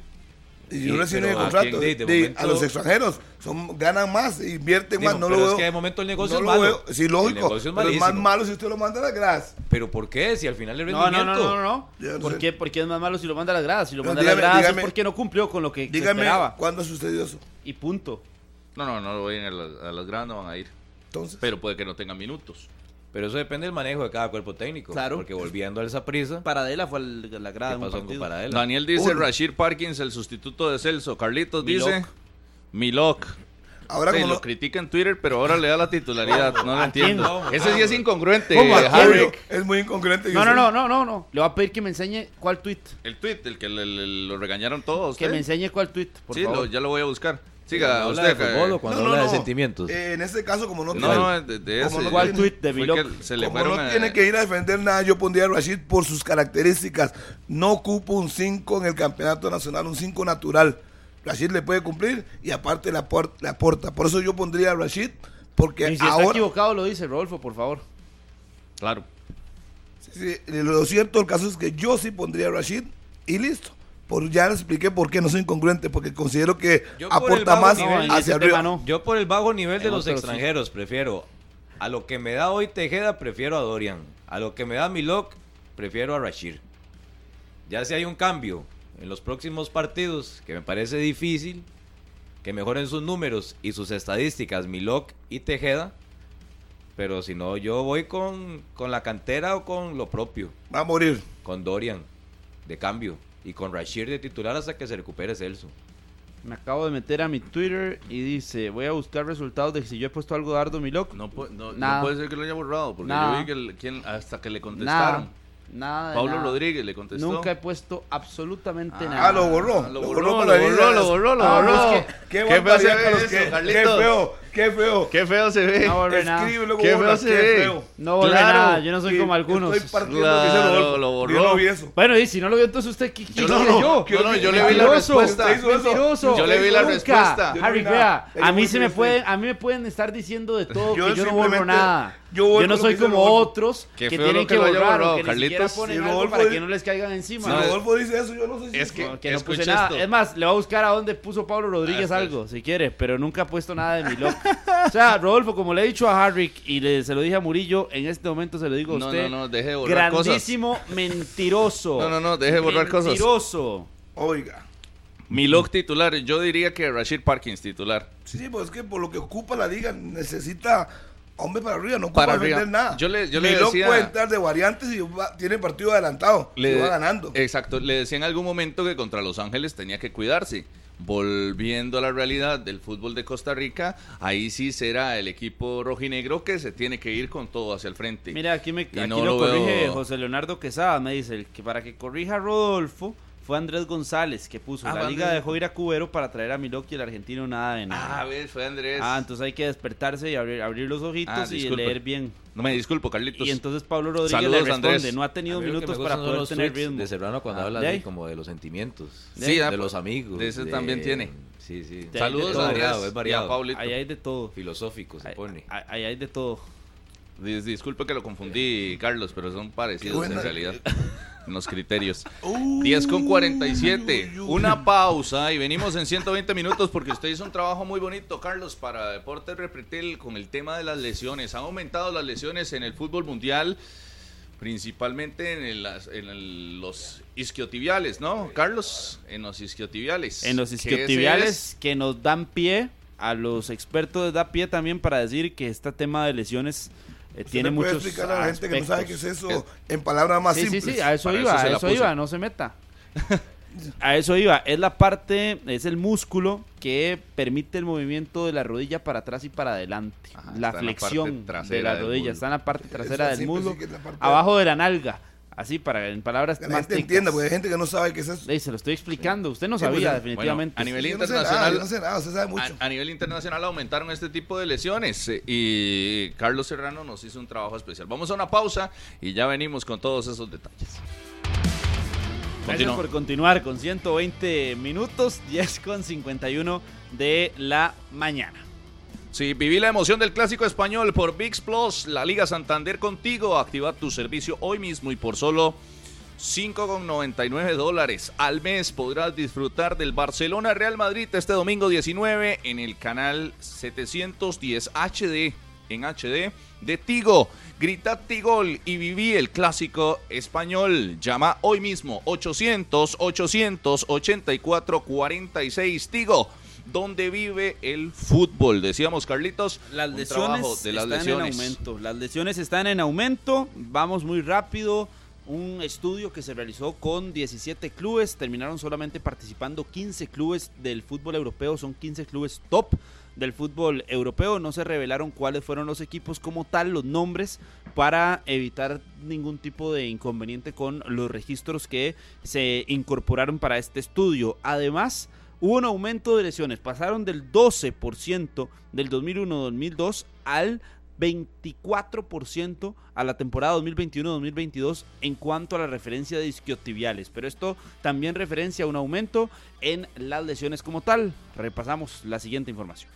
y sí, yo el ¿a contrato quién de- de de- momento- a los extranjeros, son ganan más, invierten Digo, más, no pero lo es veo. que de momento el negocio no es lo malo. veo, sí, El lógico, negocio es pero es más malo si usted lo manda a las gradas. pero ¿por qué? Si al final el No, no, rendimiento. no, no, no. Yo no ¿Por qué? Porque es más malo si lo manda a las gradas. Si lo manda a las gradas dígame- es porque no cumplió con lo que se Dígame esperaba. cuándo sucedió eso. Y punto. No, no, no vayan a, la- a las gradas, no van a ir. Entonces, Pero puede que no tengan minutos. Pero eso depende del manejo de cada cuerpo técnico. Claro. Porque volviendo a esa prisa, Paradela fue a la grada ¿qué pasó con. Paradela? Daniel dice Uno. Rashid Parkins, el sustituto de Celso. Carlitos Milok. dice Milok. ahora Sí, como lo critica en Twitter, pero ahora le da la titularidad. No lo entiendo. Ese sí es incongruente. Harry. es muy incongruente. No, no, no, no, no, no. Le voy a pedir que me enseñe cuál tweet. El tweet, el que le- le- lo regañaron todos. Que me enseñe cuál tweet, por sí, favor. lo- ya lo voy a buscar. Siga, ¿Cuando habla de fútbol o cuando No, no, habla de no. sentimientos? Eh, en este caso, como no, No, tiene- no, de, de ese. no ¿Cuál tiene- tweet de Milok? que se le Como no a- tiene que ir a defender nada, yo pondría a Rashid por sus características. No ocupa un 5 en el campeonato nacional, un 5 natural. Rashid le puede cumplir y aparte le, apor- le aporta. Por eso yo pondría a Rashid, porque Y si está ahora. equivocado lo dice Rodolfo, por favor. Claro. Sí, sí, lo cierto, el caso es que yo sí pondría a Rashid y listo. Por, ya les expliqué por qué no soy incongruente, porque considero que Yo aporta más nivel, hacia arriba. no. Yo por el bajo nivel de En los sí. extranjeros prefiero a lo que me da hoy Tejeda prefiero a Dorian, a lo que me da Milok prefiero a Rashid. Ya si hay un cambio en los próximos partidos que me parece difícil que mejoren sus números y sus estadísticas Milok y Tejeda, pero si no yo voy con, con la cantera o con lo propio, Va a morir. con Dorian de cambio y con Rashid de titular hasta que se recupere Celso. Me acabo de meter a mi Twitter y dice, voy a buscar resultados de si yo he puesto algo de Ardo Milok. No, no, no Nada. puede ser que lo haya borrado, porque Nada. yo vi que el- quien- hasta que le Nada. contestaron. Nada. de Pablo nada. Rodríguez le contestó. Nunca he puesto absolutamente Ah, nada. Ah, lo borró. lo Lo borró, borró, lo borró, ir a- lo borró, lo Ah, borró. es que- Qué, Qué feo qué- feo, qué feo. Se ve. No borré nada. Escribe, luego Qué borra, feo se qué ve. feo. No borré Claro. nada, yo no soy Sí, como algunos. Estoy partiendo Claro, lo que borró. Yo no vi eso. Bueno, y si no lo vio entonces usted, ¿qué, quiere no, yo? yo no, yo le vi la Mentiroso, respuesta. Usted hizo eso. Mentiroso. Yo le vi la Nunca. respuesta. Yo no Harry, vi vea, a mí no se me pueden, a mí me pueden estar diciendo de todo Yo que yo no borro simplemente- nada. yo no lo soy que dice como Rodolfo. otros Qué que feo tienen lo que, que lo haya borrar borrado, que ni siquiera Carlitos. ponen Si algo Rodolfo para que no les caigan encima. Si No, Rodolfo dice eso, yo no sé si es que- No, que no escuche puse nada. esto. Es más, le voy a buscar a dónde puso Pablo Rodríguez Ah, algo, si quiere, pero nunca ha puesto nada de mi loco. O sea, Rodolfo, como le he dicho a Harry y le- se lo dije a Murillo, en este momento se lo digo a No, usted. no, no, deje de borrar cosas. grandísimo mentiroso. No, no, no, deje de borrar cosas. Mentiroso. Oiga. Milok titular, yo diría que Rashid Parkins titular. Sí, sí, pues es que por lo que ocupa la liga necesita Hombre para arriba, no para arriba. nada. Yo le, yo le decía... puede entrar de variantes y va- tiene partido adelantado. Le- y va ganando. Exacto, le decía en algún momento que contra Los Ángeles tenía que cuidarse. Volviendo a la realidad del fútbol de Costa Rica, ahí sí será el equipo rojinegro que se tiene que ir con todo hacia el frente. Mira, aquí, me, aquí no lo, lo corrige veo- José Leonardo Quesada. Me dice que para que corrija Rodolfo fue Andrés González que puso. Ah, la liga Andrés. dejó ir a Cubero para traer a Milok y el argentino nada de nada. Ah, a ver, fue Andrés. Ah, entonces hay que despertarse y abrir, abrir los ojitos Ah, y leer bien. No me disculpo, Carlitos. Y entonces Pablo Rodríguez Saludos, le responde, Andrés. no ha tenido minutos para poder los tener ritmo. de Serrano cuando Ah, habla de como de los sentimientos, Sí, de, ah, de los amigos. de ese también tiene. Sí, sí. Saludos de es todo. variado, Andrés es variado. y a Paulito. Ahí hay de todo. Filosófico se pone. ahí- ahí hay de todo. Dis- Disculpe que lo confundí, Carlos, pero son parecidos en realidad. En los criterios. 10 con 47. Una pausa y venimos en 120 minutos porque usted hizo un trabajo muy bonito, Carlos, para Deportes Repretel con el tema de las lesiones. Han aumentado las lesiones en el fútbol mundial, principalmente en, el- las- en el- los isquiotibiales, ¿no, Carlos? En los isquiotibiales. En los isquiotibiales que nos dan pie, a los expertos les da pie también para decir que este tema de lesiones eh, ¿Usted tiene le puede muchos explicar a la gente que no sabe qué es eso en palabras más sí, simples? Sí, sí, a eso Para iba, eso a eso iba, no se meta. A eso iba, es la parte, es el músculo que permite el movimiento de la rodilla para atrás y para adelante. Ajá, la en la flexión de la rodilla, muslo. está en la parte trasera Eso del muslo, sí que es la parte- abajo de la nalga. Así, para en palabras Que la más gente ticas. entienda, porque hay gente que no sabe qué es eso. Ey, se lo estoy explicando, usted no Sí, pues, sabía bueno, definitivamente. a nivel Yo no sé internacional- nada, no sé nada, usted sabe mucho. A, a nivel internacional aumentaron este tipo de lesiones eh, y Carlos Serrano nos hizo un trabajo especial. Vamos a una pausa y ya venimos con todos esos detalles. Gracias por continuar con 120 minutos, 10 con 51 de la mañana. Sí, viví la emoción del clásico español por VIX Plus, la Liga Santander contigo. Activa tu servicio hoy mismo y por solo 5,99 dólares al mes podrás disfrutar del Barcelona Real Madrid este domingo 19 en el canal 710 HD en HD de Tigo. Grita Tigol y viví el clásico español. Llama hoy mismo 800 884 46 Tigo. Donde vive el fútbol. Decíamos, Carlitos, Las un lesiones trabajo de las están lesiones. en aumento. Las lesiones están en aumento. Vamos muy rápido. Un estudio que se realizó con 17 clubes. Terminaron solamente participando 15 clubes del fútbol europeo. Son 15 clubes top del fútbol europeo. No se revelaron cuáles fueron los equipos como tal, los nombres, para evitar ningún tipo de inconveniente con los registros que se incorporaron para este estudio. Además, hubo un aumento de lesiones. Pasaron del 12% del 2001-2002 al 24% a la temporada 2021-2022 en cuanto a la referencia de isquiotibiales. Pero esto también referencia a un aumento en las lesiones como tal. Repasamos la siguiente información.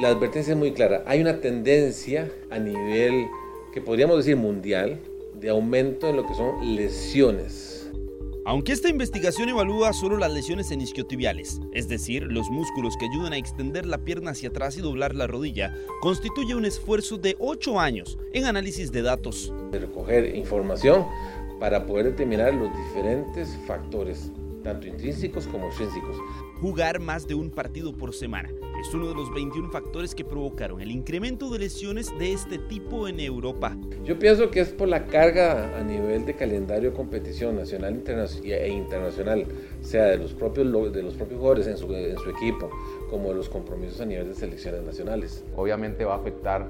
La advertencia es muy clara. Hay una tendencia a nivel que podríamos decir mundial de aumento en lo que son lesiones. Aunque esta investigación evalúa solo las lesiones en isquiotibiales, es decir, los músculos que ayudan a extender la pierna hacia atrás y doblar la rodilla, constituye un esfuerzo de 8 años en análisis de datos. De recoger información para poder determinar los diferentes factores, tanto intrínsecos como extrínsecos. Jugar más de un partido por semana es uno de los 21 factores que provocaron el incremento de lesiones de este tipo en Europa. Yo pienso que es por la carga a nivel de calendario de competición nacional e internacional, sea de los propios, de los propios jugadores en su, en su equipo, como de los compromisos a nivel de selecciones nacionales. obviamente va a afectar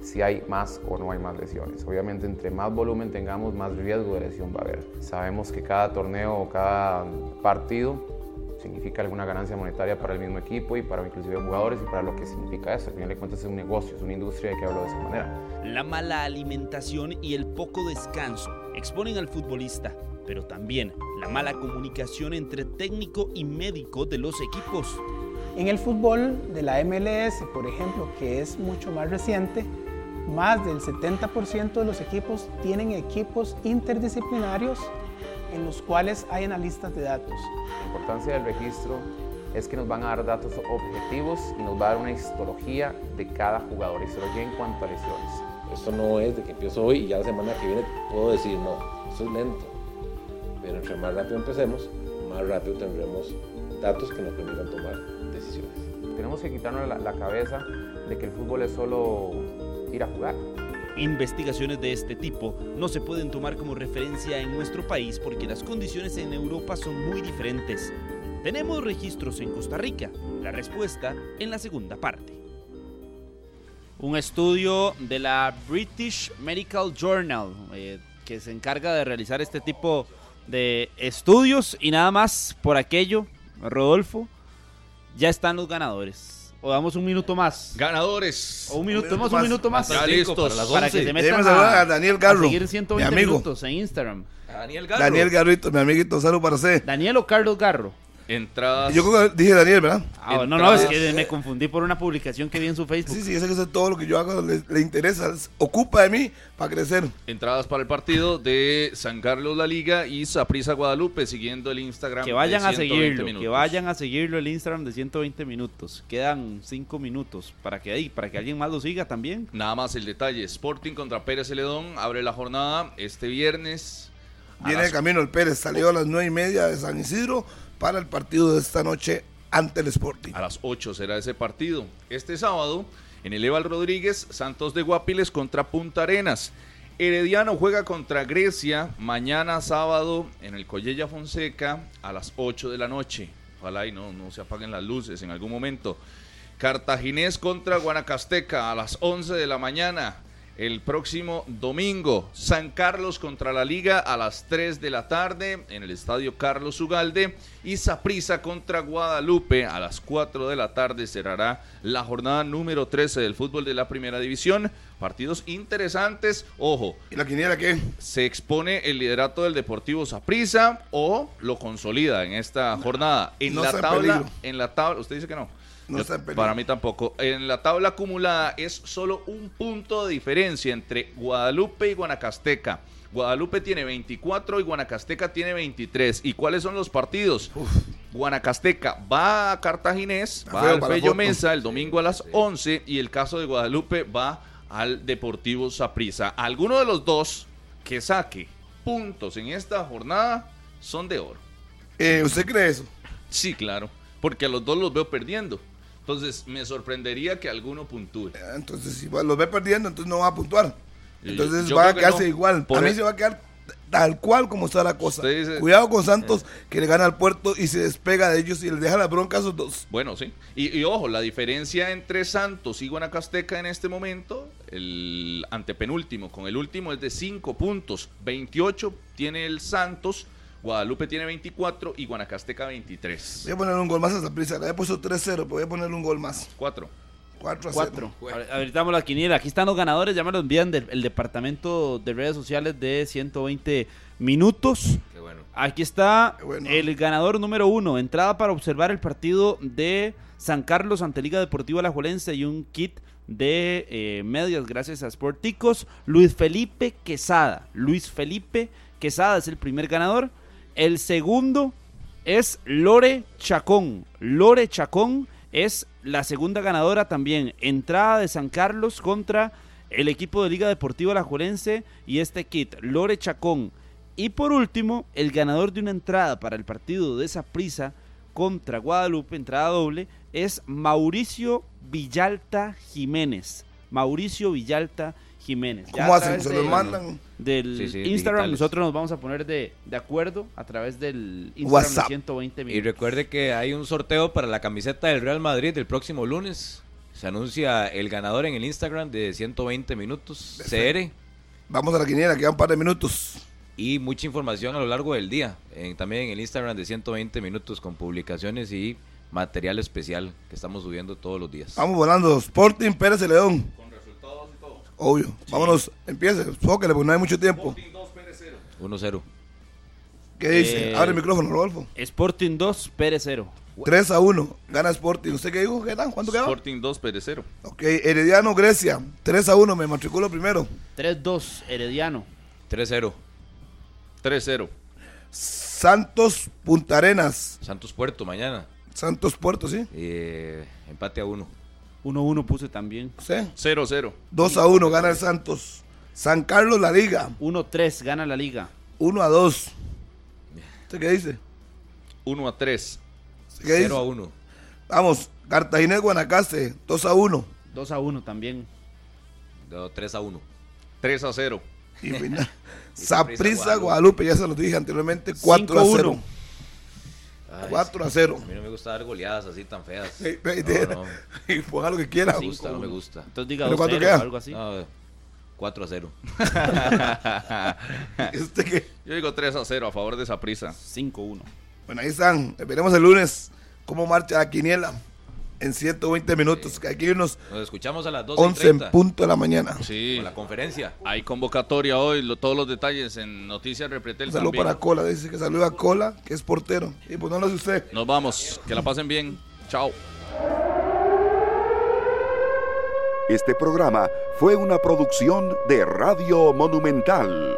si hay más o no hay más lesiones. Obviamente entre más volumen tengamos, más riesgo de lesión va a haber. Sabemos que cada torneo o cada partido significa alguna ganancia monetaria para el mismo equipo y para inclusive jugadores y para lo que significa eso. Al final de cuentas es un negocio, es una industria que hablarlo de esa manera. La mala alimentación y el poco descanso exponen al futbolista, pero también la mala comunicación entre técnico y médico de los equipos. En el fútbol de la MLS, por ejemplo, que es mucho más reciente, más del 70% de los equipos tienen equipos interdisciplinarios en los cuales hay analistas de datos. La importancia del registro es que nos van a dar datos objetivos y nos va a dar una histología de cada jugador, histología en cuanto a lesiones. Esto no es de que empiezo hoy y ya la semana que viene puedo decir no, eso es lento. Pero entre más rápido empecemos, más rápido tendremos datos que nos permitan tomar decisiones. Tenemos que quitarnos la, la cabeza de que el fútbol es solo ir a jugar. Investigaciones de este tipo no se pueden tomar como referencia en nuestro país porque las condiciones en Europa son muy diferentes. ¿Tenemos registros en Costa Rica? La respuesta en la segunda parte. Un estudio de la British Medical Journal eh, que se encarga de realizar este tipo de estudios y nada más por aquello, Rodolfo, ya están los ganadores. O damos un minuto más. Ganadores. O un minuto, más, un minuto más. Ya listos. Para que se metan a, a Daniel Garro, a seguir 120 mi amigo. minutos en Instagram. Daniel Garro. Daniel Garrito, mi amiguito, salud para usted. Daniel o Carlos Garro. Entradas. Yo creo que dije Daniel, ¿verdad? Ah, no, no, es que me confundí por una publicación que vi en su Facebook. Sí, sí, que eso es todo lo que yo hago, le, le interesa, es- ocupa de mí para crecer. Entradas para el partido de San Carlos La Liga y Saprissa Guadalupe, siguiendo el Instagram. Que vayan de a 120 seguirlo, que minutos. vayan a seguirlo el Instagram de 120 minutos. Quedan 5 minutos para que ahí, para que alguien más lo siga también. Nada más el detalle: Sporting contra Pérez Celedón abre la jornada este viernes. a Viene de camino el Pérez, salió a las nueve y media de San Isidro para el partido de esta noche ante el Sporting. A las 8 será ese partido. Este sábado, en el Eval Rodríguez, Santos de Guapiles contra Punta Arenas. Herediano juega contra Grecia mañana sábado en el Collella Fonseca a las 8 de la noche. Ojalá y no, no se apaguen las luces en algún momento. Cartaginés contra Guanacasteca a las 11 de la mañana. El próximo domingo, San Carlos contra la Liga a las 3 de la tarde en el estadio Carlos Ugalde y Saprissa contra Guadalupe a las 4 de la tarde cerrará la jornada número 13 del fútbol de la Primera División. Partidos interesantes, ojo. ¿Y la quiniela qué? Se expone el liderato del Deportivo Saprissa o lo consolida en esta jornada. En no la tabla, peligro. en la tabla, usted dice que no. No Yo- está peligro. para mí tampoco. En la tabla acumulada es solo un punto de diferencia entre Guadalupe y Guanacasteca. Guadalupe tiene 24 y Guanacasteca tiene 23. ¿Y cuáles son los partidos? Guanacasteca va a Cartaginés, Está va al Bello. Mesa el domingo a las 11 y el caso de Guadalupe va al Deportivo Saprissa. Alguno de los dos que saque puntos en esta jornada son de oro. Eh, ¿Usted cree eso? Sí, claro, porque a los dos los veo perdiendo. Entonces, me sorprendería que alguno puntúe. Entonces, si los ve perdiendo, entonces no va a puntuar. Entonces yo va a que quedarse no. igual. Por a mí e- se va a quedar tal cual como está la cosa. Dice- Cuidado con Santos, que le gana al puerto y se despega de ellos y les deja la bronca a esos dos. Bueno, sí. Y, y ojo, la diferencia entre Santos y Guanacasteca en este momento, el antepenúltimo con el último es de 5 puntos. 28 tiene el Santos, Guadalupe tiene 24 y Guanacasteca 23. Voy a poner un gol más a esa prisa. Le he puesto 3-0, pero voy a poner un gol más. 4. 4 a 0. 4. Ahorita damos la quiniela. Aquí están los ganadores. Ya me los envían del el departamento de redes sociales de 120 minutos. Qué bueno. Aquí está bueno. el ganador número uno. Entrada para observar el partido de San Carlos ante Liga Deportiva Alajuelense y un kit de eh, medias gracias a Sporticos. Luis Felipe Quesada. Luis Felipe Quesada es el primer ganador. El segundo es Lore Chacón. Lore Chacón es la segunda ganadora también. Entrada de San Carlos contra el equipo de Liga Deportiva Alajuelense y este kit, Lore Chacón. Y por último, el ganador de una entrada para el partido de esa prisa contra Guadalupe, entrada doble, es Mauricio Villalta Jiménez. Mauricio Villalta Jiménez. Ya ¿Cómo hacen? ¿Se de- los mandan? Del Sí, sí, Instagram, digitales. nosotros nos vamos a poner de, de acuerdo a través del Instagram WhatsApp. de 120 Y minutos. recuerde que hay un sorteo para la camiseta del Real Madrid el próximo lunes. Se anuncia el ganador en el Instagram de 120 minutos CR Vamos a la quiniela, quedan un par de minutos. y mucha información a lo largo del día. En- también en el Instagram de 120 minutos con publicaciones y material especial que estamos subiendo todos los días. Vamos volando. Sporting Pérez de León. Obvio. Vámonos, empiece. Fóquele, porque no hay mucho tiempo. 1-0. ¿Qué dice? Eh, Abre el micrófono, Rodolfo. Sporting 2, Pérez 0. 3 a 1. Gana Sporting. ¿Usted qué dijo? ¿Qué tal? ¿Cuánto quedó? Sporting 2, Pérez 0. Ok, Herediano, Grecia. 3 a 1. Me matriculo primero. 3-2, Herediano. 3-0. 3-0. Santos, Punta Arenas. Santos Puerto mañana. Santos, Puerto, ¿sí? Eh, empate a 1. 1-1 puse también. ¿Sí? 0-0. 2 a 1. Gana el Santos. San Carlos, La Liga. 1-3, gana la liga. 1 a 2. ¿Usted qué dice? 1 a 3. ¿Qué dice? 0 a 1. Vamos, Cartaginés Guanacaste, 2 a 1. 2 a 1 también. 3 a 1. 3 a 0. Y final. Saprissa Guadalupe, ya se los dije anteriormente, 4 a 0. 4 a 0. A mí no me gusta dar goleadas así tan feas. Ey, ey, No, no. Y ponga lo que quiera. No me gusta, no me gusta. Entonces diga ¿Pero 2 cuánto 0 queda? o algo así. No, 4 a 0. ¿Este qué? Yo digo 3 a 0 a favor de esa prisa. 5 1. Bueno, ahí están. Veremos el lunes cómo marcha la quiniela en 120 minutos. Que hay que irnos Nos escuchamos a las 12 y 11 en 30 punto de la mañana. Sí. con la conferencia. Hay convocatoria hoy, lo- todos los detalles en Noticias Repretel Un saludo también. para Cola. Dice que saluda a Cola, que es portero. Y pues no lo hace usted. Nos vamos, que la pasen bien. Chao. Este programa fue una producción de Radio Monumental.